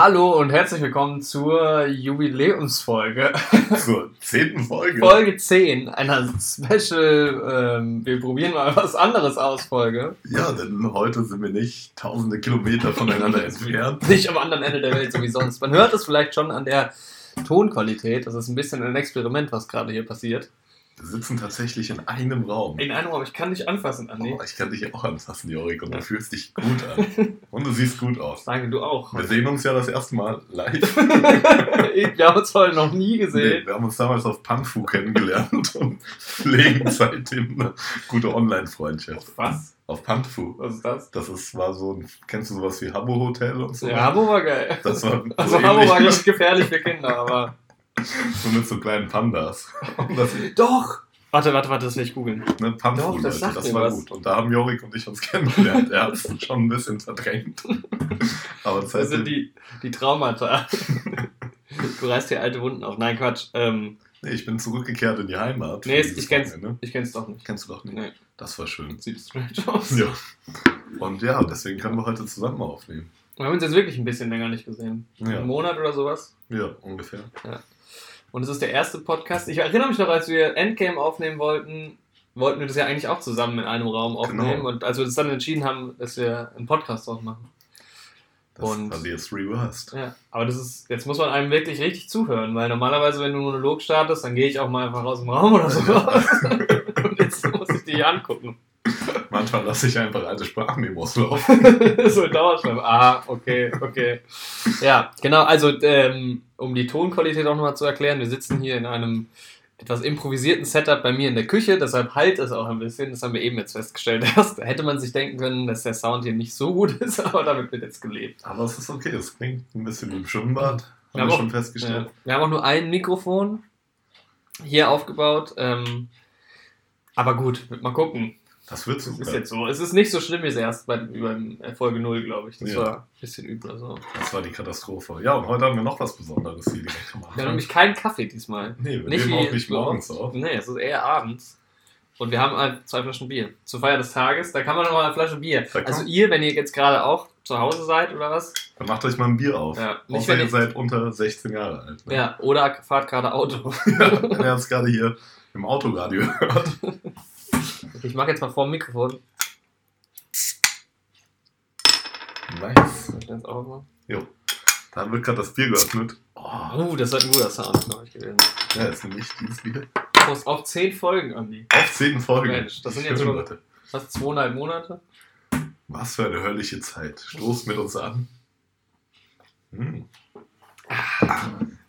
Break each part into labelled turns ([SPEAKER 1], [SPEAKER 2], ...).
[SPEAKER 1] Hallo und herzlich willkommen zur Jubiläumsfolge.
[SPEAKER 2] Zur zehnten Folge.
[SPEAKER 1] Folge 10, einer Special, ähm, wir probieren mal was anderes aus, Folge.
[SPEAKER 2] Ja, denn heute sind wir nicht tausende Kilometer voneinander entfernt.
[SPEAKER 1] Nicht am anderen Ende der Welt, so wie sonst. Man hört es vielleicht schon an der Tonqualität. Das ist ein bisschen ein Experiment, was gerade hier passiert.
[SPEAKER 2] Wir sitzen tatsächlich in einem Raum.
[SPEAKER 1] In einem Raum, ich kann dich anfassen, Andi.
[SPEAKER 2] Oh, ich kann dich auch anfassen, Jorik, und du fühlst dich gut an. Und du siehst gut aus.
[SPEAKER 1] Danke, du auch.
[SPEAKER 2] Wir sehen uns ja das erste Mal live.
[SPEAKER 1] wir haben uns heute noch nie
[SPEAKER 2] Nee,
[SPEAKER 1] gesehen.
[SPEAKER 2] wir haben uns damals auf Panfu kennengelernt und pflegen seitdem eine gute Online-Freundschaft.
[SPEAKER 1] Was?
[SPEAKER 2] Auf Panfu.
[SPEAKER 1] Was ist das?
[SPEAKER 2] Das ist, war so ein, kennst du sowas wie Habbo Hotel und so?
[SPEAKER 1] Ja, Habo war geil.
[SPEAKER 2] Das war
[SPEAKER 1] Also
[SPEAKER 2] so
[SPEAKER 1] Habo war nicht gefährlich für Kinder, aber...
[SPEAKER 2] so mit so kleinen Pandas. Das,
[SPEAKER 1] Doch! Warte, warte, warte, das will ich googeln.
[SPEAKER 2] Ne,
[SPEAKER 1] Doch, das sagt
[SPEAKER 2] das war
[SPEAKER 1] was.
[SPEAKER 2] gut. Und da haben Jorik und ich uns kennengelernt. Er hat es schon ein bisschen verdrängt. Aber
[SPEAKER 1] Das sind
[SPEAKER 2] seitdem,
[SPEAKER 1] die, die Traumata. Du reißt hier alte Wunden auf. Nein, Quatsch. Ähm,
[SPEAKER 2] nee, ich bin zurückgekehrt in die Heimat.
[SPEAKER 1] nee, ich kenn's,
[SPEAKER 2] Wochenende.
[SPEAKER 1] ich kenn's doch nicht.
[SPEAKER 2] Kennst du doch nicht?
[SPEAKER 1] Nee,
[SPEAKER 2] Das war schön.
[SPEAKER 1] sieht strange aus.
[SPEAKER 2] Ja. Und ja, deswegen können wir heute zusammen aufnehmen.
[SPEAKER 1] Wir haben uns jetzt wirklich ein bisschen länger nicht gesehen.
[SPEAKER 2] Ja.
[SPEAKER 1] Einen Monat oder sowas.
[SPEAKER 2] Ja, ungefähr.
[SPEAKER 1] Und es ist der erste Podcast. Ich erinnere mich noch, als wir Endgame aufnehmen wollten, wollten wir das ja eigentlich auch zusammen in einem Raum aufnehmen.
[SPEAKER 2] Genau.
[SPEAKER 1] Und als wir das dann entschieden haben, dass wir einen Podcast draus machen.
[SPEAKER 2] Das
[SPEAKER 1] Und-
[SPEAKER 2] wir jetzt reversed.
[SPEAKER 1] Ja, aber das ist, jetzt muss man einem wirklich richtig zuhören, weil normalerweise, wenn du einen Monolog startest, dann gehe ich auch mal einfach aus dem Raum oder so. Und jetzt muss ich die angucken.
[SPEAKER 2] Manchmal lasse ich einfach alte Sprachmemos laufen.
[SPEAKER 1] so in Dauerschleife. Ah, okay, okay. Ja, genau, also ähm, um die Tonqualität auch nochmal zu erklären, wir sitzen hier in einem etwas improvisierten Setup bei mir in der Küche, deshalb halt es auch ein bisschen, das haben wir eben jetzt festgestellt erst. Da hätte man sich denken können, dass der Sound hier nicht so gut ist, aber damit wird jetzt gelebt.
[SPEAKER 2] Aber es ist okay, es klingt ein bisschen wie im Schwimmbad.
[SPEAKER 1] Wir
[SPEAKER 2] Haben
[SPEAKER 1] haben
[SPEAKER 2] wir
[SPEAKER 1] auch-
[SPEAKER 2] schon
[SPEAKER 1] Ja.
[SPEAKER 2] festgestellt.
[SPEAKER 1] Wir haben auch nur ein Mikrofon hier aufgebaut, ähm, aber gut, mal gucken.
[SPEAKER 2] Das wird
[SPEAKER 1] Das
[SPEAKER 2] super.
[SPEAKER 1] ist jetzt so. Es ist nicht so schlimm wie es erst bei beim Folge 0, glaube ich. Das
[SPEAKER 2] Ja.
[SPEAKER 1] war ein bisschen übler so.
[SPEAKER 2] Das war die Katastrophe. Ja, und heute haben wir noch was Besonderes hier direkt gemacht.
[SPEAKER 1] Wir haben nämlich keinen Kaffee diesmal.
[SPEAKER 2] Nee, wir
[SPEAKER 1] Nicht
[SPEAKER 2] nehmen auch nicht morgens auf.
[SPEAKER 1] Nee, es ist eher abends. Und wir haben halt zwei Flaschen Bier. Zur Feier des Tages, da kann man nochmal eine Flasche Bier. Also ihr, wenn ihr jetzt gerade auch zu Hause seid oder was?
[SPEAKER 2] Dann macht euch mal ein Bier auf.
[SPEAKER 1] Ja, nicht
[SPEAKER 2] Außer
[SPEAKER 1] wenn
[SPEAKER 2] ihr
[SPEAKER 1] ihr-
[SPEAKER 2] seid unter 16 Jahre alt. Ne?
[SPEAKER 1] Ja, oder fahrt gerade Auto.
[SPEAKER 2] Wenn ihr es gerade hier im Autoradio hört.
[SPEAKER 1] Ich mache jetzt mal vor dem Mikrofon.
[SPEAKER 2] Nice.
[SPEAKER 1] Soll ich das auch mal?
[SPEAKER 2] Jo. Da wird gerade das Bier geöffnet. Oh,
[SPEAKER 1] Oh, das wird ein guter Sound, glaube ich, gewesen.
[SPEAKER 2] ja, ist nämlich dieses Bier.
[SPEAKER 1] Prost auf 10 Folgen, Andi.
[SPEAKER 2] Auf 10 Folgen.
[SPEAKER 1] Mensch, das sind jetzt schon-
[SPEAKER 2] Leute.
[SPEAKER 1] Fast zweieinhalb Monate.
[SPEAKER 2] Was für eine höllische Zeit. Stoß mit uns an. Hm.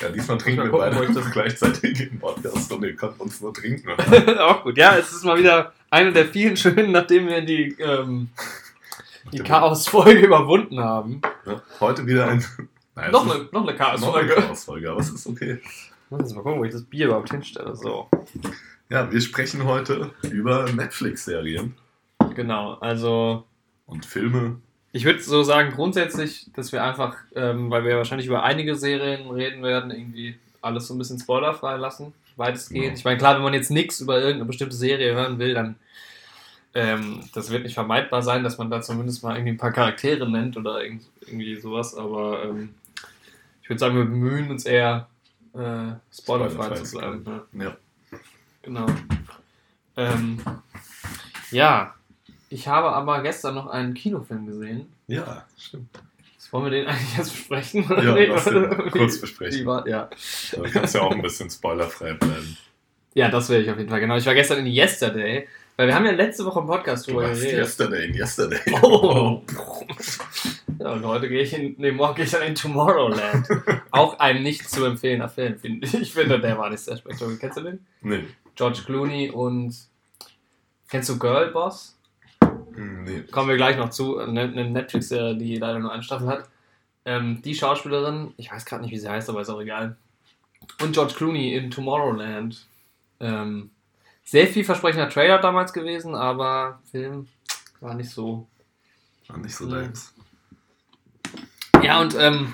[SPEAKER 2] Ja, diesmal trinken wir
[SPEAKER 1] gucken,
[SPEAKER 2] beide
[SPEAKER 1] ich das-
[SPEAKER 2] gleichzeitig im Podcast und ihr könnt uns nur trinken.
[SPEAKER 1] Auch gut. Ja, es ist mal wieder eine der vielen schönen, nachdem wir die, ähm, die Chaos-Folge überwunden haben.
[SPEAKER 2] Ja, Heute wieder ein. Naja,
[SPEAKER 1] Noch eine, noch eine Chaos-Folge.
[SPEAKER 2] Chaos-Folge, aber es ist okay.
[SPEAKER 1] Muss jetzt mal gucken, wo ich das Bier überhaupt hinstelle. So.
[SPEAKER 2] Ja, wir sprechen heute über Netflix-Serien
[SPEAKER 1] Genau, also
[SPEAKER 2] und Filme.
[SPEAKER 1] Ich würde so sagen, grundsätzlich, dass wir einfach, ähm, weil wir wahrscheinlich über einige Serien reden werden, irgendwie alles so ein bisschen spoilerfrei lassen, weitestgehend. Ich meine, klar, wenn man jetzt nichts über irgendeine bestimmte Serie hören will, dann ähm, das wird nicht vermeidbar sein, dass man da zumindest mal irgendwie ein paar Charaktere nennt oder irgend, irgendwie sowas, aber ähm, ich würde sagen, wir bemühen uns eher äh, spoilerfrei zu bleiben. Ja. Genau. Ähm, ja, ich habe aber gestern noch einen Kinofilm gesehen.
[SPEAKER 2] Ja, stimmt.
[SPEAKER 1] Wollen wir den eigentlich jetzt besprechen?
[SPEAKER 2] Ja,
[SPEAKER 1] Nee,
[SPEAKER 2] lass den kurz besprechen.
[SPEAKER 1] war- ja.
[SPEAKER 2] Da kannst du ja auch ein bisschen spoilerfrei bleiben.
[SPEAKER 1] ja, das werde ich auf jeden Fall. Genau, ich war gestern in Yesterday, weil wir haben ja letzte Woche im Podcast drüber geredet.
[SPEAKER 2] yesterday in yesterday.
[SPEAKER 1] Oh. Ja, und heute gehe ich in, nee, morgen gehe ich dann in Tomorrowland. Auch ein nicht zu empfehlender Film, finde ich. Ich finde, der war nicht sehr spektakulär. Kennst du den?
[SPEAKER 2] Nee.
[SPEAKER 1] George Clooney und kennst du Girlboss?
[SPEAKER 2] Hm, nee.
[SPEAKER 1] Kommen wir gleich noch zu. Eine, eine Netflix-Serie, die leider nur eine Staffel hat. Ähm, die Schauspielerin, ich weiß gerade nicht, wie sie heißt, aber ist auch egal. Und George Clooney in Tomorrowland. Ähm, sehr vielversprechender Trailer damals gewesen, aber Film war nicht so.
[SPEAKER 2] War nicht so deins.
[SPEAKER 1] Ja, und ähm,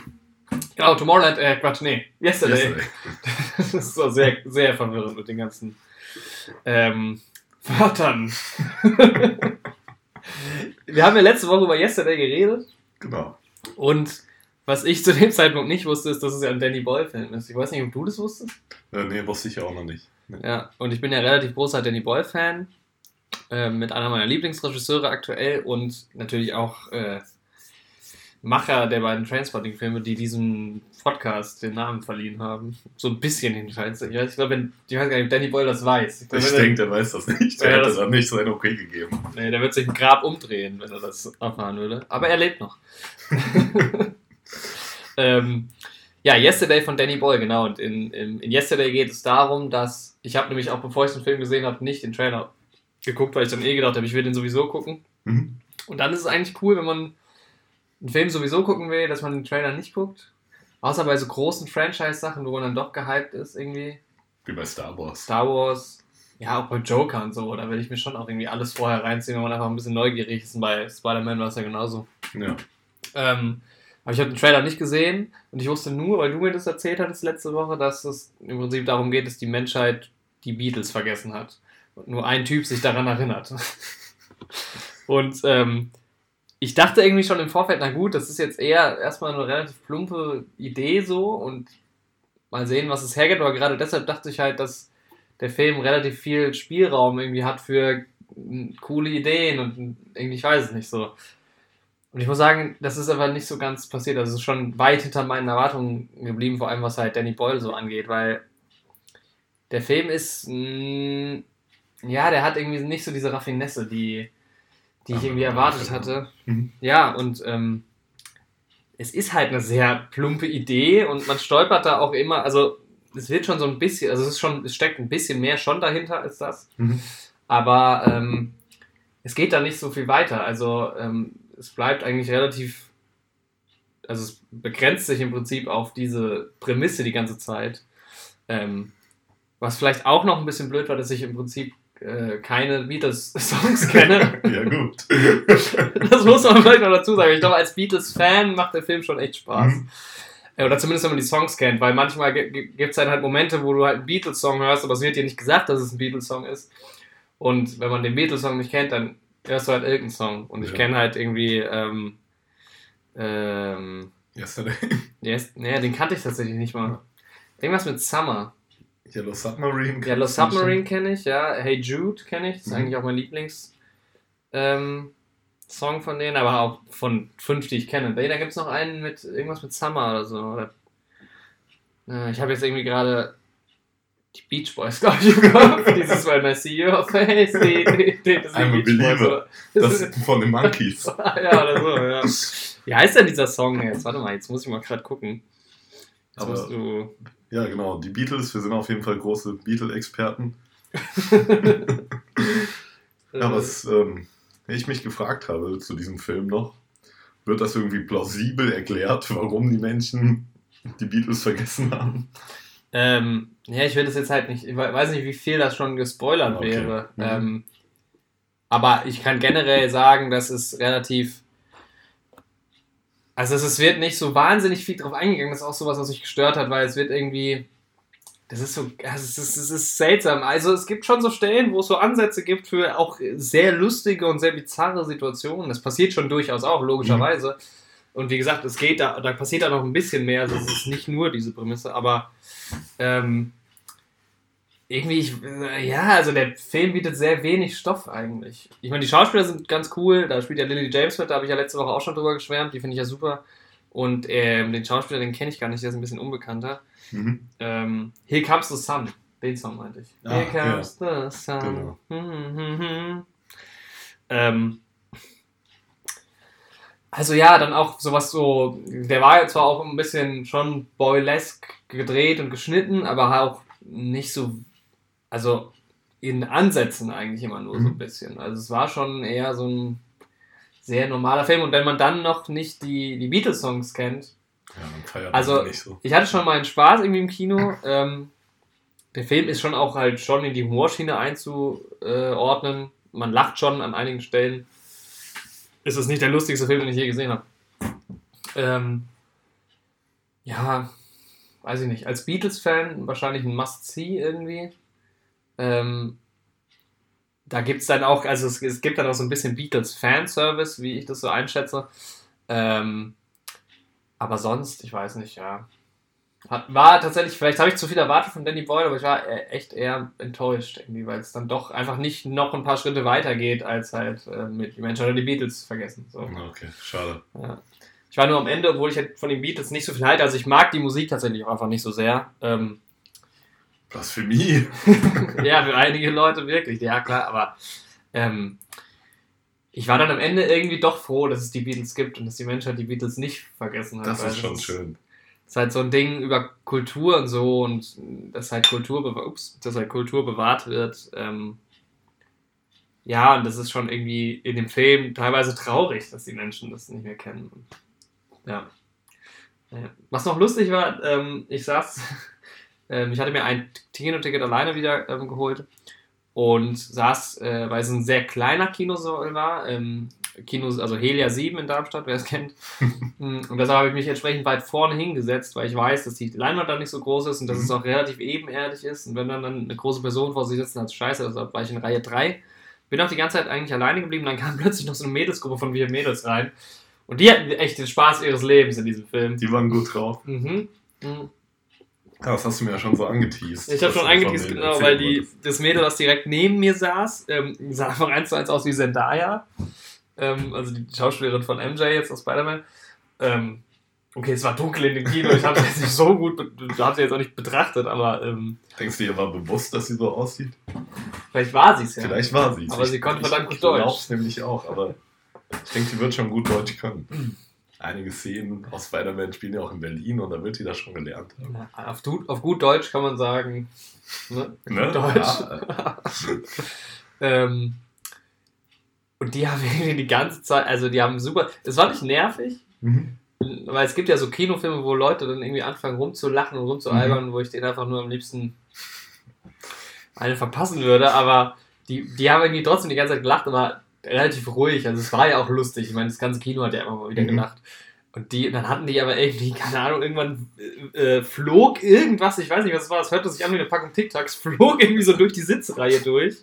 [SPEAKER 1] genau, Tomorrowland, äh, Quatsch, nee, Yesterday.
[SPEAKER 2] Yesterday.
[SPEAKER 1] Das ist so sehr, sehr verwirrend mit den ganzen ähm, Wörtern. Wir haben ja letzte Woche über Yesterday geredet
[SPEAKER 2] Genau.
[SPEAKER 1] und Was ich zu dem Zeitpunkt nicht wusste, ist, dass es ja ein Danny Boyle-Film ist. Ich weiß nicht, ob du das wusstest.
[SPEAKER 2] Äh, nee, wusste ich auch noch nicht. Nee.
[SPEAKER 1] Ja, und ich bin ja relativ großer Danny Boyle-Fan. Äh, mit einer meiner Lieblingsregisseure aktuell und natürlich auch äh, Macher der beiden Transporting-Filme, die diesem Podcast den Namen verliehen haben. So ein bisschen jedenfalls. Ich, weiß, ich glaube, ich weiß gar nicht, ob Danny Boyle das weiß.
[SPEAKER 2] Ich, ich denke, der weiß das nicht. Der hat das auch nicht sein Okay gegeben.
[SPEAKER 1] Nee, der wird sich ein Grab umdrehen, wenn er das erfahren würde. Aber er lebt noch. ähm, ja, Yesterday von Danny Boyle, genau. Und in, in, in Yesterday geht es darum, dass ich habe nämlich auch, bevor ich den Film gesehen habe, nicht den Trailer geguckt, weil ich dann eh gedacht habe, ich will den sowieso gucken. Mhm. Und dann ist es eigentlich cool, wenn man einen Film sowieso gucken will, dass man den Trailer nicht guckt. Außer bei so großen Franchise-Sachen, wo man dann doch gehypt ist irgendwie.
[SPEAKER 2] Wie bei Star Wars.
[SPEAKER 1] Star Wars. Ja, auch bei Joker und so. Da will ich mir schon auch irgendwie alles vorher reinziehen, wenn man einfach ein bisschen neugierig ist. Und bei Spider-Man war es ja genauso.
[SPEAKER 2] Ja.
[SPEAKER 1] Ähm, aber ich habe den Trailer nicht gesehen und ich wusste nur, weil du mir das erzählt hattest letzte Woche, dass es im Prinzip darum geht, dass die Menschheit die Beatles vergessen hat. Und nur ein Typ sich daran erinnert. und ähm, ich dachte irgendwie schon im Vorfeld, na gut, das ist jetzt eher erstmal eine relativ plumpe Idee so und mal sehen, was es hergeht. Aber gerade deshalb dachte ich halt, dass der Film relativ viel Spielraum irgendwie hat für coole Ideen und irgendwie, ich weiß es nicht so. Und ich muss sagen, das ist aber nicht so ganz passiert. Also es ist schon weit hinter meinen Erwartungen geblieben, vor allem was halt Danny Boyle so angeht, weil der Film ist, mh, ja, der hat irgendwie nicht so diese Raffinesse, die die ich irgendwie erwartet hatte. Mhm. Ja, und ähm, es ist halt eine sehr plumpe Idee und man stolpert da auch immer, also es wird schon so ein bisschen, also es ist schon, es steckt ein bisschen mehr schon dahinter als das. Mhm. Aber ähm, es geht da nicht so viel weiter. Also ähm, es bleibt eigentlich relativ, also es begrenzt sich im Prinzip auf diese Prämisse die ganze Zeit. Ähm, was vielleicht auch noch ein bisschen blöd war, dass ich im Prinzip äh, keine Beatles-Songs kenne.
[SPEAKER 2] ja, gut.
[SPEAKER 1] das muss man vielleicht noch dazu sagen. Ich glaube, als Beatles-Fan macht der Film schon echt Spaß. Mhm. Äh, oder zumindest, wenn man die Songs kennt, weil manchmal gibt es halt, halt Momente, wo du halt einen Beatles-Song hörst, aber es wird dir nicht gesagt, dass es ein Beatles-Song ist. Und wenn man den Beatles-Song nicht kennt, dann hörst du halt irgendeinen Song. Und ich ja. kenne halt irgendwie. Ähm, ähm,
[SPEAKER 2] Yesterday.
[SPEAKER 1] Yes, nee, den kannte ich tatsächlich nicht mal. Irgendwas mit Summer.
[SPEAKER 2] Yellow Submarine.
[SPEAKER 1] Yellow Submarine kenne ich, ja. Hey Jude kenne ich. Das ist mhm. eigentlich auch mein Lieblings ähm, Song von denen, aber auch von fünf, die ich kenne. Da gibt es noch einen mit irgendwas mit Summer oder so. Oder, äh, ich habe jetzt irgendwie gerade die Beach Boys, glaube ich, im Kopf. Dieses When I See Your Face. Die, die, die, das
[SPEAKER 2] I'm a Believer. Das ist von den Monkeys.
[SPEAKER 1] ja, oder so, ja. Wie heißt denn dieser Song jetzt? Warte mal, jetzt muss ich mal gerade gucken.
[SPEAKER 2] Jetzt aber, du ja, genau. Die Beatles, wir sind auf jeden Fall große Beatle-Experten. ja, was ähm, ich mich gefragt habe zu diesem Film noch, wird das irgendwie plausibel erklärt, warum die Menschen die Beatles vergessen haben?
[SPEAKER 1] Ähm, ja, ich will das jetzt halt nicht, ich weiß nicht, wie viel das schon gespoilert okay. wäre. Mhm. Ähm, aber ich kann generell sagen, dass es relativ also es wird nicht so wahnsinnig viel drauf eingegangen, das ist auch sowas, was mich gestört hat, weil es wird irgendwie. Das ist so, es ist, es ist seltsam. Also es gibt schon so Stellen, wo es so Ansätze gibt für auch sehr lustige und sehr bizarre Situationen. Das passiert schon durchaus auch, logischerweise. Mhm. Und wie gesagt, es geht da, da passiert da noch ein bisschen mehr. Also es ist nicht nur diese Prämisse, aber ähm, irgendwie, ich, äh, ja, also der Film bietet sehr wenig Stoff eigentlich. Ich meine, die Schauspieler sind ganz cool. Da spielt ja Lily James mit, da habe ich ja letzte Woche auch schon drüber geschwärmt. Die finde ich ja super. Und ähm, den Schauspieler, den kenne ich gar nicht, der ist ein bisschen unbekannter. Mhm. Ähm, Here Comes the Sun, den Song meinte ich. Ah, Here Comes ja. the Sun. Genau. Hm, hm, hm, ähm, also ja, dann auch sowas so, der war ja zwar auch ein bisschen schon boylesque gedreht und geschnitten, aber auch nicht so also in Ansätzen eigentlich immer nur mhm. so ein bisschen. Also es war schon eher so ein sehr normaler Film. Und wenn man dann noch nicht die, die Beatles-Songs kennt, ja, also nicht so. ich hatte schon mal einen Spaß irgendwie im Kino. Ähm, der Film ist schon auch halt schon in die Humorschiene einzuordnen. Man lacht schon an einigen Stellen. Ist es nicht der lustigste Film, den ich je gesehen habe. Ähm, ja, weiß ich nicht. Als Beatles-Fan wahrscheinlich ein Must-See irgendwie. Ähm, da gibt es dann auch, also es, es, gibt dann auch so ein bisschen Beatles-Fanservice, wie ich das so einschätze. Ähm, Aber sonst, ich weiß nicht, ja. Hat, war tatsächlich, vielleicht habe ich zu viel erwartet von Danny Boyle, aber ich war e- echt eher enttäuscht, irgendwie, weil es dann doch einfach nicht noch ein paar Schritte weiter geht, als halt äh, mit Menschen oder die Beatles vergessen. So.
[SPEAKER 2] Okay, schade.
[SPEAKER 1] Ja. Ich war nur am Ende, obwohl ich halt von den Beatles nicht so viel halte. Also ich mag die Musik tatsächlich auch einfach nicht so sehr. Ähm,
[SPEAKER 2] Blasphemie.
[SPEAKER 1] ja, für einige Leute wirklich, ja klar, aber ähm, ich war dann am Ende irgendwie doch froh, dass es die Beatles gibt und dass die Menschheit die Beatles nicht vergessen hat.
[SPEAKER 2] Das ist schon schön.
[SPEAKER 1] Das ist halt so ein Ding über Kultur und so und dass halt Kultur, ups, dass halt Kultur bewahrt wird. Ähm, ja, und das ist schon irgendwie in dem Film teilweise traurig, dass die Menschen das nicht mehr kennen. Ja. Was noch lustig war, ähm, ich saß, ähm, ich hatte mir ein Kinoticket alleine wieder ähm, geholt und saß, äh, weil es ein sehr kleiner Kinosaal war, ähm, Kinos, also Helia 7 in Darmstadt, wer es kennt. Mm, und deshalb habe ich mich entsprechend weit vorne hingesetzt, weil ich weiß, dass die Leinwand da nicht so groß ist und dass es auch relativ ebenerdig ist. Und wenn dann, dann eine große Person vor sich sitzt, dann ist es scheiße. Deshalb war ich in Reihe 3. Bin auch die ganze Zeit eigentlich alleine geblieben. Dann kam plötzlich noch so eine Mädelsgruppe von vier Mädels rein. Und die hatten echt den Spaß ihres Lebens in diesem Film.
[SPEAKER 2] Die waren gut drauf.
[SPEAKER 1] Mhm. Mhm.
[SPEAKER 2] Ja, das hast du mir ja schon so angeteased.
[SPEAKER 1] Ich habe schon angeteased, genau, weil die,
[SPEAKER 2] wolltest.
[SPEAKER 1] das Mädel, das direkt neben mir saß, ähm, sah einfach eins zu eins aus wie Zendaya. Ähm, also die Schauspielerin von MJ jetzt aus Spider-Man. Ähm, okay, es war dunkel in dem Kino, ich habe jetzt nicht so gut, be- habe sie jetzt auch nicht betrachtet, aber ähm,
[SPEAKER 2] Denkst du, ihr war bewusst, dass sie so aussieht?
[SPEAKER 1] vielleicht war sie es ja.
[SPEAKER 2] Vielleicht war sie.
[SPEAKER 1] Aber sie konnte verdammt gut
[SPEAKER 2] ich
[SPEAKER 1] Deutsch.
[SPEAKER 2] glaub's nämlich auch, aber ich denke, die wird schon gut Deutsch können. Einige Szenen aus Spider-Man spielen ja auch in Berlin und da wird die das schon gelernt haben.
[SPEAKER 1] Auf, du- auf gut Deutsch kann man sagen, ne?
[SPEAKER 2] Ne?
[SPEAKER 1] Deutsch.
[SPEAKER 2] Ja.
[SPEAKER 1] Ähm, und die haben irgendwie die ganze Zeit, also die haben super, es war nicht nervig,
[SPEAKER 2] Mhm.
[SPEAKER 1] weil es gibt ja so Kinofilme, wo Leute dann irgendwie anfangen rumzulachen und rumzualbern, wo ich denen einfach nur am liebsten eine verpassen würde, aber die, die haben irgendwie trotzdem die ganze Zeit gelacht, aber relativ ruhig, also es war ja auch lustig, ich meine, das ganze Kino hat ja immer mal wieder
[SPEAKER 2] Mhm.
[SPEAKER 1] gelacht. Und die, dann hatten die aber irgendwie, keine Ahnung, irgendwann äh, äh, flog irgendwas, ich weiß nicht, was es war, es hörte sich an wie eine Packung Tic-Tacs, flog irgendwie so durch die Sitzreihe durch.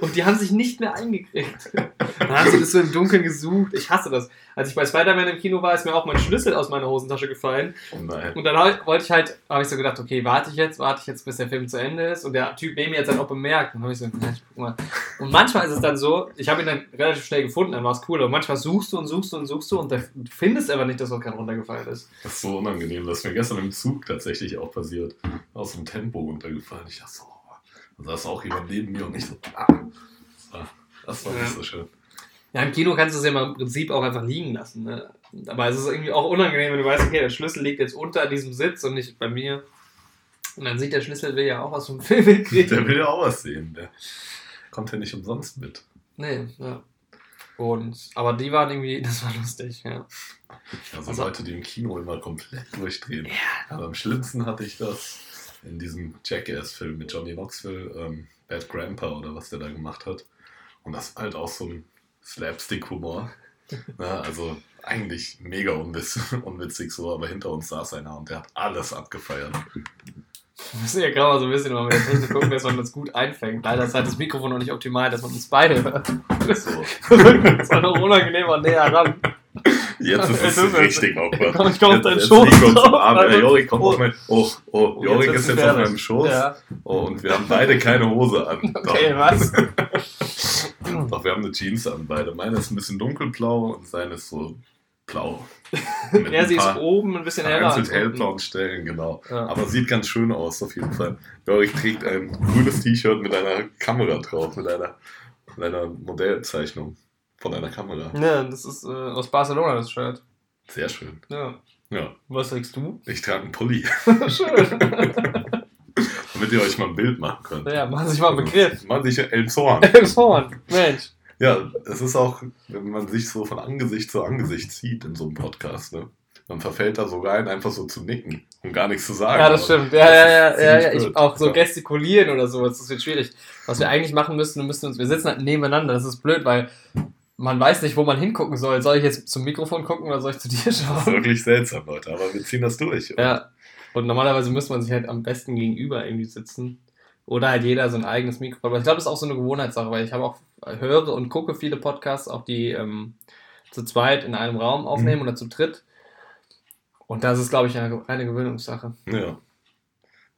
[SPEAKER 1] Und die haben sich nicht mehr eingekriegt. Dann haben sie das so im Dunkeln gesucht. Ich hasse das. Als ich bei Spider-Man im Kino war, ist mir auch mein Schlüssel aus meiner Hosentasche gefallen.
[SPEAKER 2] Oh nein.
[SPEAKER 1] Und dann wollte ich halt, habe ich so gedacht, okay, warte ich jetzt, warte ich jetzt, bis der Film zu Ende ist. Und der Typ neben mir hat es dann auch bemerkt. Und dann habe ich so, na, ich guck mal. Und manchmal ist es dann so, ich habe ihn dann relativ schnell gefunden, dann war es cool. Aber manchmal suchst du und suchst du und suchst du und du findest aber nicht, dass was gerade runtergefallen ist.
[SPEAKER 2] Das ist so unangenehm. Das ist mir gestern im Zug tatsächlich auch passiert. Aus dem Tempo runtergefallen. Ich dachte so. Da saß auch jemand neben mir und ich so, ah. Das war
[SPEAKER 1] Ja.
[SPEAKER 2] nicht so schön.
[SPEAKER 1] Ja, im Kino kannst du es ja mal im Prinzip auch einfach liegen lassen. Ne? Aber es ist irgendwie auch unangenehm, wenn du weißt, okay, der Schlüssel liegt jetzt unter diesem Sitz und nicht bei mir. Und dann sieht der Schlüssel will ja auch aus dem Film
[SPEAKER 2] Der
[SPEAKER 1] hinkriegen.
[SPEAKER 2] will ja auch was sehen. Der kommt ja nicht umsonst mit.
[SPEAKER 1] Nee, ja. Und, aber die waren irgendwie, das war lustig, ja.
[SPEAKER 2] Also,
[SPEAKER 1] Also-
[SPEAKER 2] Leute, die im Kino immer komplett durchdrehen. Aber am schlimmsten hatte ich das in diesem Jackass-Film mit Johnny Knoxville, ähm, Bad Grandpa oder was der da gemacht hat. Und das ist halt auch so ein Slapstick-Humor. Na, also eigentlich mega unwitz unwitzig so, aber hinter uns saß einer und der hat alles abgefeiert.
[SPEAKER 1] Wir müssen ja gerade mal so ein bisschen mal mit der Technik gucken, dass man das gut einfängt. Leider ist halt das Mikrofon noch nicht optimal, dass man uns beide hört.
[SPEAKER 2] So,
[SPEAKER 1] Das war noch unangenehmer näher ran.
[SPEAKER 2] Jetzt ist es richtig awkward.
[SPEAKER 1] Komm, ich komm auf
[SPEAKER 2] Jetzt-
[SPEAKER 1] deinen
[SPEAKER 2] jetzt
[SPEAKER 1] Schoß drauf,
[SPEAKER 2] am Arm.
[SPEAKER 1] Alter.
[SPEAKER 2] Jorik kommt
[SPEAKER 1] Oh.
[SPEAKER 2] auf mein... Oh, oh,
[SPEAKER 1] Oh,
[SPEAKER 2] Jorik ist jetzt auf meinem Schoß.
[SPEAKER 1] Ja.
[SPEAKER 2] Oh, und wir haben beide keine Hose an.
[SPEAKER 1] Okay, was?
[SPEAKER 2] Doch, wir haben eine Jeans an, beide. Meine ist ein bisschen dunkelblau und seine ist so blau. Mit
[SPEAKER 1] Ja, sie ist oben ein bisschen heller. unten.
[SPEAKER 2] hellblauen Stellen, genau.
[SPEAKER 1] Ja.
[SPEAKER 2] Aber sieht ganz schön aus, auf jeden Fall. Jorik trägt ein grünes T-Shirt mit einer Kamera drauf, mit einer, mit einer Modellzeichnung von einer Kamera.
[SPEAKER 1] Ja, das ist äh, aus Barcelona das Shirt.
[SPEAKER 2] Sehr schön.
[SPEAKER 1] Ja.
[SPEAKER 2] Ja,
[SPEAKER 1] Was sagst du?
[SPEAKER 2] ich trage einen Pulli,
[SPEAKER 1] Schön.
[SPEAKER 2] damit ihr euch mal ein Bild machen könnt.
[SPEAKER 1] ja, machen sich mal einen Begriff.
[SPEAKER 2] Man sich El Zorn.
[SPEAKER 1] Im Horn. Mensch.
[SPEAKER 2] Ja, es ist auch, wenn man sich so von Angesicht zu Angesicht sieht in so einem Podcast, ne? Man verfällt da so rein, einfach so zu nicken und gar nichts zu sagen.
[SPEAKER 1] Ja, das stimmt. Ja, ja, ja, ja, ja.
[SPEAKER 2] ziemlich
[SPEAKER 1] Ich auch so
[SPEAKER 2] Ja.
[SPEAKER 1] gestikulieren oder sowas, das wird schwierig. Was wir eigentlich machen müssten, wir müssten uns, wir sitzen halt nebeneinander, das ist blöd, weil man weiß nicht, wo man hingucken soll. Soll ich jetzt zum Mikrofon gucken oder soll ich zu dir
[SPEAKER 2] Das ist
[SPEAKER 1] schauen?
[SPEAKER 2] wirklich seltsam, Leute, aber wir ziehen das durch.
[SPEAKER 1] Ja. Und normalerweise müsste man sich halt am besten gegenüber irgendwie sitzen. Oder halt jeder so ein eigenes Mikrofon. Aber ich glaube, das ist auch so eine Gewohnheitssache, weil ich habe auch, höre und gucke viele Podcasts, auch die ähm, zu zweit in einem Raum aufnehmen
[SPEAKER 2] Mhm.
[SPEAKER 1] oder zu dritt. Und das ist, glaube ich, eine reine Gewöhnungssache.
[SPEAKER 2] Ja.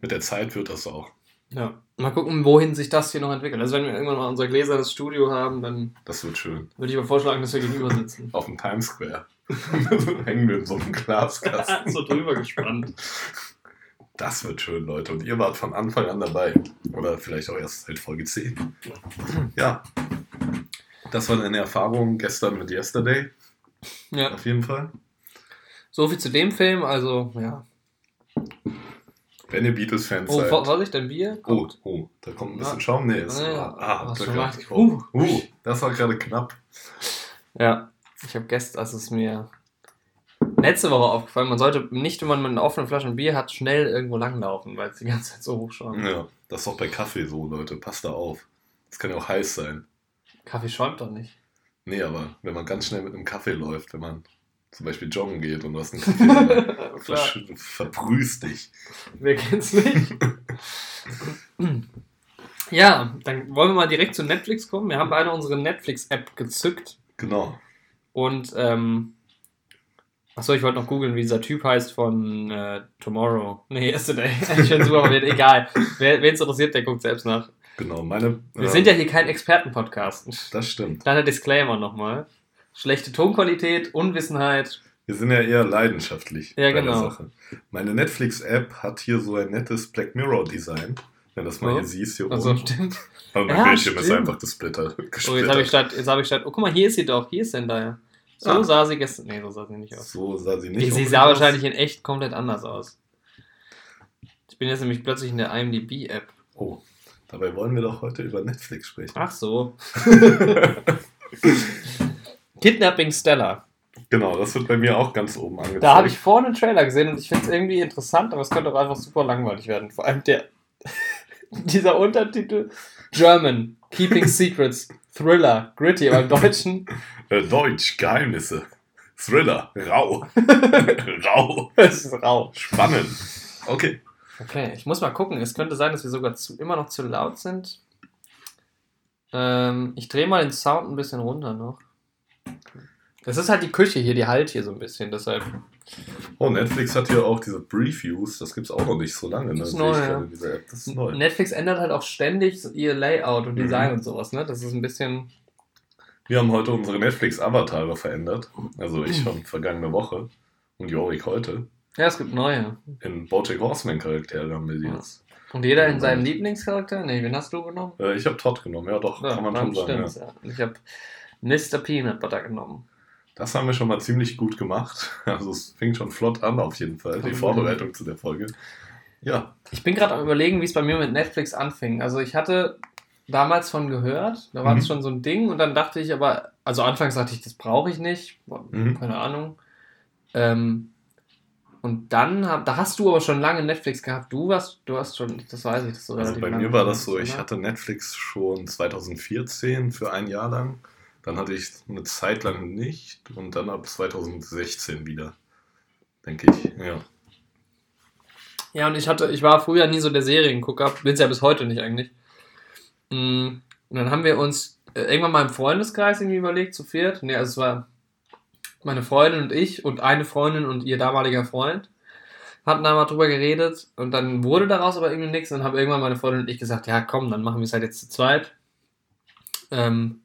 [SPEAKER 2] Mit der Zeit wird das auch.
[SPEAKER 1] Ja. Mal gucken, wohin sich das hier noch entwickelt. Also wenn wir irgendwann mal unser gläsernes Studio haben, dann
[SPEAKER 2] Das wird schön.
[SPEAKER 1] würde ich aber vorschlagen, dass wir gegenüber sitzen.
[SPEAKER 2] Auf dem Times Square. Hängen wir in so einem Glaskasten.
[SPEAKER 1] so drüber gespannt.
[SPEAKER 2] Das wird schön, Leute. Und ihr wart von Anfang an dabei. Oder vielleicht auch erst seit Folge 10. Ja. Das war deine Erfahrung gestern mit Yesterday.
[SPEAKER 1] Ja.
[SPEAKER 2] Auf jeden Fall.
[SPEAKER 1] So viel zu dem Film, also ja.
[SPEAKER 2] Wenn ihr Beatles-Fans
[SPEAKER 1] Oh,
[SPEAKER 2] seid.
[SPEAKER 1] Vor- Vorsicht, dein Bier?
[SPEAKER 2] Oh,
[SPEAKER 1] Kommt.
[SPEAKER 2] oh, da kommt ein bisschen
[SPEAKER 1] Ja.
[SPEAKER 2] Schaum. Nee, ist,
[SPEAKER 1] Ah, ja.
[SPEAKER 2] ah, da
[SPEAKER 1] gemacht?
[SPEAKER 2] oh,
[SPEAKER 1] Uh.
[SPEAKER 2] uh, das war gerade knapp.
[SPEAKER 1] Ja. Ich habe gestern, also es mir letzte Woche aufgefallen, man sollte nicht, wenn man mit einer offenen Flasche Bier hat, schnell irgendwo langlaufen, weil es die ganze Zeit so hochschaut.
[SPEAKER 2] Ja, das ist auch bei Kaffee so, Leute. Passt da auf. Das kann ja auch heiß sein.
[SPEAKER 1] Kaffee schäumt doch nicht.
[SPEAKER 2] Nee, aber wenn man ganz schnell mit einem Kaffee läuft, wenn man zum Beispiel joggen geht und du hast einen Kaffee, dann versch- verbrühst dich.
[SPEAKER 1] wer kennt's nicht? ja, dann wollen wir mal direkt zu Netflix kommen. Wir haben beide unsere Netflix-App gezückt
[SPEAKER 2] Genau.
[SPEAKER 1] und ähm, Achso, ich wollte noch googeln, wie dieser Typ heißt von äh, Tomorrow. Nee, Yesterday. Finde super, egal. Wer es interessiert, der guckt selbst nach.
[SPEAKER 2] Genau, meine.
[SPEAKER 1] Wir
[SPEAKER 2] äh,
[SPEAKER 1] sind ja hier kein Experten-Podcast.
[SPEAKER 2] Das stimmt.
[SPEAKER 1] Kleiner Disclaimer nochmal. Schlechte Tonqualität, Unwissenheit.
[SPEAKER 2] Wir sind ja eher leidenschaftlich
[SPEAKER 1] Ja,
[SPEAKER 2] bei der
[SPEAKER 1] genau.
[SPEAKER 2] Sache. Meine Netflix-App hat hier so ein nettes Black Mirror-Design. Wenn das mal
[SPEAKER 1] Oh.
[SPEAKER 2] hier siehst, hier
[SPEAKER 1] Also
[SPEAKER 2] oben.
[SPEAKER 1] stimmt.
[SPEAKER 2] Aber mein
[SPEAKER 1] Ja,
[SPEAKER 2] Bildschirm ist
[SPEAKER 1] stimmt.
[SPEAKER 2] einfach gesplittert.
[SPEAKER 1] Oh, jetzt
[SPEAKER 2] gesplittert.
[SPEAKER 1] habe ich statt, jetzt habe ich statt, oh guck mal, hier ist sie doch, hier ist Zendaya. So
[SPEAKER 2] Ah.
[SPEAKER 1] sah sie gestern, nee, so sah sie nicht aus.
[SPEAKER 2] so sah sie nicht
[SPEAKER 1] sie
[SPEAKER 2] unbedingt
[SPEAKER 1] sah
[SPEAKER 2] aus.
[SPEAKER 1] wahrscheinlich in echt komplett anders aus. Ich bin jetzt nämlich plötzlich in der IMDb-App.
[SPEAKER 2] Oh, dabei wollen wir doch heute über Netflix sprechen.
[SPEAKER 1] Ach so. Kidnapping Stella.
[SPEAKER 2] Genau, das wird bei mir auch ganz oben angezeigt.
[SPEAKER 1] Da habe ich vorne einen Trailer gesehen und ich finde es irgendwie interessant, aber es könnte auch einfach super langweilig werden. Vor allem der, dieser Untertitel German, Keeping Secrets, Thriller, Gritty, aber im Deutschen
[SPEAKER 2] Äh, Deutsch, Geheimnisse. Thriller, rau. rau.
[SPEAKER 1] es ist rau.
[SPEAKER 2] Spannend. Okay.
[SPEAKER 1] Okay, ich muss mal gucken. Es könnte sein, dass wir sogar zu, immer noch zu laut sind. Ähm, ich drehe mal den Sound ein bisschen runter noch. Das ist halt die Küche hier, die halt hier so ein bisschen, deshalb.
[SPEAKER 2] Oh, Netflix hat hier auch diese Previews. Das gibt es auch noch nicht so lange. Ne?
[SPEAKER 1] Das ist
[SPEAKER 2] Sehe
[SPEAKER 1] neu, ja.
[SPEAKER 2] Das ist neu.
[SPEAKER 1] Netflix ändert halt auch ständig ihr Layout und Design
[SPEAKER 2] Mhm.
[SPEAKER 1] und sowas, ne? Das ist ein bisschen.
[SPEAKER 2] Wir haben heute unsere Netflix-Avatare verändert. Also ich schon vergangene Woche. Und Jorik heute.
[SPEAKER 1] Ja, es gibt neue.
[SPEAKER 2] In Bojack Horseman-Charaktere haben wir sie
[SPEAKER 1] Ja.
[SPEAKER 2] jetzt.
[SPEAKER 1] Und jeder in seinem Lieblingscharakter? Nee, wen hast du genommen?
[SPEAKER 2] Äh, ich habe Todd genommen. Ja, doch, kann man schon sagen. Ja.
[SPEAKER 1] ja. Ich habe Mr. Peanut Butter genommen.
[SPEAKER 2] Das haben wir schon mal ziemlich gut gemacht. Also es fing schon flott an auf jeden Fall, die. Vorbereitung zu der Folge. Ja,
[SPEAKER 1] Ich bin gerade am überlegen, wie es bei mir mit Netflix anfing. Also ich hatte damals von gehört, da war
[SPEAKER 2] Mhm.
[SPEAKER 1] das schon so ein Ding und dann dachte ich aber, also anfangs dachte ich, das brauche ich nicht,
[SPEAKER 2] Mhm.
[SPEAKER 1] keine Ahnung. Ähm, und dann, hab, da hast du aber schon lange Netflix gehabt. Du warst, du hast schon, das weiß ich, dass du
[SPEAKER 2] also
[SPEAKER 1] relativ
[SPEAKER 2] bei
[SPEAKER 1] lange
[SPEAKER 2] mir war das so, ich hatte Netflix schon 2014 für ein Jahr lang. Dann hatte ich eine Zeit lang nicht und dann ab 2016 wieder, denke ich. Ja.
[SPEAKER 1] Ja, und ich hatte, ich war früher nie so der Seriengucker, bin es ja bis heute nicht eigentlich. Mm, Und dann haben wir uns äh, irgendwann mal im Freundeskreis irgendwie überlegt, zu viert. Nee, also es war meine Freundin und ich und eine Freundin und ihr damaliger Freund. Hatten da mal drüber geredet und dann wurde daraus aber irgendwie nichts. Und dann haben irgendwann meine Freundin und ich gesagt, ja komm, dann machen wir es halt jetzt zu zweit. Ähm,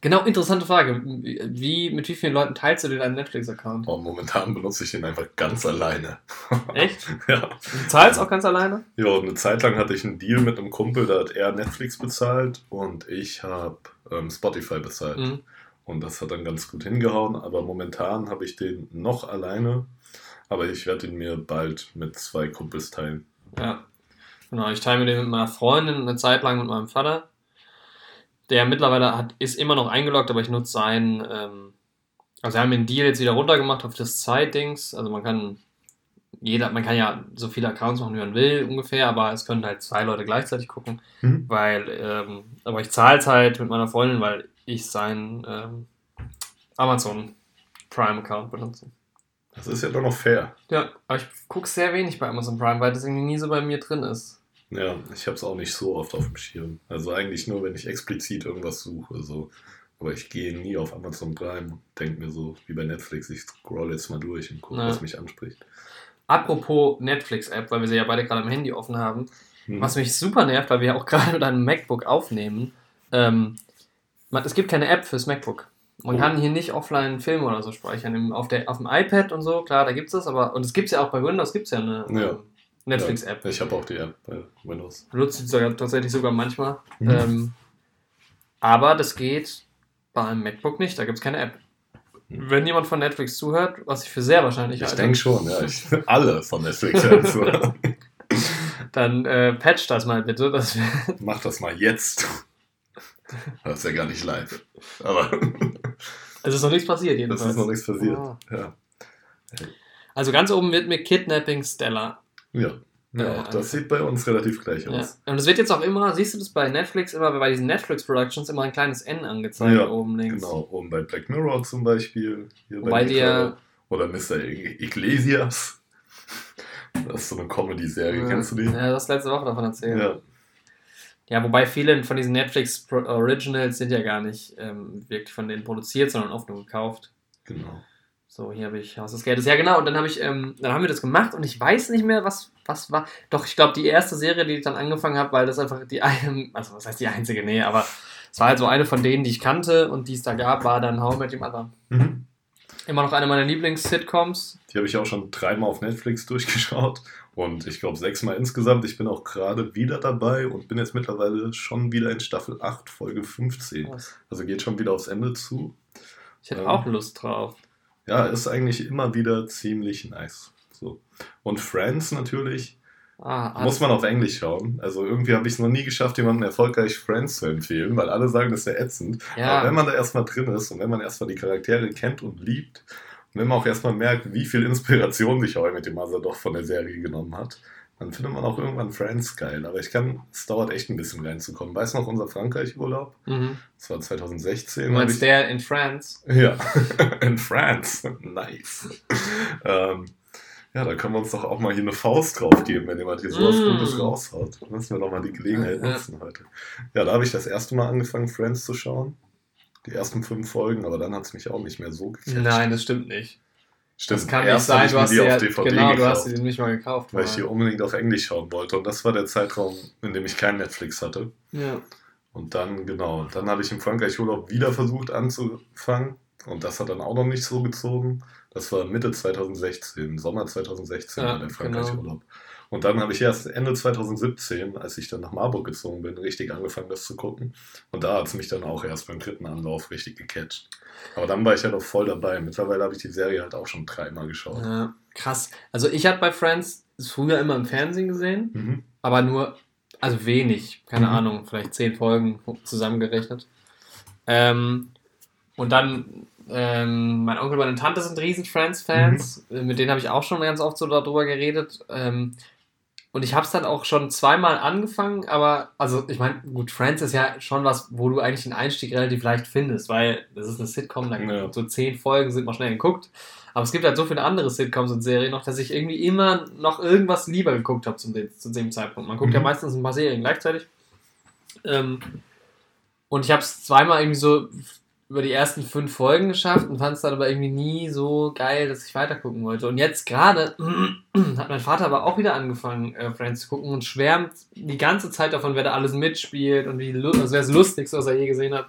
[SPEAKER 1] genau, interessante Frage. Wie, mit wie vielen Leuten teilst du dir deinen Netflix-Account?
[SPEAKER 2] Und momentan benutze ich den einfach ganz alleine.
[SPEAKER 1] Echt?
[SPEAKER 2] ja.
[SPEAKER 1] Du zahlst auch ganz alleine?
[SPEAKER 2] Ja, eine Zeit lang hatte ich einen Deal mit einem Kumpel, da hat er Netflix bezahlt und ich habe ähm, Spotify bezahlt.
[SPEAKER 1] Mhm.
[SPEAKER 2] Und das hat dann ganz gut hingehauen, aber momentan habe ich den noch alleine. Aber ich werde ihn mir bald mit zwei Kumpels teilen.
[SPEAKER 1] Ja. Genau, ich teile mir den mit meiner Freundin und eine Zeit lang mit meinem Vater. Der mittlerweile hat, ist immer noch eingeloggt, aber ich nutze seinen. Ähm, also, wir haben den Deal jetzt wieder runtergemacht auf das Zeitdings. Also, man kann. Jeder, man kann ja so viele Accounts machen, wie man will, ungefähr, aber es können halt zwei Leute gleichzeitig gucken.
[SPEAKER 2] Mhm.
[SPEAKER 1] Weil, ähm, aber ich zahle es halt mit meiner Freundin, weil ich seinen ähm, Amazon Prime-Account benutze.
[SPEAKER 2] Das ist ja doch noch fair.
[SPEAKER 1] Ja, aber ich gucke sehr wenig bei Amazon Prime, weil das irgendwie nie so bei mir drin ist.
[SPEAKER 2] Ja, ich habe es auch nicht so oft auf dem Schirm. Also eigentlich nur, wenn ich explizit irgendwas suche. So Aber ich gehe nie auf Amazon Prime und denke mir so, wie bei Netflix, ich scroll jetzt mal durch und gucke,
[SPEAKER 1] Ja.
[SPEAKER 2] was mich anspricht.
[SPEAKER 1] Apropos Netflix-App, weil wir sie ja beide gerade am Handy offen haben,
[SPEAKER 2] Hm.
[SPEAKER 1] was mich super nervt, weil wir ja auch gerade mit einem MacBook aufnehmen. Ähm, es gibt keine App fürs MacBook. Man
[SPEAKER 2] Oh.
[SPEAKER 1] kann hier nicht offline Filme oder so speichern. Auf, der, auf dem iPad und so, klar, da gibt es das, aber und es gibt es ja auch bei Windows, gibt es ja eine
[SPEAKER 2] Ja.
[SPEAKER 1] Netflix-App.
[SPEAKER 2] Ich habe auch die App bei Windows.
[SPEAKER 1] Benutze sie sogar, tatsächlich sogar manchmal.
[SPEAKER 2] Mhm.
[SPEAKER 1] Ähm, aber das geht beim MacBook nicht, da gibt es keine App.
[SPEAKER 2] Mhm.
[SPEAKER 1] Wenn jemand von Netflix zuhört, was ich für sehr wahrscheinlich
[SPEAKER 2] Ich
[SPEAKER 1] halte,
[SPEAKER 2] denke schon, ja. Ich, alle von Netflix hören zu.
[SPEAKER 1] dann äh, patch das mal bitte. Das wär-
[SPEAKER 2] Mach das mal jetzt. Das ist ja gar nicht live. Aber
[SPEAKER 1] es ist noch nichts passiert jedenfalls.
[SPEAKER 2] ist noch nichts passiert.
[SPEAKER 1] Ah.
[SPEAKER 2] Ja.
[SPEAKER 1] Also ganz oben wird mir Kidnapping Stella.
[SPEAKER 2] Ja. Ja,
[SPEAKER 1] Ja,
[SPEAKER 2] auch
[SPEAKER 1] also-
[SPEAKER 2] das sieht bei uns relativ gleich
[SPEAKER 1] Ja.
[SPEAKER 2] aus.
[SPEAKER 1] Und es wird jetzt auch immer, siehst du das bei Netflix, immer bei diesen Netflix Productions immer ein kleines N angezeigt
[SPEAKER 2] Ja,
[SPEAKER 1] oben links.
[SPEAKER 2] Genau, oben bei Black Mirror zum Beispiel. Hier
[SPEAKER 1] Wobei
[SPEAKER 2] bei
[SPEAKER 1] ja-
[SPEAKER 2] Oder Mr. Iglesias. Das ist so eine Comedy-Serie, kennst du die?
[SPEAKER 1] Ja, du hast letzte Woche davon erzählt. Ja,
[SPEAKER 2] Ja.
[SPEAKER 1] wobei viele von diesen Netflix Originals sind ja gar nicht ähm, wirklich von denen produziert, sondern oft nur gekauft.
[SPEAKER 2] genau.
[SPEAKER 1] So, hier habe ich Haus des Geldes. Ja, genau. Und dann habe ich, ähm, dann haben wir das gemacht und ich weiß nicht mehr, was, was war. Doch, ich glaube, die erste Serie, die ich dann angefangen habe, weil das einfach die eine, also was heißt die einzige? Nee, aber es war halt so eine von denen, die ich kannte und die es da gab, war dann How I Met Your Mother.
[SPEAKER 2] Mhm.
[SPEAKER 1] Immer noch eine meiner Lieblings-Sitcoms.
[SPEAKER 2] Die habe ich auch schon dreimal auf Netflix durchgeschaut. Und ich glaube sechsmal insgesamt. Ich bin auch gerade wieder dabei und bin jetzt mittlerweile schon wieder in Staffel 8, Folge 15. Also geht schon wieder aufs Ende zu.
[SPEAKER 1] Ich hätte
[SPEAKER 2] Ja.
[SPEAKER 1] auch Lust drauf.
[SPEAKER 2] Ja, ist eigentlich immer wieder ziemlich nice. So. Und Friends natürlich.
[SPEAKER 1] Ah,
[SPEAKER 2] Muss man auf Englisch schauen. Also irgendwie habe ich es noch nie geschafft, jemandem erfolgreich Friends zu empfehlen, weil alle sagen, das wäre ätzend.
[SPEAKER 1] Ja.
[SPEAKER 2] Aber wenn man da erstmal drin ist und wenn man erstmal die Charaktere kennt und liebt und wenn man auch erstmal merkt, wie viel Inspiration sich I Met Your Mother doch von der Serie genommen hat, dann findet man auch irgendwann Friends geil. Aber ich kann, es dauert echt ein bisschen reinzukommen. Weißt du noch, unser Frankreich-Urlaub?
[SPEAKER 1] Mhm.
[SPEAKER 2] Das war 2016.
[SPEAKER 1] Du meinst
[SPEAKER 2] ich-
[SPEAKER 1] der in France?
[SPEAKER 2] ja, in France. Nice. ähm, ja, da können wir uns doch auch mal hier eine Faust drauf geben, wenn jemand hier sowas
[SPEAKER 1] Mm.
[SPEAKER 2] Gutes raushaut. Müssen wir doch mal die Gelegenheit
[SPEAKER 1] ja.
[SPEAKER 2] nutzen heute. Ja, da habe ich das erste Mal angefangen, Friends zu schauen. Die ersten fünf Folgen, aber dann hat es mich auch nicht mehr so gecatcht.
[SPEAKER 1] Nein, das stimmt nicht.
[SPEAKER 2] Stimmt,
[SPEAKER 1] Das kann nicht
[SPEAKER 2] erst hab
[SPEAKER 1] sein.
[SPEAKER 2] ich
[SPEAKER 1] Du hast
[SPEAKER 2] die
[SPEAKER 1] ja,
[SPEAKER 2] DVD
[SPEAKER 1] genau, du hast sie nicht mal gekauft.
[SPEAKER 2] weil ich
[SPEAKER 1] Mann.
[SPEAKER 2] hier unbedingt auf Englisch schauen wollte. Und das war der Zeitraum, in dem ich kein Netflix hatte.
[SPEAKER 1] Ja.
[SPEAKER 2] Und dann, genau, dann habe ich im Frankreich-Urlaub wieder versucht anzufangen. Und das hat dann auch noch nicht so gezogen. Das war Mitte 2016, Sommer 2016
[SPEAKER 1] Ja,
[SPEAKER 2] war der Frankreich-Urlaub. Und dann habe ich erst Ende 2017, als ich dann nach Marburg gezogen bin, richtig angefangen, das zu gucken. Und da hat es mich dann auch erst beim dritten Anlauf richtig gecatcht. Aber dann war ich halt auch voll dabei. Mittlerweile habe ich die Serie halt auch schon dreimal geschaut.
[SPEAKER 1] Ja, krass. Also ich habe bei Friends früher immer im Fernsehen gesehen,
[SPEAKER 2] Mhm.
[SPEAKER 1] aber nur, also wenig, keine
[SPEAKER 2] Mhm.
[SPEAKER 1] Ahnung, vielleicht zehn Folgen zusammengerechnet. Ähm, und dann, ähm, mein Onkel und meine Tante sind riesen Friends-Fans,
[SPEAKER 2] Mhm.
[SPEAKER 1] Mit denen habe ich auch schon ganz oft so darüber geredet. Ähm, und ich habe es dann auch schon zweimal angefangen, aber, also ich meine, gut, Friends ist ja schon was, wo du eigentlich den Einstieg relativ leicht findest, weil das ist eine Sitcom, da
[SPEAKER 2] Ja.
[SPEAKER 1] so zehn Folgen sind mal schnell geguckt. Aber es gibt halt so viele andere Sitcoms und Serien noch, dass ich irgendwie immer noch irgendwas lieber geguckt habe zu, dem- Zeitpunkt. Man guckt ja
[SPEAKER 2] Mhm.
[SPEAKER 1] meistens ein paar Serien gleichzeitig. Ähm, und ich habe es zweimal irgendwie so über die ersten fünf Folgen geschafft und fand es dann aber irgendwie nie so geil, dass ich weitergucken wollte. Und jetzt gerade hat mein Vater aber auch wieder angefangen, äh, Friends zu gucken und schwärmt die ganze Zeit davon, wer da alles mitspielt und wie also wer das Lustigste, was er je gesehen hat.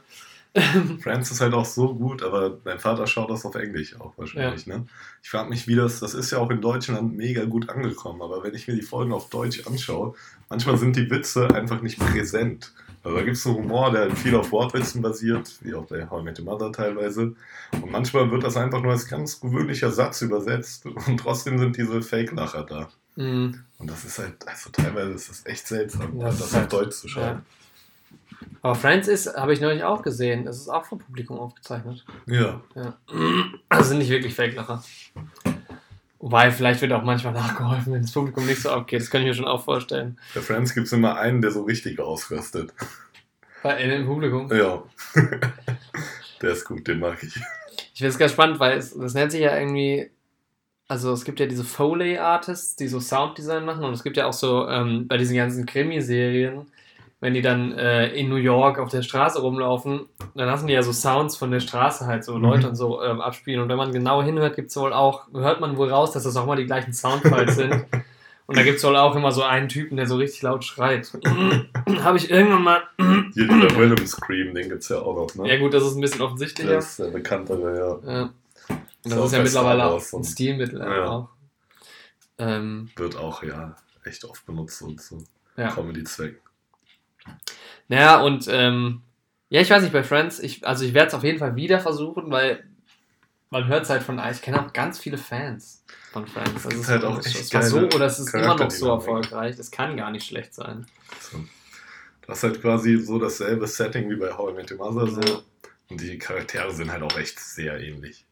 [SPEAKER 2] Friends ist halt auch so gut, aber mein Vater schaut das auf Englisch auch wahrscheinlich. Ne? Ich frage mich, wie das, das ist ja auch in Deutschland mega gut angekommen, aber wenn ich mir die Folgen auf Deutsch anschaue, manchmal sind die Witze einfach nicht präsent. Also da gibt es einen Humor, der halt viel auf Wortwitzen basiert, wie auch bei How I Met Your Mother teilweise. Und manchmal wird das einfach nur als ganz gewöhnlicher Satz übersetzt und trotzdem sind diese Fake-Lacher da.
[SPEAKER 1] Mm,
[SPEAKER 2] Und das ist halt, also teilweise ist das echt seltsam,
[SPEAKER 1] Das
[SPEAKER 2] das,
[SPEAKER 1] ist
[SPEAKER 2] auf
[SPEAKER 1] halt-
[SPEAKER 2] Deutsch zu schauen.
[SPEAKER 1] ja. Aber Friends ist, habe ich neulich auch gesehen, es ist auch vom Publikum aufgezeichnet.
[SPEAKER 2] Ja.
[SPEAKER 1] Ja. Also sind nicht wirklich Fake-Lacher. Wobei, vielleicht wird auch manchmal nachgeholfen, wenn das Publikum nicht so abgeht. Das kann ich mir schon auch vorstellen.
[SPEAKER 2] Bei Friends gibt es immer einen, der so richtig ausrastet.
[SPEAKER 1] Bei, im Publikum.
[SPEAKER 2] Ja. Der ist gut, den mag ich.
[SPEAKER 1] Ich finde es ganz spannend, weil es, das nennt sich ja irgendwie. Also es gibt ja diese Foley-Artists, die so Sounddesign machen und es gibt ja auch so ähm, bei diesen ganzen Krimiserien wenn die dann äh, in New York auf der Straße rumlaufen, dann lassen die ja so Sounds von der Straße halt, so Leute
[SPEAKER 2] Mhm.
[SPEAKER 1] und so ähm, abspielen. Und wenn man genau hinhört, gibt's wohl auch, hört man wohl raus, dass das auch mal die gleichen Soundfiles sind. Und da gibt's wohl auch immer so einen Typen, der so richtig laut schreit. Habe ich irgendwann mal.
[SPEAKER 2] Dieser Willem Scream, den gibt's ja auch noch, ne?
[SPEAKER 1] ja, gut, das ist ein bisschen offensichtlicher.
[SPEAKER 2] Das ist der bekanntere, ja.
[SPEAKER 1] Ja. Und das
[SPEAKER 2] So
[SPEAKER 1] ist ja mittlerweile auch ein Stilmittel
[SPEAKER 2] Ja.
[SPEAKER 1] auch. Ähm,
[SPEAKER 2] Wird auch, ja, echt oft benutzt und so
[SPEAKER 1] ja.
[SPEAKER 2] Comedy-Zweck.
[SPEAKER 1] Naja, und ähm, ja, ich weiß nicht, bei Friends, ich, also ich werde es auf jeden Fall wieder versuchen, weil man hört es halt von, ich kenne auch ganz viele Fans von Friends. Das
[SPEAKER 2] ist halt auch echt
[SPEAKER 1] war so oder es ist immer noch so erfolgreich. Das kann gar nicht schlecht sein.
[SPEAKER 2] So. Das ist halt quasi so dasselbe Setting wie bei How I Met Your Mother so. Und die Charaktere sind halt auch echt sehr ähnlich.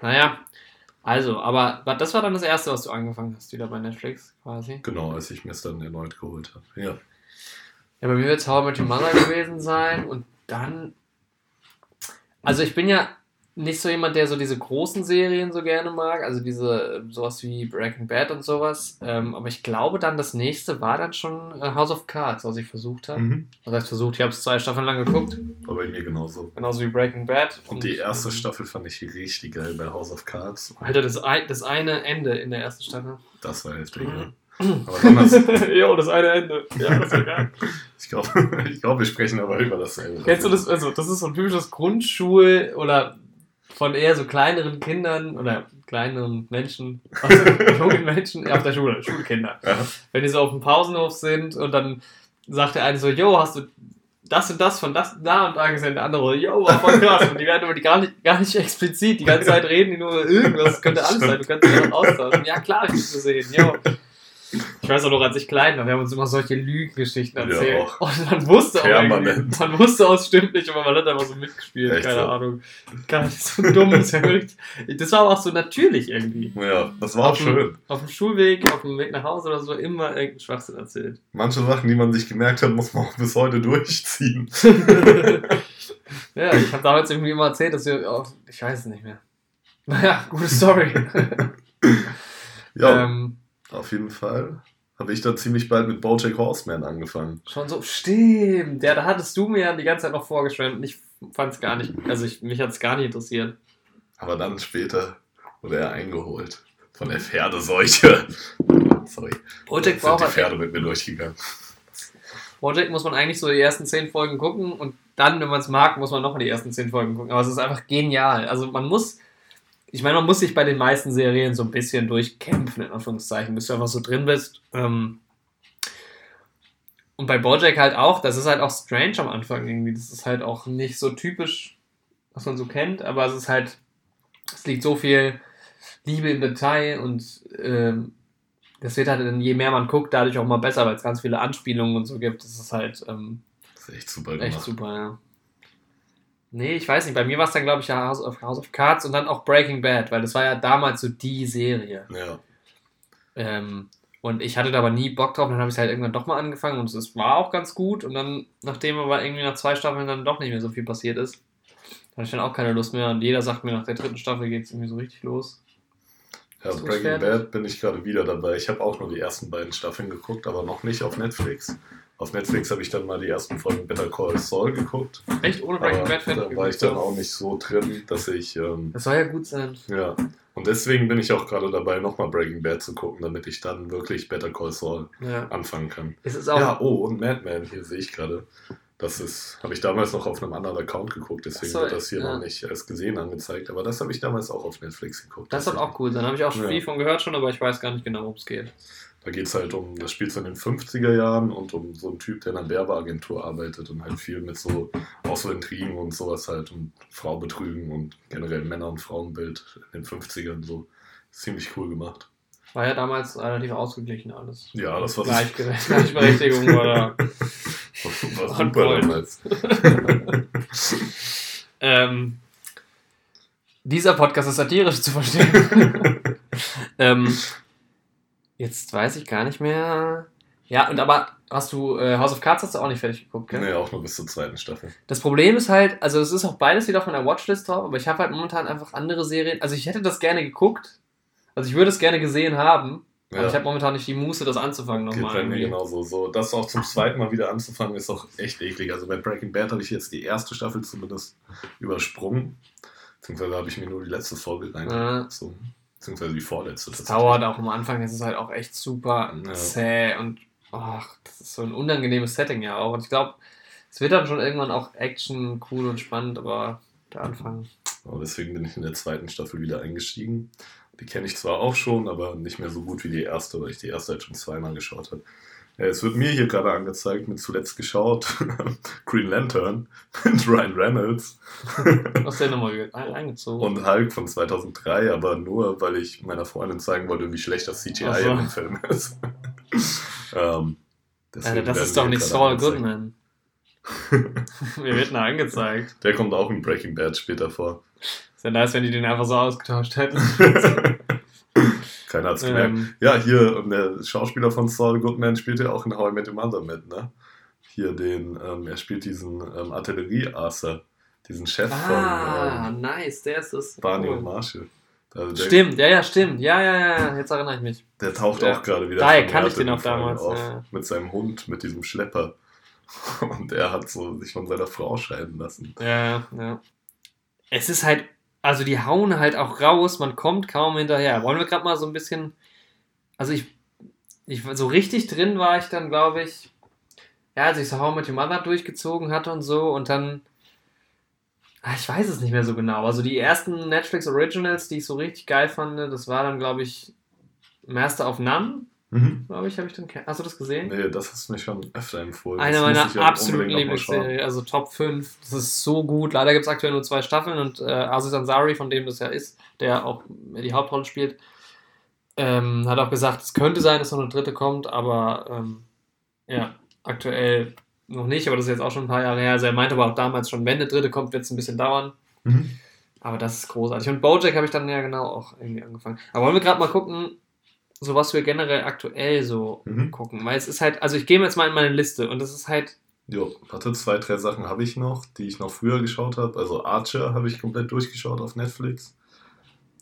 [SPEAKER 1] Naja, also, aber das war dann das erste, was du angefangen hast, wieder bei Netflix quasi.
[SPEAKER 2] Genau, als ich mir es dann erneut geholt habe. Ja.
[SPEAKER 1] Ja, bei mir wird es How I Met Your Mother gewesen sein und dann. Also ich bin ja nicht so jemand, der so diese großen Serien so gerne mag, also diese sowas wie Breaking Bad und sowas. Ähm, aber ich glaube dann, das nächste war dann schon äh, House of Cards, was ich versucht habe.
[SPEAKER 2] Mhm.
[SPEAKER 1] Das heißt versucht, ich habe es zwei Staffeln lang geguckt,
[SPEAKER 2] War bei mir genauso.
[SPEAKER 1] genauso wie Breaking Bad.
[SPEAKER 2] Und die erste
[SPEAKER 1] ähm,
[SPEAKER 2] Staffel fand ich richtig geil bei House of Cards.
[SPEAKER 1] Alter, das, ein, das eine Ende in der ersten Staffel.
[SPEAKER 2] Das war heftig,
[SPEAKER 1] Mhm.
[SPEAKER 2] ja. Aber dann hast,
[SPEAKER 1] jo, das eine Ende. Ja, das war geil.
[SPEAKER 2] ich glaube, ich glaub, wir sprechen aber über dasselbe.
[SPEAKER 1] Kennst du das? Also, das ist so ein typisches Grundschul- oder von eher so kleineren Kindern oder kleineren Menschen, also jungen Menschen auf der Schule, Schulkinder.
[SPEAKER 2] Ja.
[SPEAKER 1] Wenn die so auf dem Pausenhof sind und dann sagt der eine so, yo, hast du das und das von das da und da gesehen, der andere, yo, war voll krass. Und die werden aber die gar nicht, gar nicht explizit, die ganze Zeit reden die nur irgendwas, das könnte alles sein, du kannst dich auch austauschen. Ja klar, ich muss gesehen, yo. Ich weiß auch noch, als ich klein war, wir haben uns immer solche Lügengeschichten
[SPEAKER 2] Ja,
[SPEAKER 1] erzählt.
[SPEAKER 2] auch.
[SPEAKER 1] und man wusste auch
[SPEAKER 2] Permanent.
[SPEAKER 1] man wusste auch, es stimmt nicht, aber man hat einfach so mitgespielt,
[SPEAKER 2] Echt
[SPEAKER 1] keine
[SPEAKER 2] so?
[SPEAKER 1] Ahnung. Gar nicht so dumm, das, ja war aber auch so natürlich irgendwie.
[SPEAKER 2] Ja, das war auch
[SPEAKER 1] Auf dem-
[SPEAKER 2] schön.
[SPEAKER 1] Auf dem Schulweg, auf dem Weg nach Hause oder so, immer irgendeinen Schwachsinn erzählt.
[SPEAKER 2] Manche Sachen, die man sich gemerkt hat, muss man auch bis heute durchziehen.
[SPEAKER 1] ja, ich habe damals irgendwie immer erzählt, dass wir, oh, ich weiß es nicht mehr. Naja, gute Story.
[SPEAKER 2] Ja,
[SPEAKER 1] ähm,
[SPEAKER 2] auf jeden Fall habe ich dann ziemlich bald mit Bojack Horseman angefangen.
[SPEAKER 1] schon so, stimmt. Ja, da hattest du mir ja die ganze Zeit noch vorgeschwärmt und ich fand es gar nicht, also ich, mich hat es gar nicht interessiert.
[SPEAKER 2] Aber dann später wurde er eingeholt von der Pferdeseuche. Sorry.
[SPEAKER 1] Bojack
[SPEAKER 2] Sind die
[SPEAKER 1] braucht halt
[SPEAKER 2] Pferde mit mir durchgegangen.
[SPEAKER 1] Bojack muss man eigentlich so die ersten zehn Folgen gucken und dann, wenn man es mag, muss man nochmal die ersten zehn Folgen gucken. Aber es ist einfach genial. Also man muss, ich meine, man muss sich bei den meisten Serien so ein bisschen durchkämpfen, in Anführungszeichen, bis du einfach so drin bist. Ähm, und bei Bojack halt auch, das ist halt auch strange am Anfang irgendwie. Das ist halt auch nicht so typisch, was man so kennt, aber es ist halt, es liegt so viel Liebe im Detail und ähm, das wird halt, dann, je mehr man guckt, dadurch auch mal besser, weil es ganz viele Anspielungen und so gibt. Das ist halt ähm,
[SPEAKER 2] Das ist echt super
[SPEAKER 1] echt
[SPEAKER 2] gemacht.
[SPEAKER 1] super, ja. Nee, ich weiß nicht. Bei mir war es dann, glaube ich, ja House of, House of Cards und dann auch Breaking Bad, weil das war ja damals so die Serie.
[SPEAKER 2] Ja.
[SPEAKER 1] Ähm, und ich hatte da aber nie Bock drauf, dann habe ich es halt irgendwann doch mal angefangen und es war auch ganz gut. Und dann, nachdem aber irgendwie nach zwei Staffeln dann doch nicht mehr so viel passiert ist, hatte ich dann auch keine Lust mehr. Und jeder sagt mir, nach der dritten Staffel geht es irgendwie so richtig los.
[SPEAKER 2] Ja, Breaking
[SPEAKER 1] fertig?
[SPEAKER 2] Bad bin ich gerade wieder dabei. Ich habe auch nur die ersten beiden Staffeln geguckt, aber noch nicht auf Netflix. Auf Netflix habe ich dann mal die ersten Folgen Better Call Saul geguckt.
[SPEAKER 1] Echt ohne Breaking
[SPEAKER 2] Aber
[SPEAKER 1] Bad fertig
[SPEAKER 2] da war ich dann auch nicht so drin, dass ich, ähm,
[SPEAKER 1] Das soll ja gut sein.
[SPEAKER 2] ja. Und deswegen bin ich auch gerade dabei, nochmal Breaking Bad zu gucken, damit ich dann wirklich Better Call Saul
[SPEAKER 1] Ja.
[SPEAKER 2] anfangen kann.
[SPEAKER 1] Es ist auch.
[SPEAKER 2] Ja, oh, und Madman, hier sehe ich gerade. Das ist, habe ich damals noch auf einem anderen Account geguckt, deswegen
[SPEAKER 1] so,
[SPEAKER 2] wird das hier
[SPEAKER 1] ja.
[SPEAKER 2] noch nicht als gesehen angezeigt. Aber das habe ich damals auch auf Netflix geguckt.
[SPEAKER 1] Das soll auch cool sein. Habe ich auch schon
[SPEAKER 2] Ja.
[SPEAKER 1] viel von gehört schon, aber ich weiß gar nicht genau, worum es geht.
[SPEAKER 2] Da geht es halt um, das spielt so in den 50er Jahren und um so einen Typ, der in einer Werbeagentur arbeitet und halt viel mit so, auch so Intrigen und sowas halt und Frau betrügen und generell Männer- und Frauenbild in den 50ern so. Ziemlich cool gemacht.
[SPEAKER 1] War ja damals relativ ausgeglichen alles.
[SPEAKER 2] Ja, das war
[SPEAKER 1] Gleichberechtigung oder.
[SPEAKER 2] war super damals.
[SPEAKER 1] Ähm, dieser Podcast ist satirisch zu verstehen. ähm, jetzt weiß ich gar nicht mehr. Ja, und aber hast du äh, House of Cards hast du auch nicht fertig geguckt, gell?
[SPEAKER 2] Nee, auch nur bis zur zweiten Staffel.
[SPEAKER 1] Das Problem ist halt, also es ist auch beides wieder auf meiner Watchlist drauf, aber ich habe halt momentan einfach andere Serien. Also ich hätte das gerne geguckt. Also ich würde es gerne gesehen haben, Aber ich habe momentan nicht die Muße, das anzufangen nochmal.
[SPEAKER 2] Geht bei mir genauso. So, das auch zum zweiten Mal wieder anzufangen, ist auch echt eklig. Also bei Breaking Bad habe ich jetzt die erste Staffel zumindest übersprungen. Beziehungsweise habe ich mir nur die letzte Folge reingezogen. Ja. Beziehungsweise die vorletzte.
[SPEAKER 1] Das dauert auch am Anfang, ist es halt auch echt super ja. zäh und ach, das ist so ein unangenehmes Setting ja auch. Und ich glaube, es wird dann schon irgendwann auch Action cool und spannend, aber der Anfang.
[SPEAKER 2] Aber deswegen bin ich in der zweiten Staffel wieder eingestiegen. Die kenne ich zwar auch schon, aber nicht mehr so gut wie die erste, weil ich die erste halt schon zweimal geschaut habe. Es wird mir hier gerade angezeigt, mit zuletzt geschaut, Green Lantern mit Ryan Reynolds.
[SPEAKER 1] Was der nochmal eingezogen?
[SPEAKER 2] Und Hulk von 2003, aber nur, weil ich meiner Freundin zeigen wollte, wie schlecht das CGI so. in dem Film ist. ähm,
[SPEAKER 1] Alter, das ist doch nicht Saul Goodman. Mir wird noch angezeigt.
[SPEAKER 2] Der kommt auch in Breaking Bad später vor.
[SPEAKER 1] Ist ja nice, wenn die den einfach so ausgetauscht hätten.
[SPEAKER 2] Keiner hat es gemerkt. Ähm, ja, hier, der Schauspieler von Saul Goodman spielt ja auch in How I Met Your Mother mit, ne? Hier den, ähm, er spielt diesen ähm, Artillerieaser, diesen Chef
[SPEAKER 1] ah, von. Ah, ähm, nice, der ist das.
[SPEAKER 2] Barney cool. Marshall.
[SPEAKER 1] Also der, stimmt, ja, ja, stimmt. Ja, ja, ja, jetzt erinnere ich mich.
[SPEAKER 2] Der taucht ja. auch gerade wieder.
[SPEAKER 1] Daher kannte ich den auch damals. Auf,
[SPEAKER 2] ja. Mit seinem Hund, mit diesem Schlepper. Und er hat so sich von seiner Frau scheiden lassen.
[SPEAKER 1] Ja, ja. Es ist halt also die hauen halt auch raus, man kommt kaum hinterher. Wollen wir gerade mal so ein bisschen. Also ich, ich. So richtig drin war ich dann, glaube ich. Ja, als ich so How Met Your Mother durchgezogen hatte und so und dann. Ah, ich weiß es nicht mehr so genau. Also die ersten Netflix Originals, die ich so richtig geil fand, das war dann, glaube ich, Master of None. Mhm. Glaube ich, habe ich dann. Hast du das gesehen?
[SPEAKER 2] Nee, das hast du mir schon öfter empfohlen.
[SPEAKER 1] Eine meiner absoluten Lieblingsserien, also Top 5. Das ist so gut. Leider gibt es aktuell nur zwei Staffeln und äh, Aziz Ansari, von dem das ja ist, der auch die Hauptrolle spielt, ähm, hat auch gesagt, es könnte sein, dass noch eine dritte kommt, aber ähm, ja, aktuell noch nicht, aber das ist jetzt auch schon ein paar Jahre her. Also er meinte aber auch damals schon, wenn eine dritte kommt, wird es ein bisschen dauern. Mhm. Aber das ist großartig. Und Bojack habe ich dann ja genau auch irgendwie angefangen. Aber wollen wir gerade mal gucken, so was wir generell aktuell so mhm. gucken. Weil es ist halt, also ich gehe jetzt mal in meine Liste und das ist halt.
[SPEAKER 2] Jo, warte, zwei, drei Sachen habe ich noch, die ich noch früher geschaut habe. Also Archer habe ich komplett durchgeschaut auf Netflix.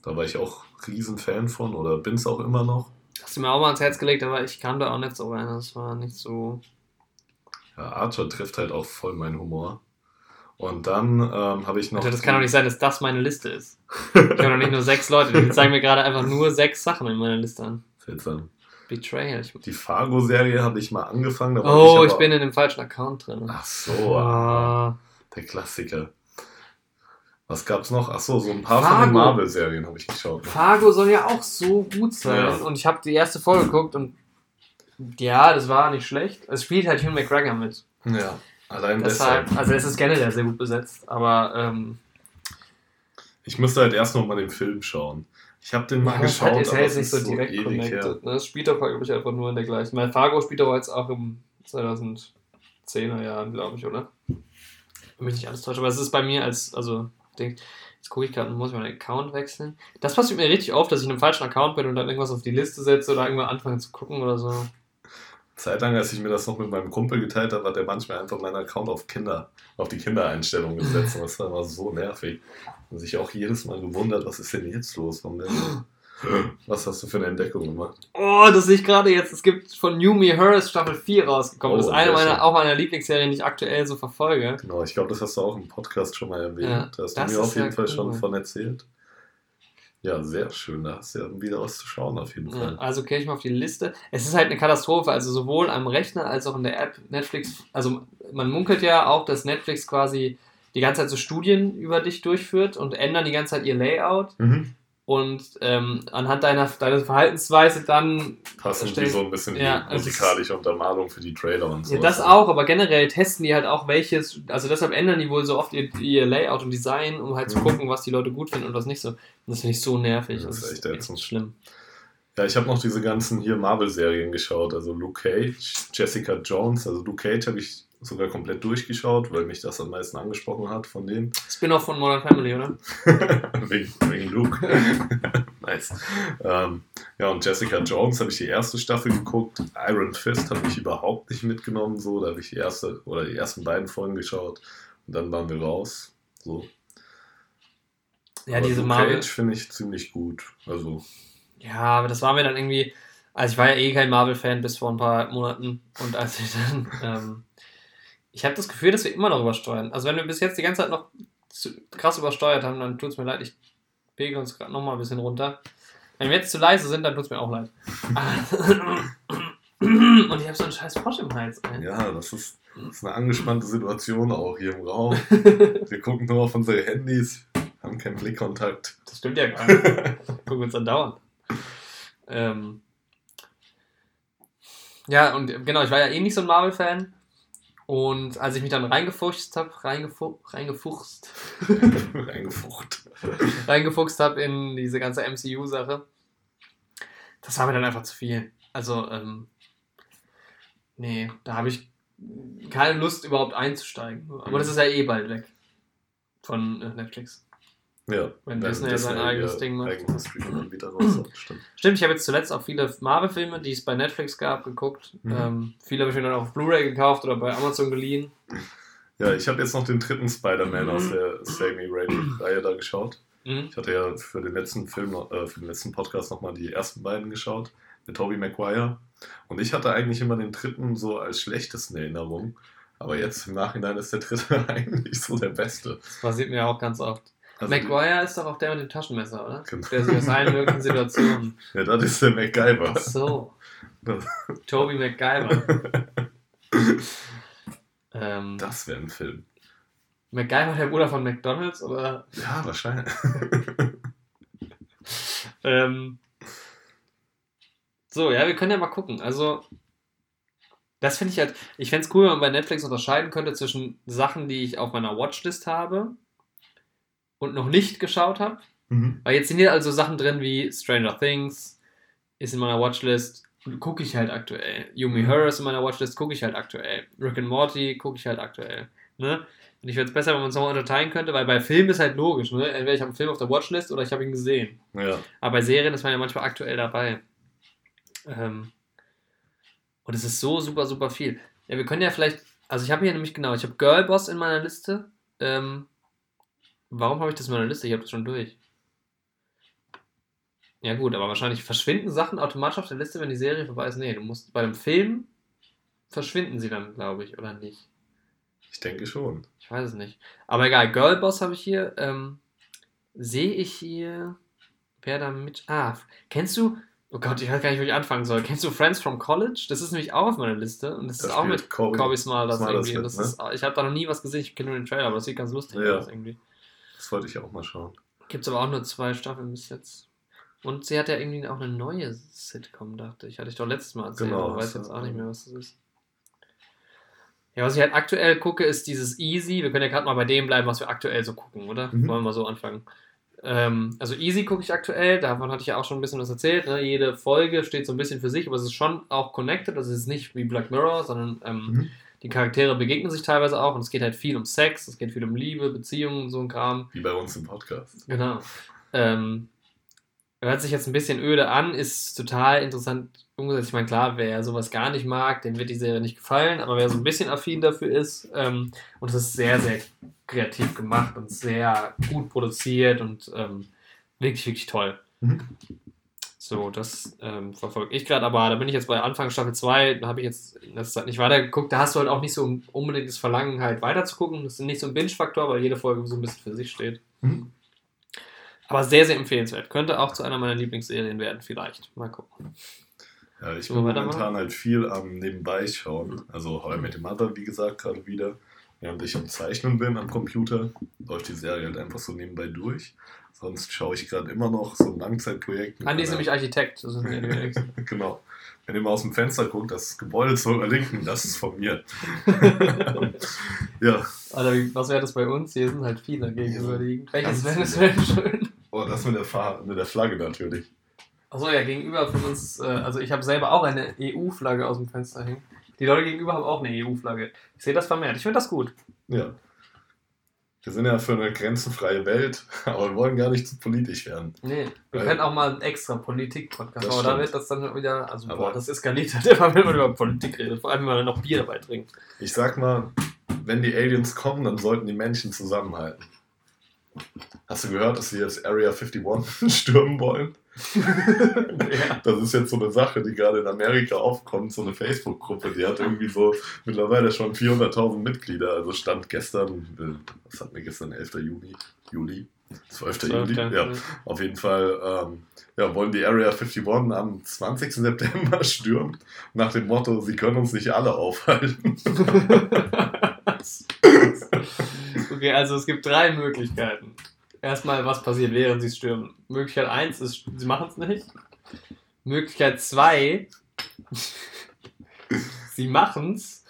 [SPEAKER 2] Da war ich auch riesen Fan von oder bin es auch immer noch.
[SPEAKER 1] Hast du mir auch mal ans Herz gelegt, aber ich kam da auch nicht so rein. Das war nicht so.
[SPEAKER 2] Ja, Archer trifft halt auch voll meinen Humor. Und dann ähm, habe ich noch.
[SPEAKER 1] Alter, das kann doch nicht sein, dass das meine Liste ist. Ich habe doch nicht nur sechs Leute, die zeigen mir gerade einfach nur sechs Sachen in meiner Liste an. Seltsam. Betrayal.
[SPEAKER 2] Die Fargo-Serie habe ich mal angefangen.
[SPEAKER 1] oh, ich, ich, bin in dem falschen Account drin.
[SPEAKER 2] Ach so, ah. der Klassiker. Was gab's noch? Ach so, so ein paar Fargo. von den Marvel-Serien habe ich geschaut.
[SPEAKER 1] Fargo soll ja auch so gut sein. Ja. Und ich habe die erste Folge geguckt und ja, das war nicht schlecht. Es spielt halt Hugh McGregor mit.
[SPEAKER 2] Ja. Allein
[SPEAKER 1] deshalb. deshalb. Also es ist generell sehr gut besetzt, aber ähm,
[SPEAKER 2] ich müsste halt erst noch mal den Film schauen. Ich habe den mal ja, geschaut, halt, ist aber es
[SPEAKER 1] nicht so direkt so connected. Ne? Es spielt doch, glaube ich, einfach nur in der gleichen. Mein Fargo spielt doch jetzt auch im 2010er Jahren, glaube ich, oder? Wenn mich nicht alles täuscht, aber es ist bei mir als, also, denk, jetzt gucke ich gerade, muss ich meinen Account wechseln. Das passiert mir richtig oft, dass ich in einem falschen Account bin und dann irgendwas auf die Liste setze oder irgendwann anfange zu gucken oder so.
[SPEAKER 2] Zeit lang, als ich mir das noch mit meinem Kumpel geteilt habe, hat er manchmal einfach meinen Account auf Kinder, auf die Kindereinstellungen gesetzt. Und das war immer so nervig. Und sich auch jedes Mal gewundert, was ist denn jetzt los? Was hast du für eine Entdeckung gemacht?
[SPEAKER 1] Oh, das sehe ich gerade jetzt. Es gibt von New Me Hers Staffel 4 rausgekommen. Oh, das ist eine meiner, auch meiner Lieblingsserien, die ich aktuell so verfolge.
[SPEAKER 2] Genau, ich glaube, das hast du auch im Podcast schon mal erwähnt. Ja, da hast du mir auf jeden Fall cool. schon von erzählt. Ja, sehr schön. Da hast du ja wieder was zu schauen, auf jeden Fall.
[SPEAKER 1] also gehe ich mal auf die Liste. Es ist halt eine Katastrophe, also sowohl am Rechner als auch in der App. Netflix, also man munkelt ja auch, dass Netflix quasi die ganze Zeit so Studien über dich durchführt und ändern die ganze Zeit ihr Layout. Mhm und ähm, anhand deiner, deiner Verhaltensweise dann.
[SPEAKER 2] Passen die so ein bisschen ja, die musikalische Untermalung für die Trailer und so.
[SPEAKER 1] Ja, das auch, aber generell testen die halt auch welches, also deshalb ändern die wohl so oft ihr, ihr Layout und Design, um halt mhm. zu gucken, was die Leute gut finden und was nicht so. Und das finde ich so nervig. Das, das ist echt, echt schlimm.
[SPEAKER 2] Ja, ich habe noch diese ganzen hier Marvel-Serien geschaut, also Luke Cage, Jessica Jones, also Luke Cage habe ich sogar komplett durchgeschaut, weil mich das am meisten angesprochen hat von denen.
[SPEAKER 1] Spin-off von Modern Family, oder?
[SPEAKER 2] wegen, wegen Luke. nice. Ähm, ja, und Jessica Jones habe ich die erste Staffel geguckt. Iron Fist habe ich überhaupt nicht mitgenommen, so. Da habe ich die erste oder die ersten beiden Folgen geschaut und dann waren wir raus. So.
[SPEAKER 1] Ja, Aber diese Luke Marvel.
[SPEAKER 2] Cage finde ich ziemlich gut. Also.
[SPEAKER 1] Ja, aber das war mir dann irgendwie Also ich war ja eh kein Marvel-Fan bis vor ein paar Monaten und als ich dann, ähm, ich habe das Gefühl, dass wir immer noch übersteuern. Also wenn wir bis jetzt die ganze Zeit noch krass übersteuert haben, dann tut es mir leid, ich pegel uns gerade nochmal ein bisschen runter. Wenn wir jetzt zu leise sind, dann tut es mir auch leid. und ich habe so einen scheiß Frosch im Hals. Ey.
[SPEAKER 2] Ja, das ist, das ist eine angespannte Situation auch hier im Raum. Wir gucken nur auf unsere Handys, haben keinen Blickkontakt.
[SPEAKER 1] Das stimmt ja gar nicht. Gucken wir uns dann dauernd. Ähm, ja, und genau, ich war ja eh nicht so ein Marvel-Fan. Und als ich mich dann reingefuchst habe, reingefu reingefuchst,
[SPEAKER 2] Reingefucht.
[SPEAKER 1] reingefuchst habe in diese ganze MCU-Sache, das war mir dann einfach zu viel. Also, ähm, nee, da habe ich keine Lust überhaupt einzusteigen. Aber das ist ja eh bald weg von äh, Netflix.
[SPEAKER 2] Ja,
[SPEAKER 1] Wenn Disney ja sein eigenes Ding macht.
[SPEAKER 2] Streaming-Anbieter stimmt.
[SPEAKER 1] Stimmt, ich habe jetzt zuletzt auch viele Marvel-Filme, die es bei Netflix gab, geguckt.
[SPEAKER 2] Mhm.
[SPEAKER 1] Ähm, viele habe ich mir dann auch auf Blu-ray gekauft oder bei Amazon geliehen.
[SPEAKER 2] Ja, ich habe jetzt noch den dritten Spider-Man
[SPEAKER 1] Mhm.
[SPEAKER 2] aus der Sammy Raimi-Reihe da geschaut.
[SPEAKER 1] Mhm.
[SPEAKER 2] Ich hatte ja für den letzten Film, äh, für den letzten Podcast nochmal die ersten beiden geschaut, mit Tobey Maguire. Und ich hatte eigentlich immer den dritten so als schlechtesten in Erinnerung. Aber jetzt im Nachhinein ist der dritte eigentlich so der beste.
[SPEAKER 1] Das passiert mir auch ganz oft.
[SPEAKER 2] Also,
[SPEAKER 1] Maguire ist doch auch der mit dem Taschenmesser, oder?
[SPEAKER 2] Genau.
[SPEAKER 1] Der sich aus allen möglichen Situationen.
[SPEAKER 2] Ja, das ist der MacGyver.
[SPEAKER 1] Ach so. Toby MacGyver. ähm,
[SPEAKER 2] das wäre ein Film.
[SPEAKER 1] MacGyver, der Bruder von McDonalds, oder?
[SPEAKER 2] Ja, wahrscheinlich.
[SPEAKER 1] Ähm, so, ja, wir können ja mal gucken. Also, das finde ich halt, ich fände es cool, wenn man bei Netflix unterscheiden könnte zwischen Sachen, die ich auf meiner Watchlist habe und noch nicht geschaut habe.
[SPEAKER 2] Mhm.
[SPEAKER 1] Weil jetzt sind hier also Sachen drin wie Stranger Things, ist in meiner Watchlist, gucke ich halt aktuell. Yumi
[SPEAKER 2] Mhm.
[SPEAKER 1] Horror ist in meiner Watchlist, gucke ich halt aktuell. Rick and Morty gucke ich halt aktuell. Ne? Und ich würde es besser, wenn man es nochmal unterteilen könnte, weil bei Filmen ist halt logisch. Ne? Entweder ich habe einen Film auf der Watchlist oder ich habe ihn gesehen.
[SPEAKER 2] Ja.
[SPEAKER 1] Aber bei Serien ist man ja manchmal aktuell dabei. Ähm, und es ist so super, super viel. Ja, wir können ja vielleicht, also ich habe hier nämlich genau, ich habe Girlboss in meiner Liste. Ähm, warum habe ich das in meiner Liste? Ich habe das schon durch. Ja gut, aber wahrscheinlich verschwinden Sachen automatisch auf der Liste, wenn die Serie vorbei ist. Nee, du musst bei dem Film verschwinden sie dann, glaube ich, oder nicht?
[SPEAKER 2] Ich denke schon.
[SPEAKER 1] Ich weiß es nicht. Aber egal, Girlboss habe ich hier. Ähm, Sehe ich hier. Wer da mit. Ah, kennst du. Oh Gott, ich weiß gar nicht, wo ich anfangen soll. Kennst du Friends from College? Das ist nämlich auch auf meiner Liste. Und das,
[SPEAKER 2] Das
[SPEAKER 1] ist auch mit
[SPEAKER 2] Corby-
[SPEAKER 1] Corby Smulders
[SPEAKER 2] Smulders
[SPEAKER 1] irgendwie.
[SPEAKER 2] Mit,
[SPEAKER 1] das
[SPEAKER 2] ne?
[SPEAKER 1] ist, ich habe da noch nie was gesehen. Ich kenne nur den Trailer, aber das sieht ganz lustig
[SPEAKER 2] Ja.
[SPEAKER 1] aus irgendwie.
[SPEAKER 2] Das wollte ich auch mal schauen.
[SPEAKER 1] Gibt es aber auch nur zwei Staffeln bis jetzt. Und sie hat ja irgendwie auch eine neue Sitcom, dachte ich. Hatte ich doch letztes Mal erzählt,
[SPEAKER 2] Genau,
[SPEAKER 1] aber weiß jetzt auch nicht mehr, was das ist. Ja, was ich halt aktuell gucke, ist dieses Easy. Wir können ja gerade mal bei dem bleiben, was wir aktuell so gucken, oder?
[SPEAKER 2] Mhm.
[SPEAKER 1] Wollen wir mal so anfangen. Ähm, also Easy gucke ich aktuell, davon hatte ich ja auch schon ein bisschen was erzählt. Ne? Jede Folge steht so ein bisschen für sich, aber es ist schon auch connected. Also es ist nicht wie Black Mirror, sondern ähm,
[SPEAKER 2] Mhm.
[SPEAKER 1] Die Charaktere begegnen sich teilweise auch und es geht halt viel um Sex, es geht viel um Liebe, Beziehungen und so ein Kram.
[SPEAKER 2] Wie bei uns im Podcast.
[SPEAKER 1] Genau. Ähm, hört sich jetzt ein bisschen öde an, ist total interessant umgesetzt. Ich meine, klar, wer sowas gar nicht mag, dem wird die Serie nicht gefallen, aber wer so ein bisschen affin dafür ist, ähm, und es ist sehr, sehr kreativ gemacht und sehr gut produziert und ähm, wirklich, wirklich toll.
[SPEAKER 2] Mhm.
[SPEAKER 1] So, das ähm, verfolge ich gerade, aber da bin ich jetzt bei Anfang Staffel 2, da habe ich jetzt in letzter Zeit nicht weitergeguckt. Da hast du halt auch nicht so unbedingt das Verlangen, halt weiterzugucken. Das ist nicht so ein Binge-Faktor, weil jede Folge so ein bisschen für sich steht.
[SPEAKER 2] Mhm.
[SPEAKER 1] Aber sehr, sehr empfehlenswert. Könnte auch zu einer meiner Lieblingsserien werden, vielleicht. Mal gucken.
[SPEAKER 2] Ja, ich
[SPEAKER 1] Sollen
[SPEAKER 2] bin momentan halt viel am Nebenbei schauen. Also I Met Your Mother, wie gesagt, gerade wieder. Während ich am Zeichnen bin am Computer, läuft die Serie halt einfach so nebenbei durch. Sonst schaue ich gerade immer noch so ein Langzeitprojekt.
[SPEAKER 1] Andi ist
[SPEAKER 2] einer-
[SPEAKER 1] nämlich Architekt. Das ist
[SPEAKER 2] genau. Wenn ihr mal aus dem Fenster guckt, das Gebäude zur Linken, das ist von mir. ja,
[SPEAKER 1] Alter, was wäre das bei uns? Hier sind halt viele gegenüberliegend. Welches wäre das denn schön?
[SPEAKER 2] oh, das mit der, Fahr mit der Flagge natürlich.
[SPEAKER 1] Achso, ja, gegenüber von uns, äh, also ich habe selber auch eine EU-Flagge aus dem Fenster hängen. Die Leute gegenüber haben auch eine EU-Flagge. Ich sehe das vermehrt. Ich finde das gut.
[SPEAKER 2] Ja. Wir sind ja für eine grenzenfreie Welt, aber wir wollen gar nicht zu politisch werden.
[SPEAKER 1] Nee, wir
[SPEAKER 2] Weil-
[SPEAKER 1] können auch mal einen extra Politik-Podcast machen, aber da
[SPEAKER 2] stimmt.
[SPEAKER 1] wird das dann wieder, also
[SPEAKER 2] Aber-
[SPEAKER 1] boah, das eskaliert halt immer, wenn man über Politik redet, vor allem wenn man dann noch Bier dabei trinkt.
[SPEAKER 2] Ich sag mal, wenn die Aliens kommen, dann sollten die Menschen zusammenhalten. Hast du gehört, dass sie jetzt Area 51 stürmen wollen? Ja. Das ist jetzt so eine Sache, die gerade in Amerika aufkommt, so eine Facebook-Gruppe, die hat irgendwie so mittlerweile schon 400.000 Mitglieder. Also stand gestern, äh, was hatten wir gestern, 11. Juli, Juli 12. 12. Juli, ja. ja. Auf jeden Fall ähm, ja, wollen die Area 51 am 20. September stürmen, nach dem Motto, sie können uns nicht alle aufhalten.
[SPEAKER 1] okay, also es gibt drei Möglichkeiten erstmal, was passiert, während sie stürmen. Möglichkeit 1 ist, sie machen es nicht. Möglichkeit 2, sie machen es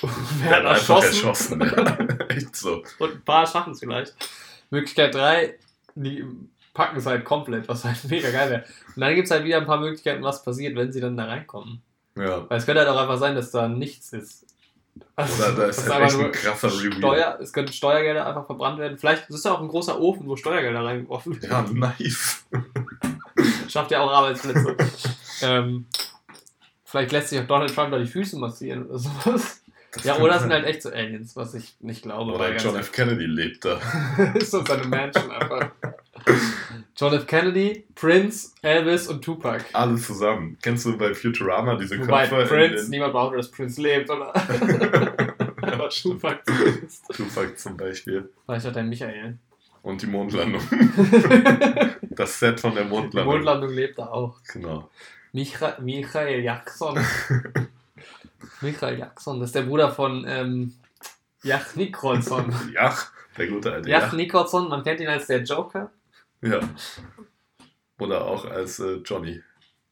[SPEAKER 1] und werden erschossen. erschossen. Echt so. Und ein paar schaffen es vielleicht. Möglichkeit 3, die packen es halt komplett, was halt mega geil wäre. Und dann gibt es halt wieder ein paar Möglichkeiten, was passiert, wenn sie dann da reinkommen. Ja. Weil es könnte halt auch einfach sein, dass da nichts ist. Also, Oder da ist halt echt ein krasser Review. Steuer, es können Steuergelder einfach verbrannt werden. Vielleicht ist da auch ein großer Ofen, wo Steuergelder reingeworfen werden. Ja, nice. Schafft ja auch Arbeitsplätze. ähm, vielleicht lässt sich auch Donald Trump da die Füße massieren oder sowas. Das ja, oder sind halt echt so Aliens, was ich nicht glaube.
[SPEAKER 2] Oder John F. Kennedy lebt da.
[SPEAKER 1] ist so seine Mansion einfach. John F. Kennedy, Prince, Elvis und Tupac.
[SPEAKER 2] Alle zusammen. Kennst du bei Futurama diese
[SPEAKER 1] Wobei Köpfe? Prince, in, niemand behauptet, dass Prince lebt, oder? Aber
[SPEAKER 2] Tupac zumindest. Tupac zum Beispiel.
[SPEAKER 1] Vielleicht hat er Michael.
[SPEAKER 2] Und die Mondlandung. das Set von der Mondlandung.
[SPEAKER 1] Die Mondlandung lebt da auch. Genau. Micha Michael Jackson. Michael Jackson, das ist der Bruder von ähm, Jach Nicholson.
[SPEAKER 2] Jach, der gute alte
[SPEAKER 1] Jach. Jach Nicholson, man kennt ihn als der Joker.
[SPEAKER 2] Ja. Oder auch als äh, Johnny.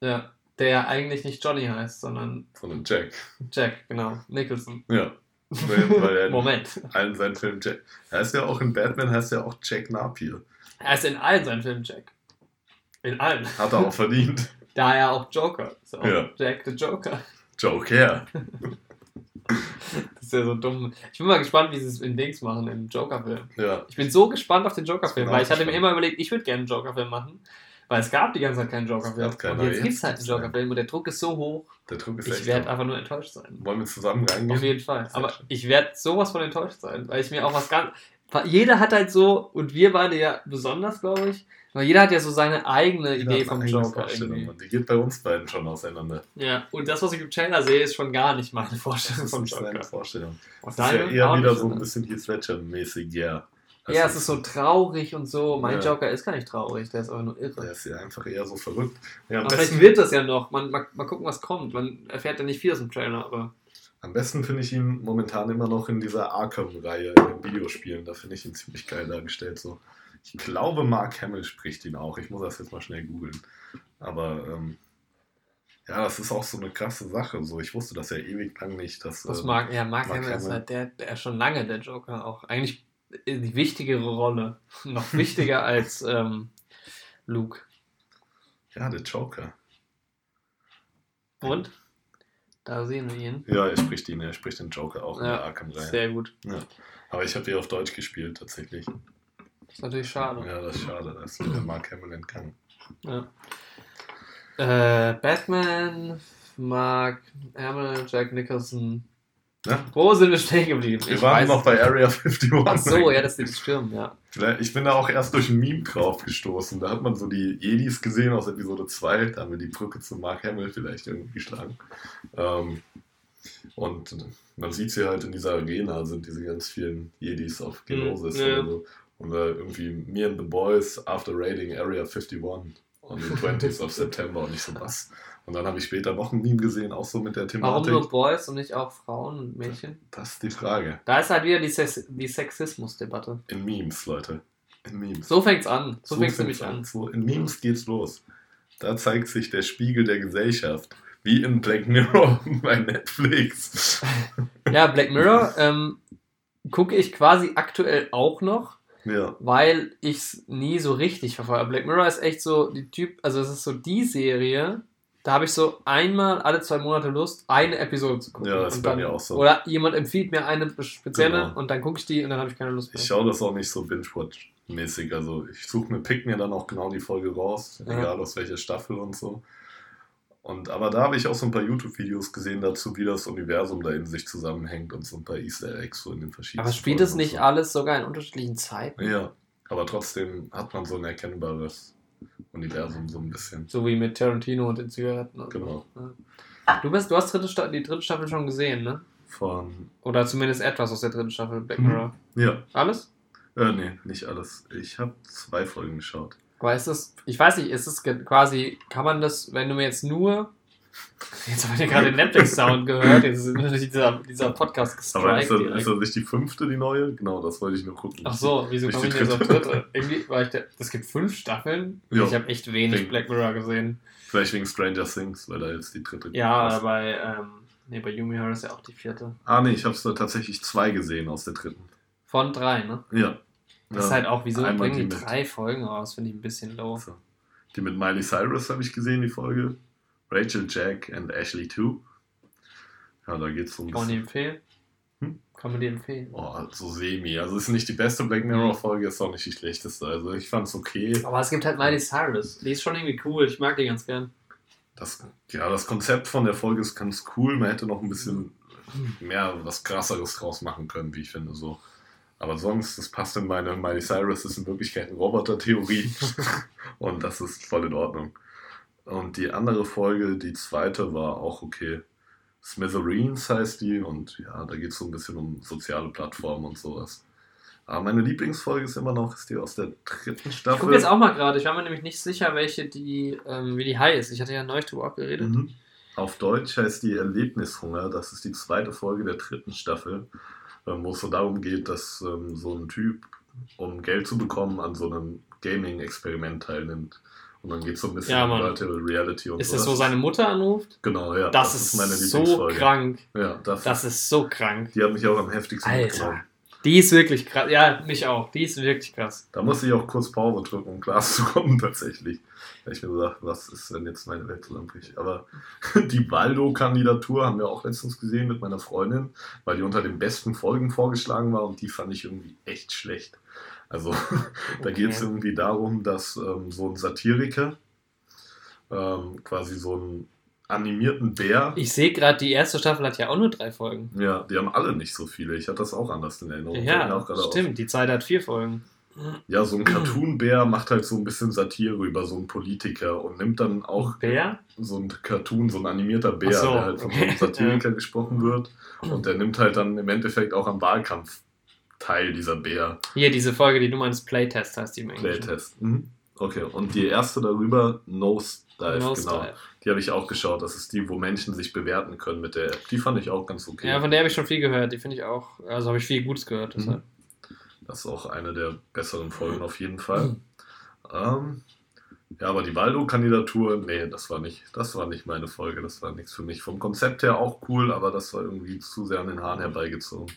[SPEAKER 1] Ja, der ja eigentlich nicht Johnny heißt, sondern.
[SPEAKER 2] Sondern Jack.
[SPEAKER 1] Jack, genau. Nicholson.
[SPEAKER 2] Ja. Weil, er Moment. In allen seinen Filmen Jack. Er ist ja auch in Batman, heißt ja auch Jack Napier.
[SPEAKER 1] Er ist in allen seinen Filmen Jack. In allen.
[SPEAKER 2] Hat er auch verdient.
[SPEAKER 1] Da er auch Joker ist. Auch ja. Jack the Joker.
[SPEAKER 2] Joker.
[SPEAKER 1] Ist ja so dumm. Ich bin mal gespannt, wie sie es in Dings machen, im Joker-Film. Ja. Ich bin so gespannt auf den Joker-Film, weil ich hatte mir immer überlegt, ich würde gerne einen Joker-Film machen. Weil es gab die ganze Zeit keinen Joker-Film. Und jetzt gibt es halt einen Joker-Film und der Druck ist so hoch. Der Druck ist Ich werde einfach nur enttäuscht sein.
[SPEAKER 2] Wollen wir zusammen reingehen?
[SPEAKER 1] Auf jeden Fall. Aber ich werde sowas von enttäuscht sein, weil ich mir auch was ganz. Jeder hat halt so, und wir beide ja besonders, glaube ich, jeder hat ja so seine eigene jeder Idee vom Joker.
[SPEAKER 2] Irgendwie. Und die geht bei uns beiden schon auseinander.
[SPEAKER 1] Ja, und das, was ich im Trailer sehe, ist schon gar nicht meine Vorstellung vom Joker. Das ist deine
[SPEAKER 2] Vorstellung. Das ist ja eher wieder so ein bisschen Heath Ledger-mäßig, ja.
[SPEAKER 1] Also ja, es ist so traurig und so. Mein ja. Joker ist gar nicht traurig, der ist aber nur irre.
[SPEAKER 2] Der ist ja einfach eher so verrückt. Ja,
[SPEAKER 1] aber vielleicht wird das ja noch. Man, mal, mal gucken, was kommt. Man erfährt ja nicht viel aus dem Trailer, aber.
[SPEAKER 2] Am besten finde ich ihn momentan immer noch in dieser Arkham-Reihe in den Videospielen. Da finde ich ihn ziemlich geil dargestellt. So. Ich glaube, Mark Hamill spricht ihn auch. Ich muss das jetzt mal schnell googeln. Aber ähm, ja, das ist auch so eine krasse Sache. So, ich wusste das ja ewig lang nicht. Dass,
[SPEAKER 1] das ähm, Mark, ja, Mark, Mark Hamill, Hamill ist halt der, der schon lange der Joker auch. Eigentlich die wichtigere Rolle. Noch wichtiger als ähm, Luke.
[SPEAKER 2] Ja, der Joker.
[SPEAKER 1] Und? Da sehen wir ihn.
[SPEAKER 2] Ja, er spricht ihn, er spricht den Joker auch
[SPEAKER 1] ja, in der Arkham-Reihe. Sehr gut.
[SPEAKER 2] Ja. Aber ich habe ihn auf Deutsch gespielt, tatsächlich.
[SPEAKER 1] Das ist natürlich schade.
[SPEAKER 2] Ja, das ist schade. Da ist der Mark Hamill entgangen.
[SPEAKER 1] Ja. Äh, Batman, Mark Hamill, Jack Nicholson. Ja? Wo sind wir stehen geblieben?
[SPEAKER 2] Wir ich waren noch bei Area 51.
[SPEAKER 1] Ach so, ja, das ist die Stirn, ja.
[SPEAKER 2] Ich bin da auch erst durch ein Meme drauf gestoßen. Da hat man so die Jedis gesehen aus Episode 2. Da haben wir die Brücke zu Mark Hamill vielleicht irgendwie geschlagen. Ähm, und man sieht sie halt in dieser Arena, sind diese ganz vielen Jedis auf Genosis mhm, ja. oder so. Und äh, irgendwie Me and the Boys after raiding Area 51 on the 20th of September und nicht so was. Und dann habe ich später noch ein Meme gesehen, auch so mit der
[SPEAKER 1] Thematik. Warum nur Boys und nicht auch Frauen und Mädchen?
[SPEAKER 2] Das ist die Frage.
[SPEAKER 1] Da ist halt wieder die, Sex die Sexismus-Debatte.
[SPEAKER 2] In Memes, Leute. In Memes.
[SPEAKER 1] So fängt's an. So, so fängt's nämlich an.
[SPEAKER 2] So, in Memes geht's los. Da zeigt sich der Spiegel der Gesellschaft. Wie in Black Mirror bei Netflix.
[SPEAKER 1] ja, Black Mirror ähm, gucke ich quasi aktuell auch noch. Ja. Weil ich es nie so richtig verfolge. Black Mirror ist echt so die Typ, also es ist so die Serie, da habe ich so einmal alle zwei Monate Lust, eine Episode zu gucken. Ja, das ist bei mir auch so. Oder jemand empfiehlt mir eine spezielle genau. und dann gucke ich die und dann habe ich keine Lust
[SPEAKER 2] mehr. Ich schaue das auch nicht so binge-watch-mäßig. Also ich suche mir, pick mir dann auch genau die Folge raus, ja. egal aus welcher Staffel und so. Und, aber da habe ich auch so ein paar YouTube-Videos gesehen dazu, wie das Universum da in sich zusammenhängt und so ein paar Easter Eggs so in den verschiedenen.
[SPEAKER 1] Aber spielt es nicht so. alles sogar in unterschiedlichen Zeiten?
[SPEAKER 2] Ja. Aber trotzdem hat man so ein erkennbares Universum so ein bisschen.
[SPEAKER 1] So wie mit Tarantino und den Zigaretten.
[SPEAKER 2] Genau.
[SPEAKER 1] So. Du, bist, du hast dritte Sta die dritte Staffel schon gesehen, ne?
[SPEAKER 2] Von.
[SPEAKER 1] Oder zumindest etwas aus der dritten Staffel Black
[SPEAKER 2] Mhm.
[SPEAKER 1] Mirror.
[SPEAKER 2] Ja.
[SPEAKER 1] Alles?
[SPEAKER 2] Äh, nee, nicht alles. Ich habe zwei Folgen geschaut.
[SPEAKER 1] Aber ist das, ich weiß nicht, ist es quasi, kann man das, wenn du mir jetzt nur, jetzt habe ich ja gerade den Netflix-Sound gehört, jetzt ist natürlich dieser, dieser Podcast
[SPEAKER 2] Aber ist
[SPEAKER 1] gestrikt
[SPEAKER 2] das, ist das nicht die fünfte, die neue? Genau, das wollte ich nur gucken.
[SPEAKER 1] Ach so, wieso komme ich jetzt auf
[SPEAKER 2] dritte.
[SPEAKER 1] Irgendwie war ich es gibt fünf Staffeln.
[SPEAKER 2] Ja.
[SPEAKER 1] Ich habe echt wenig
[SPEAKER 2] Wegen-
[SPEAKER 1] Black Mirror gesehen.
[SPEAKER 2] Vielleicht wegen Stranger Things, weil da jetzt die dritte
[SPEAKER 1] Ja,
[SPEAKER 2] ist.
[SPEAKER 1] bei, ähm, nee, bei Yumi Horror ist ja auch die vierte.
[SPEAKER 2] Ah, nee, ich habe da tatsächlich zwei gesehen aus der dritten.
[SPEAKER 1] Von drei, ne?
[SPEAKER 2] Ja.
[SPEAKER 1] Das ist halt auch, wieso bringen die
[SPEAKER 2] die
[SPEAKER 1] drei Folgen raus? Finde ich ein bisschen low.
[SPEAKER 2] So. Die mit Miley Cyrus habe ich gesehen, die Folge. Rachel, Jack and Ashley 2. Ja, da geht's um
[SPEAKER 1] Kann man die empfehlen?
[SPEAKER 2] Hm?
[SPEAKER 1] Kann man die empfehlen?
[SPEAKER 2] Oh, so semi. Also ist nicht die beste Black Mirror Folge, ist auch nicht die schlechteste. Also ich fand's okay.
[SPEAKER 1] Aber es gibt halt Miley Cyrus. Die ist schon irgendwie cool. Ich mag die ganz gern.
[SPEAKER 2] Das, ja, das Konzept von der Folge ist ganz cool. Man hätte noch ein bisschen mehr was krasseres draus machen können, wie ich finde. So. Aber sonst, das passt in meine Miley Cyrus ist in Wirklichkeit eine Roboter-Theorie. und das ist voll in Ordnung. Und die andere Folge, die zweite, war auch okay. Smithereens heißt die und ja, da geht es so ein bisschen um soziale Plattformen und sowas. Aber meine Lieblingsfolge ist immer noch ist die aus der dritten
[SPEAKER 1] Ich
[SPEAKER 2] Staffel.
[SPEAKER 1] gucke jetzt auch mal gerade. Ich war mir nämlich nicht sicher, welche die, ähm, wie die ist. Ich hatte ja neulich drüber abgeredet.
[SPEAKER 2] Mhm. Auf Deutsch heißt die Erlebnishunger. Das ist die zweite Folge der dritten Staffel, ähm, wo es so darum geht, dass ähm, so ein Typ, um Geld zu bekommen, an so einem Gaming-Experiment teilnimmt. Und dann geht es so ein bisschen
[SPEAKER 1] Ja,
[SPEAKER 2] um. Virtual Reality und
[SPEAKER 1] Ist das, wo seine Mutter anruft?
[SPEAKER 2] Genau, ja.
[SPEAKER 1] Das, ist, so
[SPEAKER 2] Lieblingsfolge.
[SPEAKER 1] krank.
[SPEAKER 2] Ja, das,
[SPEAKER 1] Das ist so krank.
[SPEAKER 2] die hat mich auch am heftigsten
[SPEAKER 1] Alter.
[SPEAKER 2] mitgenommen.
[SPEAKER 1] Die ist wirklich krass. Ja, mich auch. Die ist wirklich krass.
[SPEAKER 2] Da musste ich auch kurz Pause drücken, um Glas zu kommen, tatsächlich. Weil ich mir gesagt was ist, wenn jetzt meine Welt zusammenbricht. Aber die Waldo-Kandidatur haben wir auch letztens gesehen mit meiner Freundin, weil die unter den besten Folgen vorgeschlagen war und die fand ich irgendwie echt schlecht. Also da
[SPEAKER 1] Okay.
[SPEAKER 2] geht es irgendwie darum, dass ähm, so ein Satiriker ähm, quasi so einen animierten Bär.
[SPEAKER 1] Ich sehe gerade, die erste Staffel hat ja auch nur drei Folgen.
[SPEAKER 2] Ja, die haben alle nicht so viele. Ich hatte das auch anders in Erinnerung.
[SPEAKER 1] Ja,
[SPEAKER 2] gerade auf.
[SPEAKER 1] stimmt. Die zweite hat vier Folgen.
[SPEAKER 2] Ja, so ein Cartoon-Bär macht halt so ein bisschen Satire über so einen Politiker und nimmt dann auch
[SPEAKER 1] Bär?
[SPEAKER 2] so ein Cartoon, so ein animierter Bär,
[SPEAKER 1] so,
[SPEAKER 2] der halt von so einem
[SPEAKER 1] okay.
[SPEAKER 2] Satiriker gesprochen wird. Und der nimmt halt dann im Endeffekt auch am Wahlkampf teil, dieser Bär.
[SPEAKER 1] Hier, diese Folge, die du meinst, Playtest heißt die im Englischen.
[SPEAKER 2] Playtest. Mhm. Okay, und die erste darüber, Nosedive,
[SPEAKER 1] Nosedive.
[SPEAKER 2] genau. Die habe ich auch geschaut. Das ist die, wo Menschen sich bewerten können mit der App. Die fand ich auch ganz okay.
[SPEAKER 1] Ja, von der habe ich schon viel gehört. Die finde ich auch, also habe ich viel Gutes gehört.
[SPEAKER 2] Mhm.
[SPEAKER 1] Deshalb.
[SPEAKER 2] Das ist auch eine der besseren Folgen auf jeden Fall. Ähm, ja, aber die Waldo-Kandidatur, nee, das war nicht, das war nicht meine Folge, das war nichts für mich. Vom Konzept her auch cool, aber das war irgendwie zu sehr an den Haaren herbeigezogen.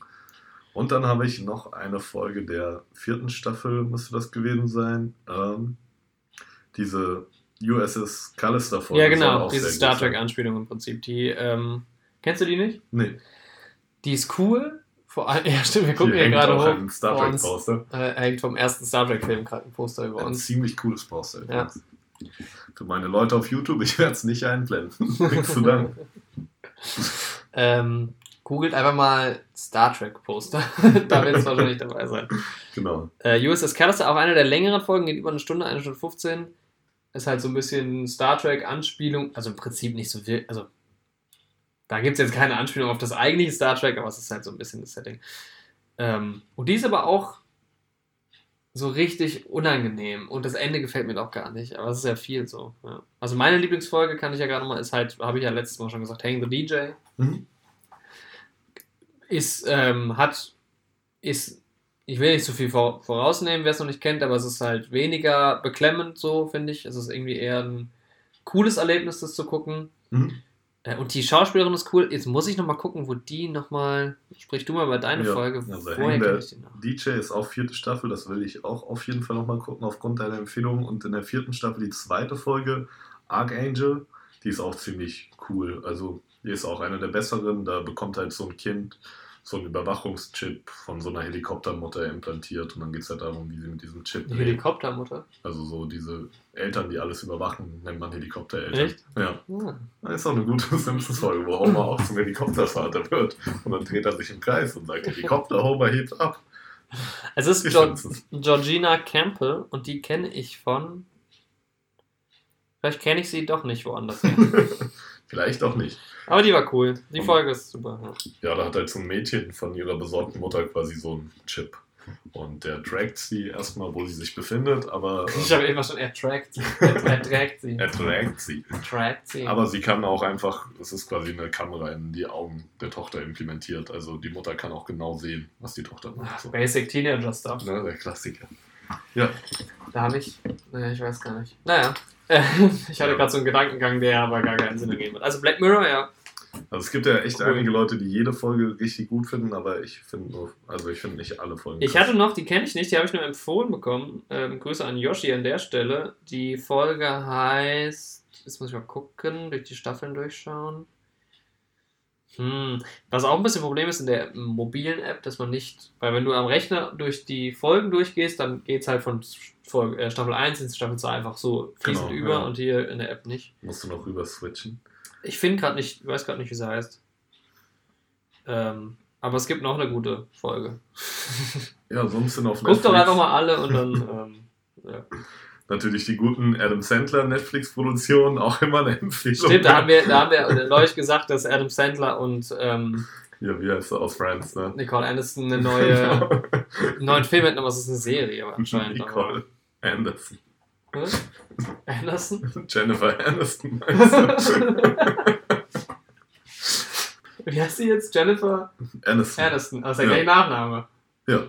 [SPEAKER 2] Und dann habe ich noch eine Folge der vierten Staffel, müsste das gewesen sein. Ähm, diese USS Callister-Folge.
[SPEAKER 1] Ja,
[SPEAKER 2] soll
[SPEAKER 1] genau, diese Star. Trek-Anspielung im Prinzip. Die, ähm, kennst du die nicht?
[SPEAKER 2] Nee,
[SPEAKER 1] Die ist cool. Vor allem, ja, stimmt, wir gucken
[SPEAKER 2] hier
[SPEAKER 1] gerade
[SPEAKER 2] auch
[SPEAKER 1] hoch.
[SPEAKER 2] ein Star
[SPEAKER 1] vor uns.
[SPEAKER 2] Trek-Poster.
[SPEAKER 1] Äh, hängt vom ersten Star Trek-Film gerade ein Poster über
[SPEAKER 2] Ein
[SPEAKER 1] uns.
[SPEAKER 2] ziemlich cooles Poster.
[SPEAKER 1] Ja.
[SPEAKER 2] Für meine Leute auf YouTube, ich werde es nicht einblenden. Nichts zu danken.
[SPEAKER 1] Ähm, googelt einfach mal Star Trek-Poster. da wird es wahrscheinlich dabei sein.
[SPEAKER 2] Genau.
[SPEAKER 1] Äh, USS Callister, auch eine der längeren Folgen, geht über eine Stunde, eine Stunde 15. Ist halt so ein bisschen Star Trek-Anspielung, also im Prinzip nicht so wirklich, also da gibt es jetzt keine Anspielung auf das eigentliche Star Trek, aber es ist halt so ein bisschen das Setting. Ähm, und die ist aber auch so richtig unangenehm und das Ende gefällt mir auch gar nicht, aber es ist ja viel so. Ja. Also meine Lieblingsfolge kann ich ja gerade mal, ist halt, habe ich ja letztes Mal schon gesagt, Hang the DJ.
[SPEAKER 2] Mhm.
[SPEAKER 1] ist, ähm, hat, ist, ich will nicht zu viel vor, vorausnehmen, wer es noch nicht kennt, aber es ist halt weniger beklemmend, so finde ich. Es ist irgendwie eher ein cooles Erlebnis, das zu gucken.
[SPEAKER 2] Mhm.
[SPEAKER 1] Äh, und die Schauspielerin ist cool. Jetzt muss ich nochmal gucken, wo die nochmal, sprich du mal über deine
[SPEAKER 2] Ja,
[SPEAKER 1] Folge,
[SPEAKER 2] also
[SPEAKER 1] woher
[SPEAKER 2] Hang
[SPEAKER 1] ich die noch?
[SPEAKER 2] DJ ist auch vierte Staffel, das will ich auch auf jeden Fall nochmal gucken, aufgrund deiner Empfehlung. Und in der vierten Staffel die zweite Folge, Archangel, die ist auch ziemlich cool. Also, die ist auch eine der besseren. Da bekommt halt so ein Kind so einen Überwachungschip von so einer Helikoptermutter implantiert. Und dann geht es halt darum, wie sie mit diesem Chip
[SPEAKER 1] Die. Helikoptermutter.
[SPEAKER 2] Also, so diese Eltern, die alles überwachen, nennt man Helikoptereltern.
[SPEAKER 1] Echt?
[SPEAKER 2] Ja.
[SPEAKER 1] Ja.
[SPEAKER 2] Das ist auch eine gute Simpsons-Folge, wo Homer auch zum Helikoptervater wird. Und dann dreht er sich im Kreis und sagt, Helikopter, Homer hebt ab.
[SPEAKER 1] Es ist Geor Georgina Campbell und die kenne ich von. Vielleicht kenne ich sie doch nicht woanders.
[SPEAKER 2] Vielleicht auch nicht.
[SPEAKER 1] Aber die war cool. Die Folge ist super.
[SPEAKER 2] Ja. ja, da hat halt so ein Mädchen von ihrer besorgten Mutter quasi so einen Chip. Und der trackt sie erstmal, wo sie sich befindet, aber.
[SPEAKER 1] ich habe immer schon, er trackt, er, er trägt sie.
[SPEAKER 2] er trägt sie.
[SPEAKER 1] Trackt sie.
[SPEAKER 2] Aber sie kann auch einfach, es ist quasi eine Kamera in die Augen der Tochter implementiert. Also die Mutter kann auch genau sehen, was die Tochter macht. So.
[SPEAKER 1] Basic Teenager Stuff.
[SPEAKER 2] Ja, der Klassiker. Ja.
[SPEAKER 1] Da habe ich, naja, ich weiß gar nicht. Naja, ich hatte gerade so einen Gedankengang, der aber gar keinen Sinn ergeben hat. Also Black Mirror, ja.
[SPEAKER 2] Also es gibt ja echt cool. einige Leute, die jede Folge richtig gut finden, aber ich finde nur, also ich finde nicht alle Folgen.
[SPEAKER 1] Ich krass. hatte noch, die kenne ich nicht, die habe ich nur empfohlen bekommen. Ähm, Grüße an Yoshi an der Stelle. Die Folge heißt, jetzt muss ich mal gucken, durch die Staffeln durchschauen. Hm. Was auch ein bisschen Problem ist in der mobilen App, dass man nicht, weil wenn du am Rechner durch die Folgen durchgehst, dann geht es halt von äh, Staffel 1 ins Staffel 2 einfach so fließend genau, über ja. und hier in der App nicht.
[SPEAKER 2] Musst du noch rüber switchen.
[SPEAKER 1] Ich finde gerade nicht, ich weiß gerade nicht, wie sie heißt. Ähm, aber es gibt noch eine gute Folge.
[SPEAKER 2] Ja, sonst sind auf
[SPEAKER 1] Netflix. Guck doch einfach mal alle und dann. ähm, ja.
[SPEAKER 2] Natürlich die guten Adam Sandler Netflix-Produktionen, auch immer eine Empfehlung.
[SPEAKER 1] Stimmt, da haben wir, da haben wir neulich gesagt, dass Adam Sandler und. Ähm,
[SPEAKER 2] ja, wie heißt er aus Friends, ne?
[SPEAKER 1] Nicole Anderson eine neue, einen neuen Film hätten, aber es ist eine Serie anscheinend.
[SPEAKER 2] Nicole aber. Anderson.
[SPEAKER 1] Anderson?
[SPEAKER 2] Jennifer Anderson.
[SPEAKER 1] Wie heißt sie jetzt? Jennifer
[SPEAKER 2] Aniston.
[SPEAKER 1] Aniston. Also der ja. gleiche Nachname.
[SPEAKER 2] Ja.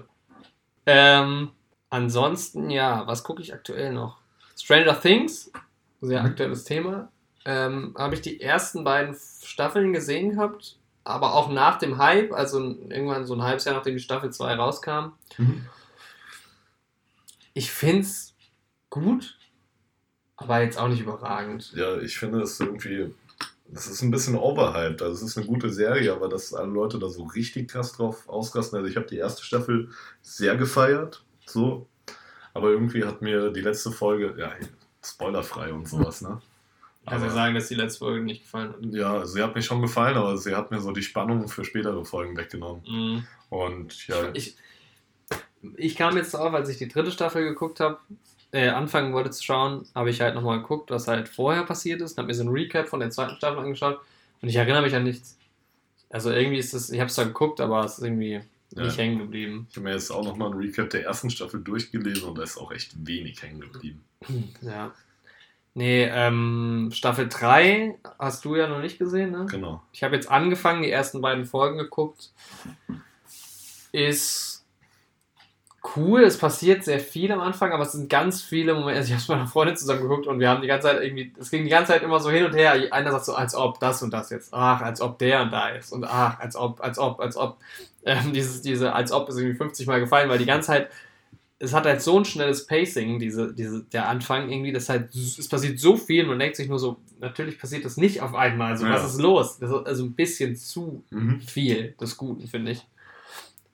[SPEAKER 1] Ähm, ansonsten, ja, was gucke ich aktuell noch? Stranger Things, sehr mhm. aktuelles Thema. Ähm, Habe ich die ersten beiden Staffeln gesehen gehabt, aber auch nach dem Hype, also irgendwann so ein halbes Jahr nachdem die Staffel 2 rauskam. Mhm. Ich finde es gut, aber jetzt auch nicht überragend.
[SPEAKER 2] Ja, ich finde es irgendwie, das ist ein bisschen overhyped. Also es ist eine gute Serie, aber dass alle Leute da so richtig krass drauf ausrasten. Also ich habe die erste Staffel sehr gefeiert, so. Aber irgendwie hat mir die letzte Folge, ja, spoilerfrei und sowas, ne?
[SPEAKER 1] Also sagen, dass die letzte Folge nicht gefallen hat.
[SPEAKER 2] Ja, sie hat mir schon gefallen, aber sie hat mir so die Spannung für spätere Folgen weggenommen. Mhm. Und ja.
[SPEAKER 1] Ich, ich kam jetzt drauf, als ich die dritte Staffel geguckt habe, äh, anfangen wollte zu schauen, habe ich halt nochmal geguckt, was halt vorher passiert ist und habe mir so ein Recap von der zweiten Staffel angeschaut und ich erinnere mich an nichts. Also irgendwie ist das, ich habe es zwar geguckt, aber es ist irgendwie ja. nicht hängen geblieben.
[SPEAKER 2] Ich habe mir jetzt auch nochmal ein Recap der ersten Staffel durchgelesen und da ist auch echt wenig hängen geblieben.
[SPEAKER 1] Ja. Nee, ähm, Staffel 3 hast du ja noch nicht gesehen, ne?
[SPEAKER 2] Genau.
[SPEAKER 1] Ich habe jetzt angefangen, die ersten beiden Folgen geguckt. Ist cool, es passiert sehr viel am Anfang, aber es sind ganz viele Momente. Also ich habe es mit meiner Freundin zusammen geguckt und wir haben die ganze Zeit irgendwie, es ging die ganze Zeit immer so hin und her. Einer sagt so, als ob das und das jetzt, ach, als ob der und da ist und ach, als ob, als ob, als ob. Ähm, dieses, diese, als ob ist irgendwie 50 Mal gefallen, weil die ganze Zeit, es hat halt so ein schnelles Pacing, diese, diese, der Anfang irgendwie, das halt, es passiert so viel und man denkt sich nur so, natürlich passiert das nicht auf einmal, also ja. was ist los? Das ist also ein bisschen zu mhm. viel des Guten, finde ich.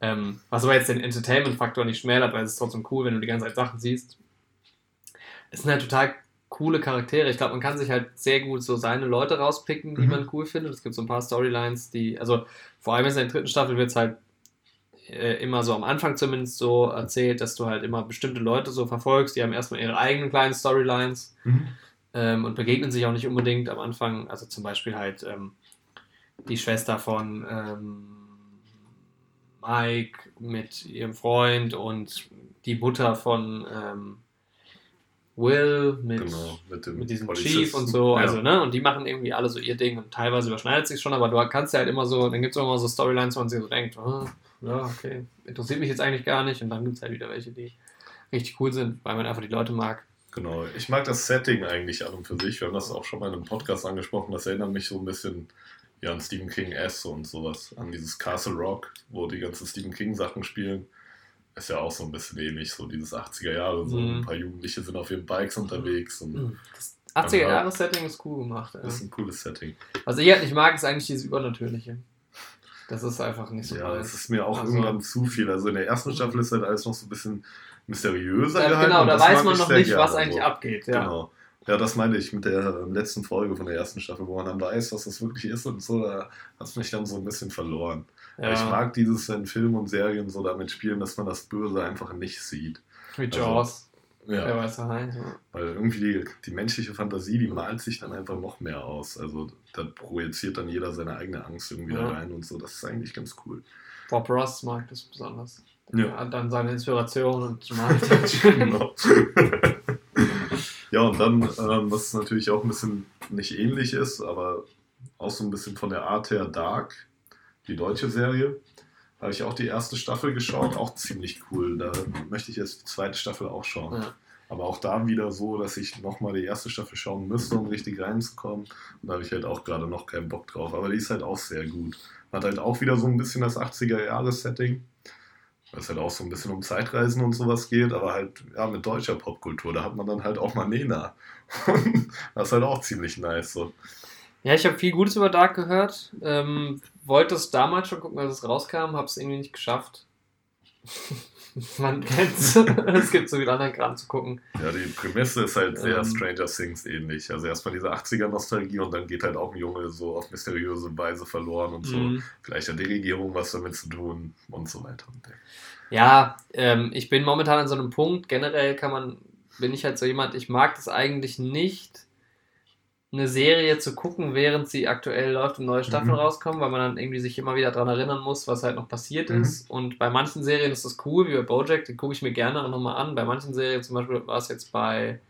[SPEAKER 1] Ähm, was aber jetzt den Entertainment-Faktor nicht schmälert, weil es ist trotzdem cool, wenn du die ganze Zeit Sachen siehst. Es sind halt total coole Charaktere. Ich glaube, man kann sich halt sehr gut so seine Leute rauspicken, die mhm. man cool findet. Es gibt so ein paar Storylines, die, also vor allem in der dritten Staffel wird es halt äh, immer so am Anfang zumindest so erzählt, dass du halt immer bestimmte Leute so verfolgst, die haben erstmal ihre eigenen kleinen Storylines mhm. ähm, und begegnen sich auch nicht unbedingt am Anfang. Also zum Beispiel halt ähm, die Schwester von ähm, Mike mit ihrem Freund und die Mutter von ähm, Will mit, genau, mit, mit, diesem. Chief und so. Ja. Also, ne? Und die machen irgendwie alle so ihr Ding und teilweise überschneidet sich schon, aber du kannst ja halt immer so, dann gibt es immer so Storylines, wo man sich so denkt, oh, ja, okay, interessiert mich jetzt eigentlich gar nicht. Und dann gibt es halt wieder welche, die richtig cool sind, weil man einfach die Leute mag.
[SPEAKER 2] Genau, ich mag das Setting eigentlich an und für sich. Wir haben das auch schon mal in einem Podcast angesprochen. Das erinnert mich so ein bisschen ja, an Stephen King S und sowas, an dieses Castle Rock, wo die ganzen Stephen King Sachen spielen. Ist ja auch so ein bisschen ähnlich, so dieses 80er Jahre. So mhm. ein paar Jugendliche sind auf ihren Bikes unterwegs. Und
[SPEAKER 1] mhm. das 80er Jahre Setting ist cool gemacht.
[SPEAKER 2] Das ist ein cooles Setting.
[SPEAKER 1] Was ich halt nicht mag, ist eigentlich dieses Übernatürliche. Das ist einfach nicht so
[SPEAKER 2] Ja, das ist mir auch also, irgendwann zu viel. Also in der ersten Staffel ist halt alles noch so ein bisschen mysteriöser
[SPEAKER 1] ja,
[SPEAKER 2] gehalten.
[SPEAKER 1] Genau, da weiß man noch nicht, was eigentlich abgeht. Ja.
[SPEAKER 2] Genau. Ja, das meine ich mit der ähm, letzten Folge von der ersten Staffel, wo man dann weiß, was das wirklich ist und so, da hat es mich dann so ein bisschen verloren. Ja. Ich mag dieses, wenn Filme und Serien so damit spielen, dass man das Böse einfach nicht sieht. Wie also, Jaws. Ja. Wer weiß daheim. Ja. Weil irgendwie die, die, menschliche Fantasie, die malt sich dann einfach noch mehr aus. Also da projiziert dann jeder seine eigene Angst irgendwie ja. da rein und so. Das ist eigentlich ganz cool.
[SPEAKER 1] Bob Ross mag das besonders. Ja. Er hat dann seine Inspiration und mag das. genau.
[SPEAKER 2] ja, und dann, ähm, was natürlich auch ein bisschen nicht ähnlich ist, aber auch so ein bisschen von der Art her Dark, die deutsche Serie. Habe ich auch die erste Staffel geschaut, auch ziemlich cool. Da möchte ich jetzt die zweite Staffel auch schauen. Ja. Aber auch da wieder so, dass ich nochmal die erste Staffel schauen müsste, um richtig reinzukommen. Und da habe ich halt auch gerade noch keinen Bock drauf. Aber die ist halt auch sehr gut. Hat halt auch wieder so ein bisschen das 80er-Jahres-Setting. Weil es halt auch so ein bisschen um Zeitreisen und sowas geht, aber halt ja, mit deutscher Popkultur. Da hat man dann halt auch mal Nena. das ist halt auch ziemlich nice. So.
[SPEAKER 1] Ja, ich habe viel Gutes über Dark gehört. Ähm, wollte es damals schon gucken, als es rauskam, habe es irgendwie nicht geschafft. Man kennt's. es gibt so viel anderen Kram zu gucken.
[SPEAKER 2] Ja, die Prämisse ist halt sehr ähm, Stranger Things ähnlich. Also erstmal diese 80er-Nostalgie und dann geht halt auch ein Junge so auf mysteriöse Weise verloren und so. Mhm. Vielleicht hat die Regierung was damit zu tun und so weiter.
[SPEAKER 1] Ja, ähm, ich bin momentan an so einem Punkt. Generell kann man, bin ich halt so jemand, ich mag das eigentlich nicht eine Serie zu gucken, während sie aktuell läuft und neue Staffeln mhm. rauskommen, weil man dann irgendwie sich immer wieder daran erinnern muss, was halt noch passiert mhm. ist. Und bei manchen Serien ist das cool, wie bei Bojack, die gucke ich mir gerne auch nochmal an. Bei manchen Serien, zum Beispiel war es jetzt bei,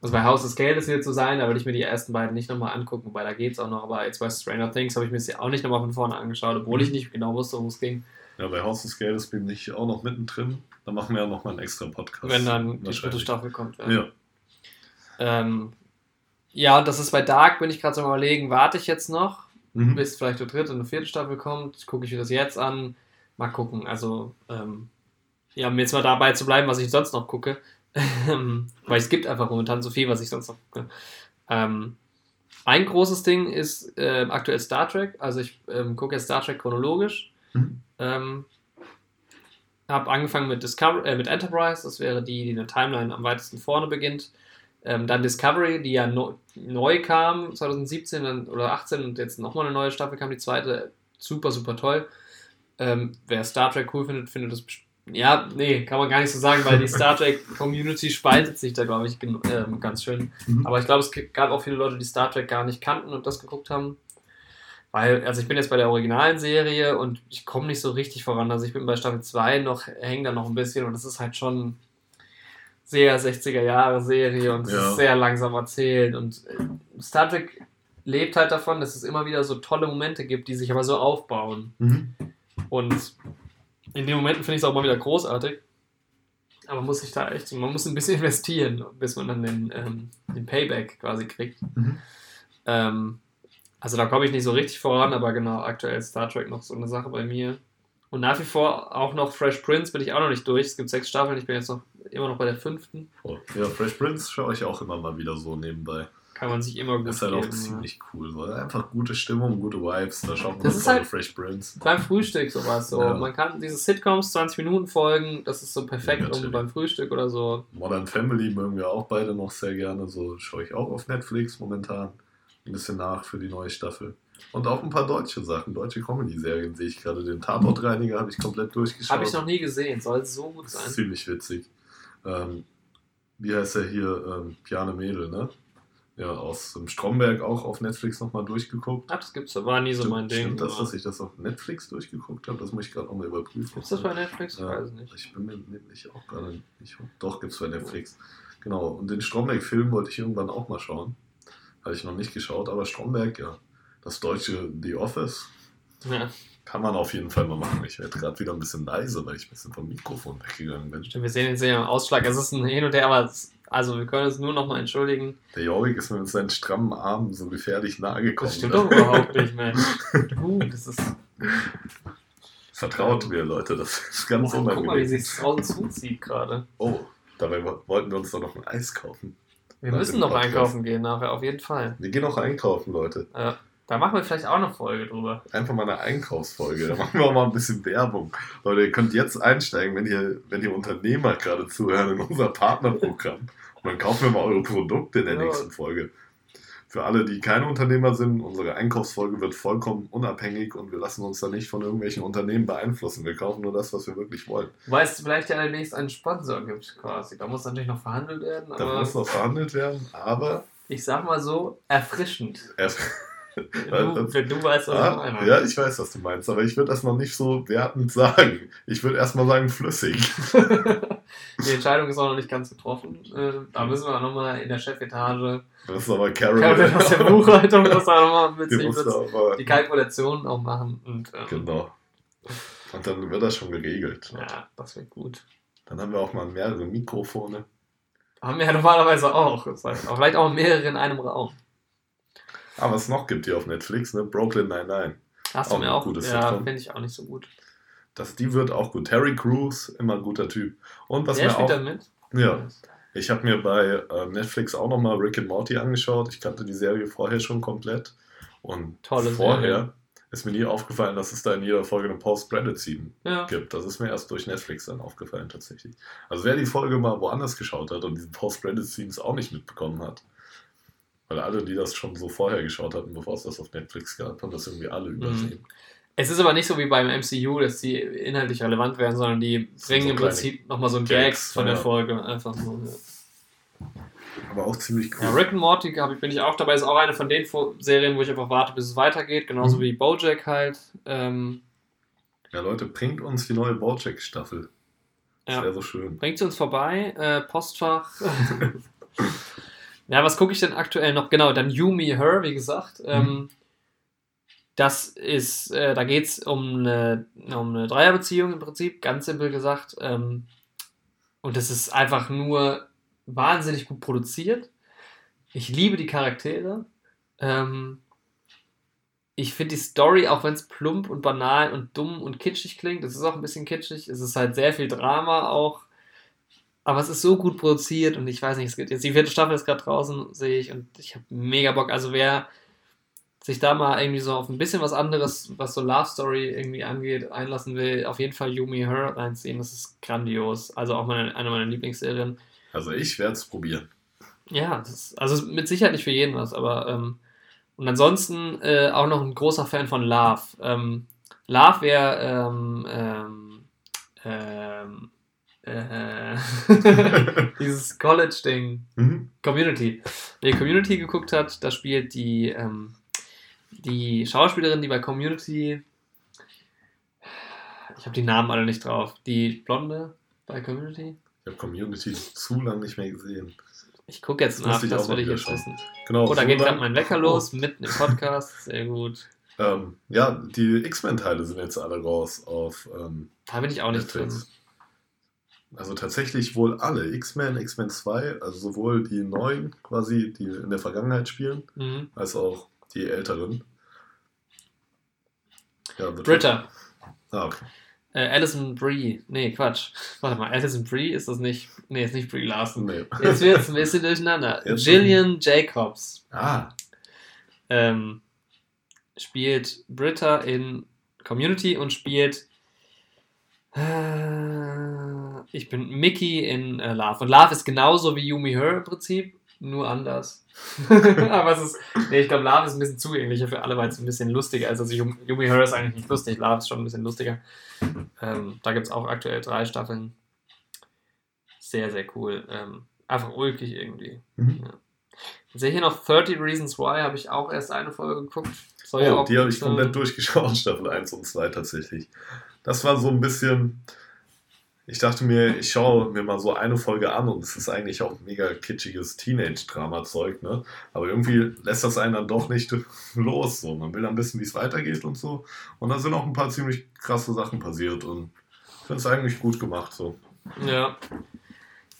[SPEAKER 1] also bei House of Geldes wird so sein, da würde ich mir die ersten beiden nicht nochmal angucken, weil da geht es auch noch. Aber jetzt bei Stranger Things habe ich mir sie auch nicht nochmal von vorne angeschaut, obwohl ich mhm. nicht genau wusste, worum es ging.
[SPEAKER 2] Ja, bei House of Geldes bin ich auch noch mittendrin. Da machen wir ja nochmal einen extra Podcast.
[SPEAKER 1] Wenn dann die dritte Staffel kommt. Ja. ja. Ähm, ja, und das ist bei Dark, bin ich gerade so am überlegen, warte ich jetzt noch, mhm. bis vielleicht die dritte und eine vierte Staffel kommt, gucke ich mir das jetzt an, mal gucken. Also, ähm, ja, um jetzt mal dabei zu bleiben, was ich sonst noch gucke, weil es gibt einfach momentan so viel, was ich sonst noch gucke. Ähm, ein großes Ding ist äh, aktuell Star Trek, also ich ähm, gucke jetzt Star Trek chronologisch. Mhm. Ähm, habe angefangen mit, Discover äh, mit Enterprise, das wäre die, die in der Timeline am weitesten vorne beginnt. Ähm, dann Discovery, die ja no, neu kam, 2017 dann, oder 18 und jetzt nochmal eine neue Staffel kam, die zweite. Super, super toll. Ähm, wer Star Trek cool findet, findet das. Ja, nee, kann man gar nicht so sagen, weil die Star Trek Community spaltet sich da, glaube ich, ähm, ganz schön. Mhm. Aber ich glaube, es gab auch viele Leute, die Star Trek gar nicht kannten und das geguckt haben. Weil, also ich bin jetzt bei der originalen Serie und ich komme nicht so richtig voran. Also ich bin bei Staffel 2 noch, hänge da noch ein bisschen und das ist halt schon sehr 60er Jahre Serie und ja. sehr langsam erzählt. Und äh, Star Trek lebt halt davon, dass es immer wieder so tolle Momente gibt, die sich aber so aufbauen. Mhm. Und in den Momenten finde ich es auch mal wieder großartig. Aber man muss sich da echt, man muss ein bisschen investieren, bis man dann den, ähm, den Payback quasi kriegt. Mhm. Ähm, also da komme ich nicht so richtig voran, aber genau, aktuell Star Trek noch so eine Sache bei mir. Und nach wie vor auch noch Fresh Prince bin ich auch noch nicht durch. Es gibt sechs Staffeln, ich bin jetzt noch immer noch bei der fünften.
[SPEAKER 2] Oh, ja, Fresh Prince schaue ich auch immer mal wieder so nebenbei.
[SPEAKER 1] Kann man sich immer
[SPEAKER 2] gut Ist halt geben, auch ziemlich cool. So. Einfach gute Stimmung, gute Vibes. Da schaut man das ist
[SPEAKER 1] halt Fresh Prince. Beim Frühstück sowas so. Ja. Man kann diese Sitcoms 20 Minuten folgen, das ist so perfekt ja, um beim Frühstück oder so.
[SPEAKER 2] Modern Family mögen wir auch beide noch sehr gerne. So schaue ich auch auf Netflix momentan. Ein bisschen nach für die neue Staffel. Und auch ein paar deutsche Sachen, deutsche Comedy-Serien sehe ich gerade. Den Tatortreiniger habe ich komplett durchgeschaut.
[SPEAKER 1] Habe ich noch nie gesehen, soll so gut sein.
[SPEAKER 2] Ziemlich witzig. Ähm, wie heißt er hier? Ähm, Piane Mädel, ne? Ja, aus ähm, Stromberg auch auf Netflix nochmal durchgeguckt.
[SPEAKER 1] Ach, das gibt's, war nie so stimmt, mein Ding.
[SPEAKER 2] Stimmt das, dass ich das auf Netflix durchgeguckt habe? Das muss ich gerade nochmal überprüfen. Gibt's das bei Netflix? Ja, weiß nicht. Ich bin mir nämlich auch gerade nicht. Doch, gibt's bei Netflix. Genau, und den Stromberg-Film wollte ich irgendwann auch mal schauen. Hatte ich noch nicht geschaut, aber Stromberg, ja, das deutsche The Office. Ja. Kann man auf jeden Fall mal machen. Ich werde gerade wieder ein bisschen leise, weil ich ein bisschen vom Mikrofon weggegangen bin.
[SPEAKER 1] Stimmt, wir sehen im Ausschlag. Es ist ein Hin und Her, aber es, also wir können uns nur noch mal entschuldigen.
[SPEAKER 2] Der Jorik ist mit seinen strammen Armen so gefährlich nahe gekommen. Das stimmt doch überhaupt nicht, Mensch. uh, das ist. Vertraut mir, Leute, das ist ganz oh, unangenehm. Guck mal, wie sich das draußen zuzieht gerade. Oh, dabei wollten wir uns doch noch ein Eis kaufen.
[SPEAKER 1] Wir müssen noch einkaufen gehen nachher, auf jeden Fall.
[SPEAKER 2] Wir gehen noch einkaufen, Leute.
[SPEAKER 1] Ja. Da machen wir vielleicht auch eine Folge drüber.
[SPEAKER 2] Einfach mal eine Einkaufsfolge. Da machen wir auch mal ein bisschen Werbung. Leute, ihr könnt jetzt einsteigen, wenn ihr, wenn ihr Unternehmer gerade zuhören in unser Partnerprogramm Und dann kaufen wir mal eure Produkte in der
[SPEAKER 1] Ja.
[SPEAKER 2] nächsten Folge. Für alle, die keine Unternehmer sind, unsere Einkaufsfolge wird vollkommen unabhängig und wir lassen uns da nicht von irgendwelchen Unternehmen beeinflussen. Wir kaufen nur das, was wir wirklich wollen.
[SPEAKER 1] Weil es vielleicht ja demnächst einen Sponsor gibt, quasi. Da muss natürlich noch verhandelt werden,
[SPEAKER 2] Da muss noch verhandelt werden, aber
[SPEAKER 1] ich sag mal so, erfrischend.
[SPEAKER 2] erst.
[SPEAKER 1] Du, wenn du weißt, was ich
[SPEAKER 2] Ah,
[SPEAKER 1] meine.
[SPEAKER 2] ja, ich weiß, was du meinst, aber ich würde das noch nicht so wertend sagen. Ich würde erstmal sagen flüssig.
[SPEAKER 1] Die Entscheidung ist auch noch nicht ganz getroffen. Äh, da müssen wir nochmal in der Chefetage,
[SPEAKER 2] Das ist aber Carol.
[SPEAKER 1] Carol aus der Buchhaltung, muss da nochmal mit
[SPEAKER 2] Die
[SPEAKER 1] sich die Kalkulationen auch machen. Und, ähm,
[SPEAKER 2] genau. Und dann wird das schon geregelt.
[SPEAKER 1] Ja, das wird gut.
[SPEAKER 2] Dann haben wir auch mal mehrere Mikrofone.
[SPEAKER 1] Haben wir ja normalerweise auch. Das heißt, auch vielleicht auch mehrere in einem Raum.
[SPEAKER 2] Ah, was es noch gibt hier auf Netflix, ne? Brooklyn 99.
[SPEAKER 1] Hast
[SPEAKER 2] Auch
[SPEAKER 1] du mir
[SPEAKER 2] ein
[SPEAKER 1] auch?
[SPEAKER 2] gutes
[SPEAKER 1] ja, finde ich auch nicht so gut.
[SPEAKER 2] Das, die wird auch gut. Terry Crews, immer ein guter Typ. Und was
[SPEAKER 1] Wer
[SPEAKER 2] mir
[SPEAKER 1] spielt
[SPEAKER 2] auch.
[SPEAKER 1] da mit?
[SPEAKER 2] Ja, ich habe mir bei äh, Netflix auch nochmal Rick and Morty angeschaut. Ich kannte die Serie vorher schon komplett. Und
[SPEAKER 1] Tolle
[SPEAKER 2] vorher
[SPEAKER 1] Serie.
[SPEAKER 2] ist mir nie aufgefallen, dass es da in jeder Folge eine Post-Credit-Scene
[SPEAKER 1] Ja.
[SPEAKER 2] gibt. Das ist mir erst durch Netflix dann aufgefallen tatsächlich. Also wer die Folge mal woanders geschaut hat und diese Post-Credit-Scenes auch nicht mitbekommen hat, weil alle, die das schon so vorher geschaut hatten, bevor es das auf Netflix gab, haben das irgendwie alle übersehen.
[SPEAKER 1] Es ist aber nicht so wie beim MCU, dass die inhaltlich relevant werden, sondern die bringen
[SPEAKER 2] so
[SPEAKER 1] im Prinzip nochmal so einen
[SPEAKER 2] Gags,
[SPEAKER 1] von der
[SPEAKER 2] ja.
[SPEAKER 1] Folge. Einfach nur. Ja.
[SPEAKER 2] Aber auch ziemlich cool.
[SPEAKER 1] Ja, Rick and Morty bin ich auch dabei. Ist auch eine von den Serien, wo ich einfach warte, bis es weitergeht. Genauso
[SPEAKER 2] Mhm.
[SPEAKER 1] wie Bojack halt. Ähm,
[SPEAKER 2] Ja, Leute, bringt uns die neue Bojack-Staffel. Das
[SPEAKER 1] Ja.
[SPEAKER 2] wäre so schön.
[SPEAKER 1] bringt sie uns vorbei. Äh, Postfach. ja, was gucke ich denn aktuell noch? Genau, dann You, Me, Her, wie gesagt.
[SPEAKER 2] Mhm.
[SPEAKER 1] Ähm, das ist, äh, da geht es um eine, um eine Dreierbeziehung im Prinzip, ganz simpel gesagt. Ähm, und es ist einfach nur wahnsinnig gut produziert. Ich liebe die Charaktere. Ähm, ich finde die Story, auch wenn es plump und banal und dumm und kitschig klingt, es ist auch ein bisschen kitschig. Es ist halt sehr viel Drama auch. Aber es ist so gut produziert und ich weiß nicht, es gibt jetzt die vierte Staffel ist gerade draußen, sehe ich, und ich habe mega Bock. Also wer sich da mal irgendwie so auf ein bisschen was anderes, was so Love Story irgendwie angeht, einlassen will, auf jeden Fall Yumi Her reinziehen. Das ist grandios. Also auch meine, eine meiner Lieblingsserien.
[SPEAKER 2] Also ich werde es probieren.
[SPEAKER 1] Ja, ist, also mit Sicherheit nicht für jeden was, aber ähm, und ansonsten äh, auch noch ein großer Fan von Love. Ähm, Love wäre ähm, ähm, ähm, äh, dieses College-Ding,
[SPEAKER 2] Mhm.
[SPEAKER 1] Community. Wer Community geguckt hat, da spielt die, ähm, die Schauspielerin, die bei Community, ich habe die Namen alle nicht drauf, die Blonde bei Community.
[SPEAKER 2] Ich habe Community zu lange nicht mehr gesehen.
[SPEAKER 1] Ich gucke jetzt
[SPEAKER 2] Das
[SPEAKER 1] nach,
[SPEAKER 2] ich
[SPEAKER 1] das
[SPEAKER 2] mal
[SPEAKER 1] ich jetzt wissen.
[SPEAKER 2] Genau.
[SPEAKER 1] Oh, da
[SPEAKER 2] so
[SPEAKER 1] geht gerade mein Wecker los, mitten im Podcast. Sehr gut.
[SPEAKER 2] Ähm, ja, die X-Men-Teile sind jetzt alle raus auf ähm,
[SPEAKER 1] Da bin ich auch nicht drin.
[SPEAKER 2] Also tatsächlich wohl alle. X-Men, X-Men 2, also sowohl die neuen quasi, die in der Vergangenheit spielen,
[SPEAKER 1] Mhm.
[SPEAKER 2] als auch die älteren. Ja,
[SPEAKER 1] Britta.
[SPEAKER 2] Ah, okay.
[SPEAKER 1] Äh, Alison Brie. Nee, Quatsch. Warte mal, Alison Brie ist das nicht. Nee, ist nicht Brie Larson.
[SPEAKER 2] Nee.
[SPEAKER 1] Jetzt wird es ein bisschen durcheinander.
[SPEAKER 2] Jetzt-
[SPEAKER 1] Gillian Jacobs
[SPEAKER 2] Ah,
[SPEAKER 1] ähm, spielt Britta in Community und spielt. Äh, ich bin Mickey in äh, Love. Und Love ist genauso wie Yumi Her im Prinzip, nur anders. Aber es ist. Nee, ich glaube, Love ist ein bisschen zugänglicher für alle, weil es ein bisschen lustiger ist. Also Yum- Yumi Her ist eigentlich nicht lustig, Love ist schon ein bisschen lustiger. Ähm, da gibt es auch aktuell drei Staffeln. Sehr, sehr cool. Ähm, einfach ulkig irgendwie.
[SPEAKER 2] Mhm.
[SPEAKER 1] Ja. Ich sehe hier noch 30 Reasons Why, habe ich auch erst eine Folge geguckt. Soll ja
[SPEAKER 2] oh,
[SPEAKER 1] auch
[SPEAKER 2] die habe ich komplett durchgeschaut, Staffel 1 und 2 tatsächlich. Das war so ein bisschen. Ich dachte mir, ich schaue mir mal so eine Folge an und es ist eigentlich auch mega kitschiges Teenage-Drama-Zeug, ne? Aber irgendwie lässt das einen dann doch nicht los. So. Man will dann wissen, wie es weitergeht und so. Und da sind auch ein paar ziemlich krasse Sachen passiert und ich finde es eigentlich gut gemacht. So.
[SPEAKER 1] Ja.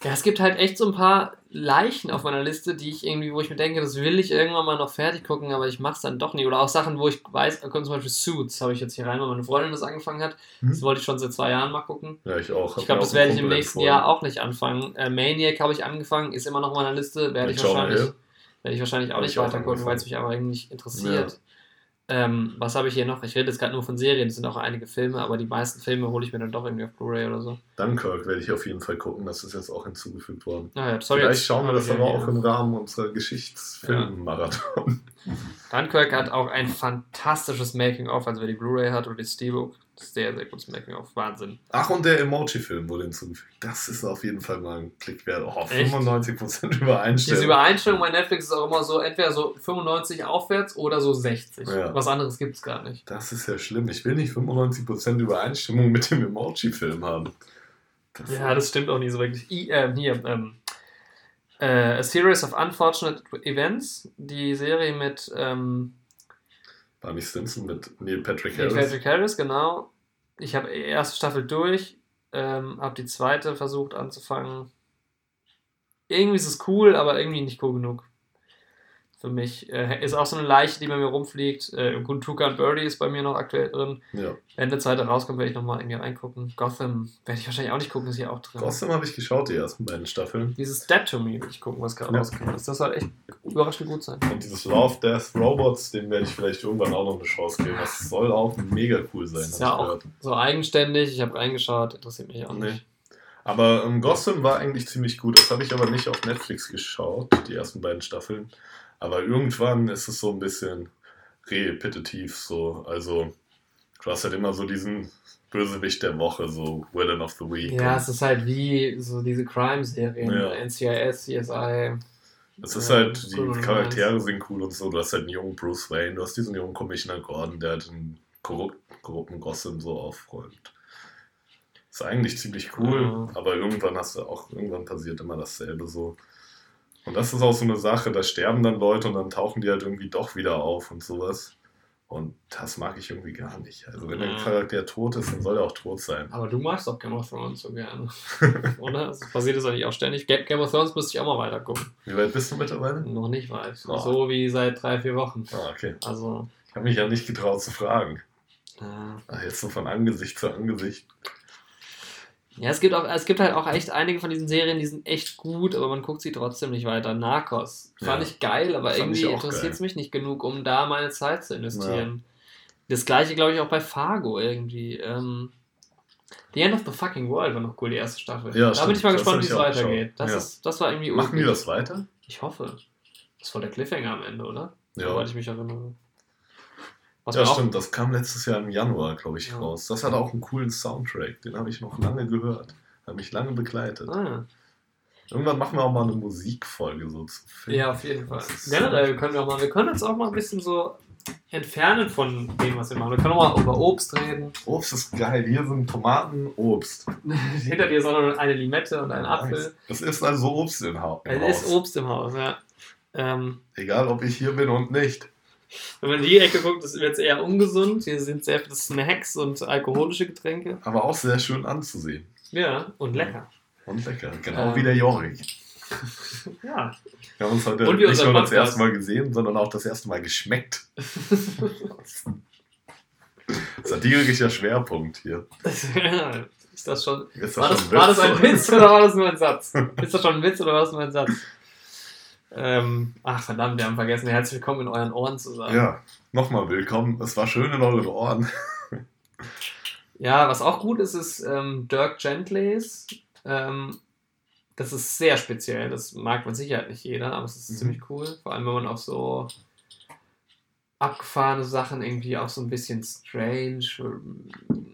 [SPEAKER 1] Ja, es gibt halt echt so ein paar Leichen auf meiner Liste, die ich irgendwie, wo ich mir denke, das will ich irgendwann mal noch fertig gucken, aber ich mach's dann doch nicht. Oder auch Sachen, wo ich weiß, zum Beispiel Suits, habe ich jetzt hier rein, weil meine Freundin das angefangen hat.
[SPEAKER 2] Mhm.
[SPEAKER 1] Das wollte ich schon seit zwei Jahren mal gucken.
[SPEAKER 2] Ja, ich auch.
[SPEAKER 1] Ich glaube, das werde ich im nächsten. Jahr auch nicht anfangen. Äh, Maniac habe ich angefangen, ist immer noch auf meiner Liste, werde ich wahrscheinlich, werde ich wahrscheinlich auch nicht weiter gucken, weil es mich aber eigentlich nicht interessiert. Ähm, was habe ich hier noch? Ich rede jetzt gerade nur von Serien, es sind auch einige Filme, aber die meisten Filme hole ich mir dann doch irgendwie auf Blu-ray oder so.
[SPEAKER 2] Dunkirk werde ich auf jeden Fall gucken, das ist jetzt auch hinzugefügt worden.
[SPEAKER 1] Ah, ja, sorry,
[SPEAKER 2] Vielleicht schauen wir das aber
[SPEAKER 1] ja,
[SPEAKER 2] auch
[SPEAKER 1] ja.
[SPEAKER 2] im Rahmen unserer Geschichtsfilm-Marathon.
[SPEAKER 1] Dunkirk hat auch ein fantastisches Making-of, also wer die Blu-ray hat oder die Steelbook, sehr, sehr gutes Making-of, Wahnsinn.
[SPEAKER 2] Ach, und der Emoji-Film wurde hinzugefügt. Das ist auf jeden Fall mal ein Klick wert. Oh,
[SPEAKER 1] Echt?
[SPEAKER 2] 95% Übereinstimmung.
[SPEAKER 1] Diese Übereinstellung bei Netflix ist auch immer so entweder so 95 aufwärts oder so 60.
[SPEAKER 2] Ja.
[SPEAKER 1] Was anderes gibt es gar nicht.
[SPEAKER 2] Das ist ja schlimm. Ich will nicht 95% Übereinstimmung mit dem Emoji-Film haben. Das
[SPEAKER 1] Ja, das stimmt auch nicht so wirklich. I, ähm, hier, ähm, äh, A Series of Unfortunate Events, die Serie mit ähm,
[SPEAKER 2] Barney Stinson mit Neil Patrick
[SPEAKER 1] Neil
[SPEAKER 2] Harris.
[SPEAKER 1] Patrick Harris, genau. Ich habe die erste Staffel durch, ähm, habe die zweite versucht anzufangen. Irgendwie ist es cool, aber irgendwie nicht cool genug. Für mich. Äh, ist auch so eine Leiche, die bei mir rumfliegt. Äh, gut, Tuca und Birdie ist bei mir noch aktuell drin.
[SPEAKER 2] Ja.
[SPEAKER 1] Wenn der zweite rauskommt, werde ich nochmal irgendwie reingucken. Gotham werde ich wahrscheinlich auch nicht gucken, ist hier auch drin.
[SPEAKER 2] Gotham habe ich geschaut, die ersten beiden Staffeln.
[SPEAKER 1] Dieses Dead to Me will ich gucken, was gerade
[SPEAKER 2] Ja.
[SPEAKER 1] rauskommt. Das soll echt überraschend gut sein.
[SPEAKER 2] Und dieses Love, Death, Robots, dem werde ich vielleicht irgendwann auch noch eine Chance geben. Das soll auch mega cool sein,
[SPEAKER 1] ist ja auch
[SPEAKER 2] gehört.
[SPEAKER 1] so eigenständig. Ich habe reingeschaut, interessiert mich auch
[SPEAKER 2] Nee.
[SPEAKER 1] nicht.
[SPEAKER 2] Aber ähm, Gotham war eigentlich ziemlich gut. Das habe ich aber nicht auf Netflix geschaut, die ersten beiden Staffeln. Aber irgendwann ist es so ein bisschen repetitiv so. Also du hast halt immer so diesen Bösewicht der Woche, so Villain of the Week.
[SPEAKER 1] Ja,
[SPEAKER 2] Und
[SPEAKER 1] es ist halt wie so diese Crime-Serien,
[SPEAKER 2] Ja.
[SPEAKER 1] NCIS, CSI.
[SPEAKER 2] es ist halt, die
[SPEAKER 1] Criminal
[SPEAKER 2] Charaktere sind cool und so. Du hast halt einen jungen Bruce Wayne, du hast diesen jungen Commissioner Gordon, der halt einen korrupt, korrupten Gotham so aufräumt. Ist eigentlich ziemlich cool,
[SPEAKER 1] Ja.
[SPEAKER 2] aber irgendwann hast du auch, irgendwann passiert immer dasselbe so. Und das ist auch so eine Sache, da sterben dann Leute und dann tauchen die halt irgendwie doch wieder auf und sowas. Und das mag ich irgendwie gar nicht. Also wenn der
[SPEAKER 1] Ja.
[SPEAKER 2] Charakter tot ist, dann soll er auch tot sein.
[SPEAKER 1] Aber du magst doch Game of Thrones so gerne. Oder? Das passiert das eigentlich auch ständig. Ga- Game of Thrones müsste ich auch mal weiter gucken.
[SPEAKER 2] Wie weit bist du mittlerweile?
[SPEAKER 1] Noch nicht weit.
[SPEAKER 2] Oh.
[SPEAKER 1] So wie seit drei, vier Wochen.
[SPEAKER 2] Ah, okay.
[SPEAKER 1] Also,
[SPEAKER 2] Ich habe mich ja nicht getraut zu fragen.
[SPEAKER 1] äh,
[SPEAKER 2] Ach, jetzt so von Angesicht zu Angesicht.
[SPEAKER 1] Ja, es gibt, auch, es gibt halt auch echt einige von diesen Serien, die sind echt gut, aber man guckt sie trotzdem nicht weiter. Narcos fand
[SPEAKER 2] Ja.
[SPEAKER 1] ich geil, aber irgendwie interessiert es mich nicht genug, um da meine Zeit zu investieren. Das gleiche, glaube ich, auch bei Fargo irgendwie. Ähm, The End of the Fucking World war noch cool, die erste Staffel.
[SPEAKER 2] Ja,
[SPEAKER 1] da bin
[SPEAKER 2] stimmt.
[SPEAKER 1] ich mal gespannt, wie es weitergeht. Das,
[SPEAKER 2] Ja.
[SPEAKER 1] ist, das war irgendwie
[SPEAKER 2] Machen die das weiter?
[SPEAKER 1] Ich hoffe. Das war der Cliffhanger am Ende, oder?
[SPEAKER 2] Ja.
[SPEAKER 1] Soweit ich mich erinnere. Was
[SPEAKER 2] Ja, stimmt. Das kam letztes Jahr im Januar, glaube ich,
[SPEAKER 1] Ja.
[SPEAKER 2] raus. Das hat auch einen coolen Soundtrack. Den habe ich noch lange gehört. Hat mich lange begleitet.
[SPEAKER 1] Ah,
[SPEAKER 2] Irgendwann machen wir auch mal eine Musikfolge so zu Filmen.
[SPEAKER 1] ja, auf jeden Fall.
[SPEAKER 2] Das
[SPEAKER 1] Generell können wir auch mal, wir können uns auch mal ein bisschen so entfernen von dem, was wir machen. Wir können auch mal über Obst reden.
[SPEAKER 2] Obst ist geil. Hier sind Tomaten, Obst.
[SPEAKER 1] Hinter dir ist auch noch eine Limette und ein Apfel.
[SPEAKER 2] Es ist also Obst im, ha im
[SPEAKER 1] Es
[SPEAKER 2] Haus.
[SPEAKER 1] ist Obst im Haus, ja. Ähm,
[SPEAKER 2] Egal, ob ich hier bin und nicht.
[SPEAKER 1] Wenn man in die Ecke guckt, wird es eher ungesund. Hier sind sehr viele Snacks und alkoholische Getränke.
[SPEAKER 2] Aber auch sehr schön anzusehen.
[SPEAKER 1] Ja, und lecker.
[SPEAKER 2] Und lecker. Genau
[SPEAKER 1] Ähm.
[SPEAKER 2] wie der Jorik.
[SPEAKER 1] Ja.
[SPEAKER 2] Wir haben uns heute nicht nur das
[SPEAKER 1] Podcast.
[SPEAKER 2] erste Mal gesehen, sondern auch das erste Mal geschmeckt. Satirischer Schwerpunkt hier.
[SPEAKER 1] ist das schon.
[SPEAKER 2] Ist
[SPEAKER 1] War das,
[SPEAKER 2] schon
[SPEAKER 1] war das ein Witz oder war das nur ein Satz? Ist das schon ein Witz oder war das nur ein Satz? Ähm, ach verdammt, wir haben vergessen. Herzlich willkommen in euren Ohren zu sagen.
[SPEAKER 2] Ja, nochmal willkommen. Es war schön in euren Ohren.
[SPEAKER 1] Ja, was auch gut ist, ist ähm, Dirk Gentleys. Ähm, das ist sehr speziell. Das mag mit Sicherheit nicht jeder, aber es ist
[SPEAKER 2] Mhm.
[SPEAKER 1] ziemlich cool. Vor allem, wenn man auf so abgefahrene Sachen, irgendwie auch so ein bisschen strange,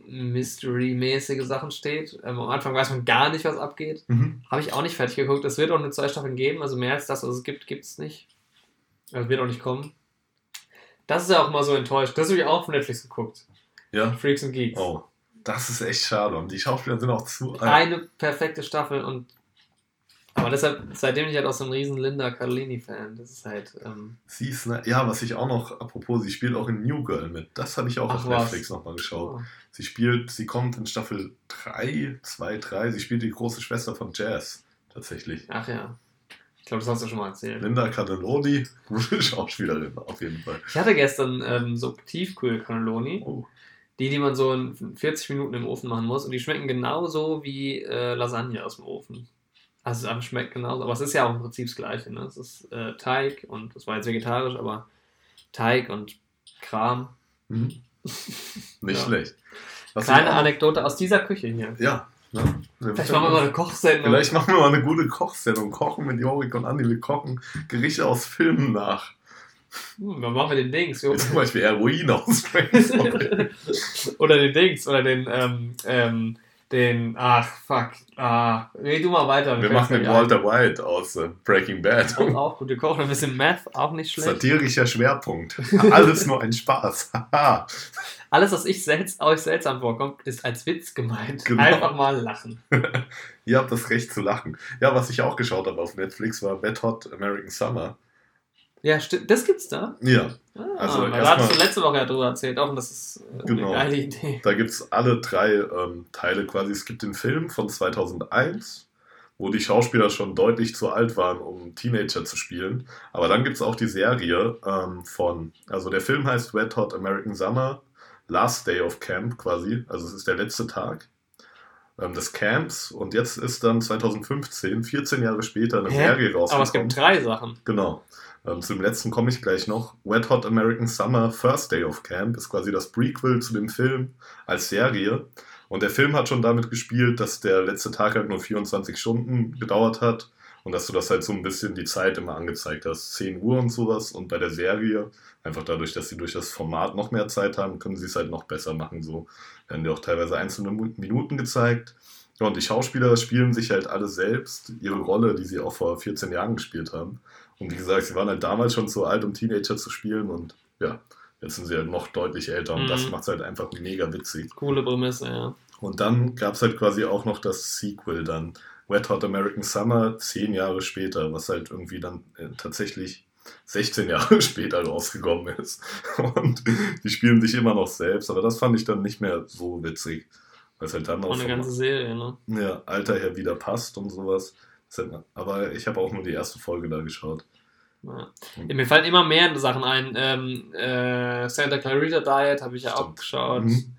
[SPEAKER 1] Mystery-mäßige Sachen steht. Ähm, am Anfang weiß man gar nicht, was abgeht. Habe ich auch nicht fertig geguckt. Es wird auch nur zwei Staffeln geben, also mehr als das, was es gibt, gibt es nicht. Also wird auch nicht kommen. Das ist ja auch mal so enttäuscht. Das habe ich auch auf Netflix geguckt.
[SPEAKER 2] Ja.
[SPEAKER 1] Freaks and Geeks.
[SPEAKER 2] Oh, das ist echt schade. Und die Schauspieler sind auch zu alt.
[SPEAKER 1] Eine perfekte Staffel und. Aber deshalb, seitdem ich halt auch so ein riesen Linda Cardellini-Fan. Das ist halt. Ähm,
[SPEAKER 2] Sie ist ne, ja, was ich auch noch, apropos, sie spielt auch in New Girl mit. Das habe ich auch
[SPEAKER 1] Ach,
[SPEAKER 2] auf
[SPEAKER 1] was.
[SPEAKER 2] Netflix nochmal geschaut.
[SPEAKER 1] oh.
[SPEAKER 2] Sie spielt, sie kommt in Staffel 3, 2, 3. Sie spielt die große Schwester von Jazz. Tatsächlich.
[SPEAKER 1] Ach ja. Ich glaube, das hast du schon mal erzählt.
[SPEAKER 2] Linda Cardelloni, gute Schauspielerin, auf jeden Fall.
[SPEAKER 1] Ich hatte gestern ähm, so Tiefkühl-Cannelloni.
[SPEAKER 2] Oh.
[SPEAKER 1] Die, die man so in 40 Minuten im Ofen machen muss. Und die schmecken genauso wie äh, Lasagne aus dem Ofen. Also es schmeckt genauso. Aber es ist ja auch im Prinzip das Gleiche. Ne? Es ist äh, Teig und das war jetzt vegetarisch, aber Teig und Kram.
[SPEAKER 2] Mhm. Nicht
[SPEAKER 1] Ja.
[SPEAKER 2] schlecht. Was
[SPEAKER 1] Kleine
[SPEAKER 2] auch-
[SPEAKER 1] Anekdote aus dieser Küche hier.
[SPEAKER 2] Ja. Ne?
[SPEAKER 1] Vielleicht machen wir mal eine Kochsendung.
[SPEAKER 2] Vielleicht machen wir mal eine gute Kochsendung. Kochen mit Jorik und Andi. Wir kochen Gerichte aus Filmen nach.
[SPEAKER 1] Hm, dann machen wir den Dings. Jo.
[SPEAKER 2] Zum Beispiel Heroin aus
[SPEAKER 1] oder den Dings. Oder den, ähm, ähm, den, ach, fuck. Ah, red du mal weiter.
[SPEAKER 2] Wir machen den Walter White aus äh, Breaking Bad.
[SPEAKER 1] Und auch gut, wir kochen ein bisschen Meth, auch nicht schlecht.
[SPEAKER 2] Satirischer Schwerpunkt. Alles nur ein Spaß.
[SPEAKER 1] Alles, was ich selts euch seltsam vorkommt, ist als Witz gemeint.
[SPEAKER 2] Genau.
[SPEAKER 1] Einfach mal lachen.
[SPEAKER 2] Ihr habt das Recht zu lachen. Ja, was ich auch geschaut habe auf Netflix war Wet Hot American Summer.
[SPEAKER 1] Ja, stimmt. Das gibt's da.
[SPEAKER 2] Ja,
[SPEAKER 1] Ah,
[SPEAKER 2] Also
[SPEAKER 1] da hattest du letzte Woche ja drüber erzählt, auch und das ist äh,
[SPEAKER 2] Genau.
[SPEAKER 1] eine geile Idee.
[SPEAKER 2] da gibt es alle drei ähm, Teile quasi. Es gibt den Film von 2001, wo die Schauspieler schon deutlich zu alt waren, um Teenager zu spielen. Aber dann gibt es auch die Serie ähm, von, also der Film heißt Wet Hot American Summer, Last Day of Camp quasi. Also es ist der letzte Tag ähm, des Camps. Und jetzt ist dann 2015, 14 Jahre später, eine
[SPEAKER 1] Hä?
[SPEAKER 2] Serie rausgekommen.
[SPEAKER 1] Aber es gibt drei Sachen.
[SPEAKER 2] Genau. Ähm, zu dem letzten komme ich gleich noch. Wet Hot American Summer First Day of Camp ist quasi das Prequel zu dem Film als Serie. Und der Film hat schon damit gespielt, dass der letzte Tag halt nur 24 Stunden gedauert hat und dass du das halt so ein bisschen die Zeit immer angezeigt hast. 10 Uhr und sowas. Und bei der Serie, einfach dadurch, dass sie durch das Format noch mehr Zeit haben, können sie es halt noch besser machen. So werden dir auch teilweise einzelne Minuten gezeigt. Und die Schauspieler spielen sich halt alle selbst ihre Rolle, die sie auch vor 14 Jahren gespielt haben. Und wie gesagt, sie waren halt damals schon zu alt, um Teenager zu spielen und ja, jetzt sind sie halt noch deutlich älter und
[SPEAKER 1] Mhm.
[SPEAKER 2] das macht es halt einfach mega witzig.
[SPEAKER 1] Coole Prämisse, ja.
[SPEAKER 2] Und dann gab es halt quasi auch noch das Sequel dann, Wet Hot American Summer, zehn Jahre später, was halt irgendwie dann äh, tatsächlich 16 Jahre später rausgekommen ist. Und die spielen sich immer noch selbst, aber das fand ich dann nicht mehr so witzig. Weil es halt dann auch
[SPEAKER 1] eine ganze Serie, ne?
[SPEAKER 2] ja, Alter her wieder passt und sowas. Aber ich habe auch nur die erste Folge da geschaut.
[SPEAKER 1] Ja. Ja, mir fallen immer mehr Sachen ein. Ähm, äh, Santa Clarita Diet habe ich ja auch
[SPEAKER 2] Stimmt.
[SPEAKER 1] geschaut.
[SPEAKER 2] Mhm.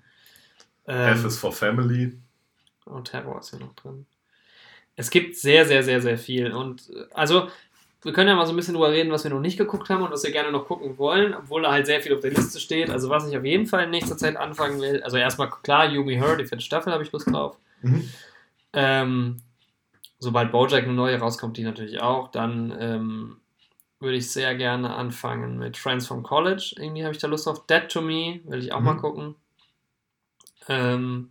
[SPEAKER 1] Ähm,
[SPEAKER 2] F is for Family.
[SPEAKER 1] Und Terror ist hier noch drin. Es gibt sehr, sehr, sehr, sehr viel. Und äh, also, wir können ja mal so ein bisschen drüber reden, was wir noch nicht geguckt haben und was wir gerne noch gucken wollen, obwohl da halt sehr viel auf der Liste steht. Also, was ich auf jeden Fall in nächster Zeit anfangen will, also erstmal klar, Yumi Her, die vierte Staffel habe ich Lust drauf.
[SPEAKER 2] Mhm.
[SPEAKER 1] Ähm, sobald Bojack eine neue rauskommt, die natürlich auch, dann ähm, würde ich sehr gerne anfangen mit Friends from College. Irgendwie habe ich da Lust drauf. Dead to Me will ich auch
[SPEAKER 2] Mhm.
[SPEAKER 1] mal gucken. Ähm,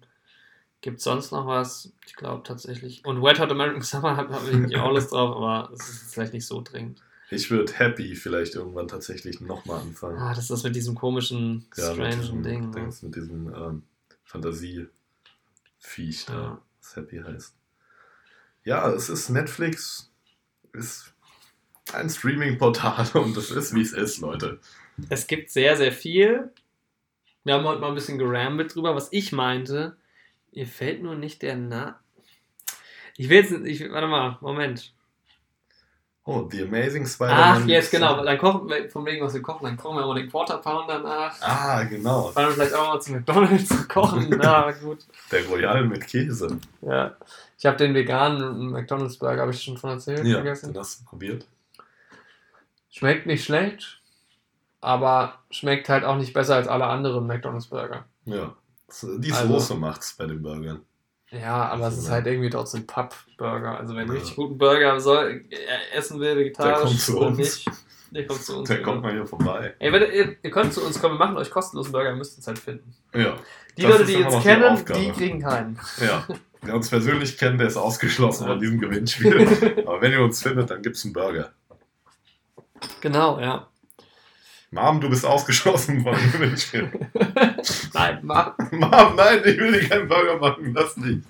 [SPEAKER 1] Gibt sonst noch was? Ich glaube tatsächlich. Und Wet Hot American Summer habe hab ich auch Lust drauf, aber das ist vielleicht nicht so dringend.
[SPEAKER 2] Ich würde Happy vielleicht irgendwann tatsächlich nochmal anfangen.
[SPEAKER 1] Ah, das ist das mit diesem komischen,
[SPEAKER 2] ja,
[SPEAKER 1] strangen
[SPEAKER 2] diesem,
[SPEAKER 1] Ding. Ne?
[SPEAKER 2] Mit diesem ähm, Fantasie-Viech da,
[SPEAKER 1] Ja.
[SPEAKER 2] was Happy heißt. Ja, es ist Netflix, ist ein Streaming-Portal und es ist, wie es ist, Leute.
[SPEAKER 1] Es gibt sehr, sehr viel. Wir haben heute mal ein bisschen gerambelt drüber. Was ich meinte, ihr fällt nur nicht der Na. Ich will jetzt, ich, warte mal, Moment.
[SPEAKER 2] Oh, The Amazing Spider-Man.
[SPEAKER 1] Ach, jetzt genau. Dann kochen wir, von wegen, was wir kochen, dann kochen wir mal den Quarter Pounder nach.
[SPEAKER 2] Ah, genau.
[SPEAKER 1] Fahren wir vielleicht auch mal zu McDonalds zu kochen. Ja, gut.
[SPEAKER 2] Der Royal mit Käse.
[SPEAKER 1] Ja. Ich habe den veganen McDonalds Burger, habe ich schon von erzählt,
[SPEAKER 2] Ja,
[SPEAKER 1] vergessen.
[SPEAKER 2] den hast du probiert.
[SPEAKER 1] Schmeckt nicht schlecht, aber schmeckt halt auch nicht besser als alle anderen McDonalds Burger.
[SPEAKER 2] Ja. Die
[SPEAKER 1] Also-
[SPEAKER 2] Soße macht's bei den Burgern.
[SPEAKER 1] Ja, aber es
[SPEAKER 2] Also,
[SPEAKER 1] ist
[SPEAKER 2] ja.
[SPEAKER 1] halt irgendwie trotzdem Papp-Burger. Also wenn
[SPEAKER 2] Ja.
[SPEAKER 1] einen richtig guten Burger soll, äh, essen will, vegetarisch
[SPEAKER 2] Der kommt zu uns.
[SPEAKER 1] nicht, der kommt zu uns.
[SPEAKER 2] Der kommt mal hier vorbei.
[SPEAKER 1] Ey, wenn, ihr, ihr könnt zu uns kommen, wir machen euch kostenlosen Burger, ihr müsst uns halt finden.
[SPEAKER 2] Ja.
[SPEAKER 1] Die Leute, die uns
[SPEAKER 2] die
[SPEAKER 1] kennen,
[SPEAKER 2] Aufgabe.
[SPEAKER 1] die kriegen keinen.
[SPEAKER 2] Ja. Wer uns persönlich kennt, der ist ausgeschlossen
[SPEAKER 1] Ja.
[SPEAKER 2] von diesem Gewinnspiel. Aber wenn ihr uns findet, dann gibt's einen Burger.
[SPEAKER 1] Genau, ja.
[SPEAKER 2] Mom, du bist ausgeschlossen von dem Gewinnspiel.
[SPEAKER 1] Nein, mach.
[SPEAKER 2] Mom, nein, ich will dir keinen Burger machen, das nicht.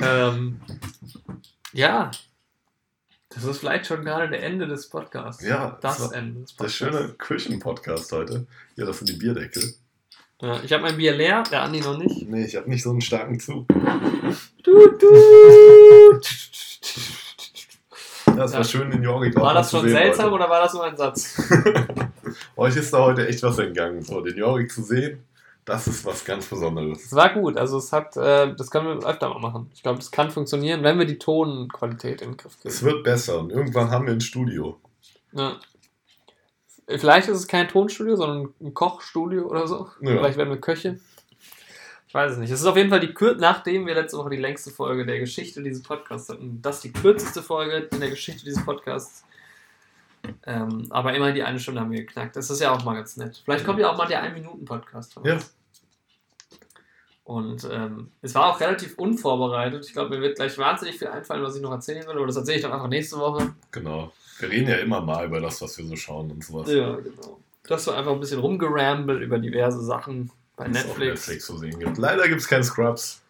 [SPEAKER 1] Ähm, ja. Das ist vielleicht schon gerade der Ende des Podcasts.
[SPEAKER 2] Ja,
[SPEAKER 1] Das
[SPEAKER 2] das
[SPEAKER 1] Ende des
[SPEAKER 2] Der
[SPEAKER 1] Podcasts.
[SPEAKER 2] schöne Küchen-Podcast heute. Hier, das sind die Bierdeckel.
[SPEAKER 1] Ja, ich habe mein Bier leer, der Andi noch nicht.
[SPEAKER 2] Nee, ich habe nicht so einen starken Zug.
[SPEAKER 1] Du, du.
[SPEAKER 2] Das war
[SPEAKER 1] Ja.
[SPEAKER 2] schön in Jorgik
[SPEAKER 1] War das schon
[SPEAKER 2] sehen,
[SPEAKER 1] seltsam
[SPEAKER 2] Leute.
[SPEAKER 1] oder war das nur ein Satz?
[SPEAKER 2] Euch ist da heute echt was entgangen. So, den Jorgik zu sehen, das ist was ganz Besonderes.
[SPEAKER 1] Es war gut, also es hat, äh, das können wir öfter mal machen. Ich glaube, das kann funktionieren, wenn wir die Tonqualität in den Griff
[SPEAKER 2] Es
[SPEAKER 1] kriegen.
[SPEAKER 2] wird besser und irgendwann haben wir ein Studio.
[SPEAKER 1] Ja. Vielleicht ist es kein Tonstudio, sondern ein Kochstudio oder so.
[SPEAKER 2] Ja.
[SPEAKER 1] Vielleicht werden wir Köche. Ich weiß es nicht. Es ist auf jeden Fall die Kür nachdem wir letzte Woche die längste Folge der Geschichte dieses Podcasts hatten. Das ist die kürzeste Folge in der Geschichte dieses Podcasts. Ähm, aber immerhin die eine Stunde haben wir geknackt. Das ist ja auch mal ganz nett. Vielleicht kommt ja auch mal der 1-Minuten-Podcast von
[SPEAKER 2] Ja.
[SPEAKER 1] Und ähm, es war auch relativ unvorbereitet. Ich glaube, mir wird gleich wahnsinnig viel einfallen, was ich noch erzählen will. Aber das erzähle ich dann einfach nächste Woche.
[SPEAKER 2] Genau. Wir reden ja immer mal über das, was wir so schauen und sowas.
[SPEAKER 1] Ja, genau. Das war einfach ein bisschen rumgerambelt über diverse Sachen bei Netflix.
[SPEAKER 2] Netflix zu sehen gibt. Leider gibt es keinen Scrubs.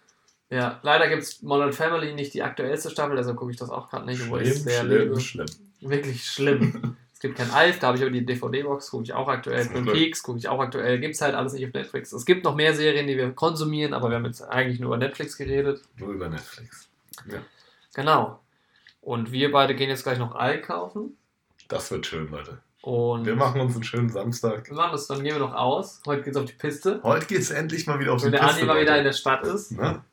[SPEAKER 1] Ja, leider gibt es Modern Family nicht die aktuellste Staffel, deshalb gucke ich das auch gerade nicht, obwohl ich es
[SPEAKER 2] Schlimm,
[SPEAKER 1] sehr
[SPEAKER 2] schlimm,
[SPEAKER 1] liebe.
[SPEAKER 2] schlimm.
[SPEAKER 1] Wirklich schlimm. es gibt kein Alf, da habe ich aber die DVD-Box, gucke ich auch aktuell. Twin. Peaks gucke ich auch aktuell. Gibt es halt alles nicht auf Netflix. Es gibt noch mehr Serien, die wir konsumieren, aber wir haben jetzt eigentlich nur über Netflix geredet.
[SPEAKER 2] Nur über Netflix. Ja.
[SPEAKER 1] Genau. Und wir beide gehen jetzt gleich noch Ei kaufen.
[SPEAKER 2] Das wird schön, Leute.
[SPEAKER 1] Und
[SPEAKER 2] Wir machen uns einen schönen Samstag.
[SPEAKER 1] wir machen das, dann gehen wir noch aus. Heute geht's auf die Piste.
[SPEAKER 2] Heute geht es endlich mal wieder auf die
[SPEAKER 1] Wenn der
[SPEAKER 2] Piste,
[SPEAKER 1] Andi mal wieder in der Stadt ist.
[SPEAKER 2] Ne?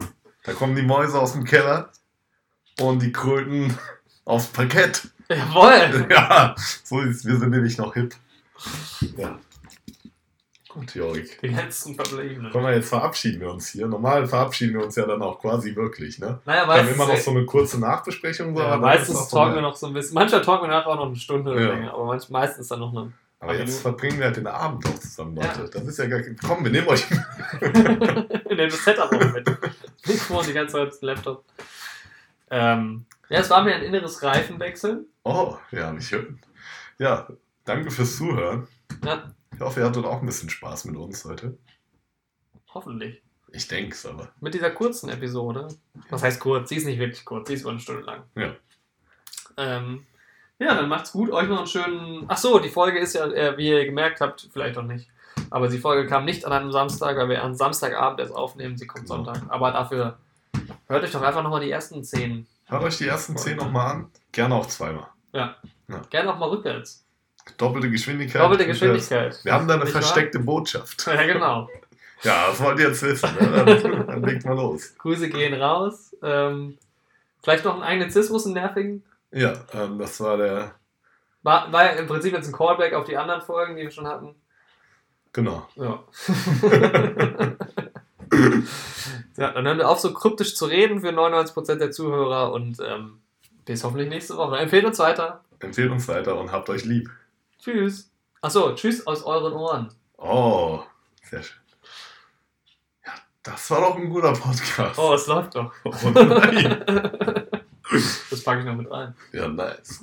[SPEAKER 2] Da kommen die Mäuse aus dem Keller und die Kröten aufs Parkett.
[SPEAKER 1] Jawohl!
[SPEAKER 2] Ja, so ist, wir sind nämlich noch hip. Ja. Gut, Jorik.
[SPEAKER 1] Die letzten Verbliebenen.
[SPEAKER 2] Komm mal, jetzt verabschieden wir uns hier. Normal verabschieden wir uns ja dann auch quasi wirklich, ne?
[SPEAKER 1] Naja,
[SPEAKER 2] Wir haben immer noch so eine kurze Nachbesprechung. So,
[SPEAKER 1] ja, meistens talken wir noch so ein bisschen. Manchmal talken wir nachher auch noch eine Stunde oder
[SPEAKER 2] Ja.
[SPEAKER 1] länger, aber manch, meistens dann noch eine.
[SPEAKER 2] Aber jetzt verbringen wir halt den Abend auch zusammen, Leute.
[SPEAKER 1] Ja.
[SPEAKER 2] Das ist ja gar kein... Komm, wir nehmen euch...
[SPEAKER 1] Wir nehmen das Setup auch mit. Mikrofon die ganze Zeit auf den Laptop. Ähm, ja, es war mir ein inneres Reifenwechsel.
[SPEAKER 2] Oh, ja, nicht schön. Ja, danke fürs Zuhören.
[SPEAKER 1] Ja,
[SPEAKER 2] Ich hoffe, ihr hattet auch ein bisschen Spaß mit uns heute.
[SPEAKER 1] hoffentlich.
[SPEAKER 2] Ich denke es aber.
[SPEAKER 1] Mit dieser kurzen Episode. Was heißt kurz? Sie ist nicht wirklich kurz, sie ist über eine Stunde lang.
[SPEAKER 2] Ja.
[SPEAKER 1] Ähm, ja, dann macht's gut. Euch noch einen schönen. Ach so, die Folge ist ja, äh, wie ihr gemerkt habt, vielleicht auch nicht. Aber die Folge kam nicht an einem Samstag, weil wir am Samstagabend erst aufnehmen. Sie kommt
[SPEAKER 2] Genau.
[SPEAKER 1] Sonntag. Aber dafür hört euch doch einfach nochmal die ersten zehn.
[SPEAKER 2] Hört euch die ersten zehn nochmal an. Gerne auch zweimal.
[SPEAKER 1] Gerne auch mal rückwärts.
[SPEAKER 2] Doppelte Geschwindigkeit.
[SPEAKER 1] Doppelte Geschwindigkeit.
[SPEAKER 2] Wir haben da eine
[SPEAKER 1] Nicht wahr?
[SPEAKER 2] versteckte Botschaft.
[SPEAKER 1] Ja, genau.
[SPEAKER 2] Ja, das wollt ihr jetzt wissen. Ne? Dann, dann legt mal los.
[SPEAKER 1] Grüße gehen raus. Ähm, vielleicht noch einen Anglizismus, einen nervigen.
[SPEAKER 2] Ja, ähm, das war der.
[SPEAKER 1] War, war ja im Prinzip jetzt ein Callback auf die anderen Folgen, die wir schon hatten.
[SPEAKER 2] Genau.
[SPEAKER 1] Ja. ja, dann hören wir auf, so kryptisch zu reden für 99% der Zuhörer und ähm, bis hoffentlich nächste Woche. Empfehlt uns weiter.
[SPEAKER 2] Empfehlt uns weiter und habt euch lieb.
[SPEAKER 1] Tschüss. Achso, tschüss aus euren Ohren.
[SPEAKER 2] Oh, sehr schön. Ja, das war doch ein guter Podcast.
[SPEAKER 1] Oh, es läuft doch.
[SPEAKER 2] Oh nein.
[SPEAKER 1] Das packe ich noch mit rein.
[SPEAKER 2] Ja, nice.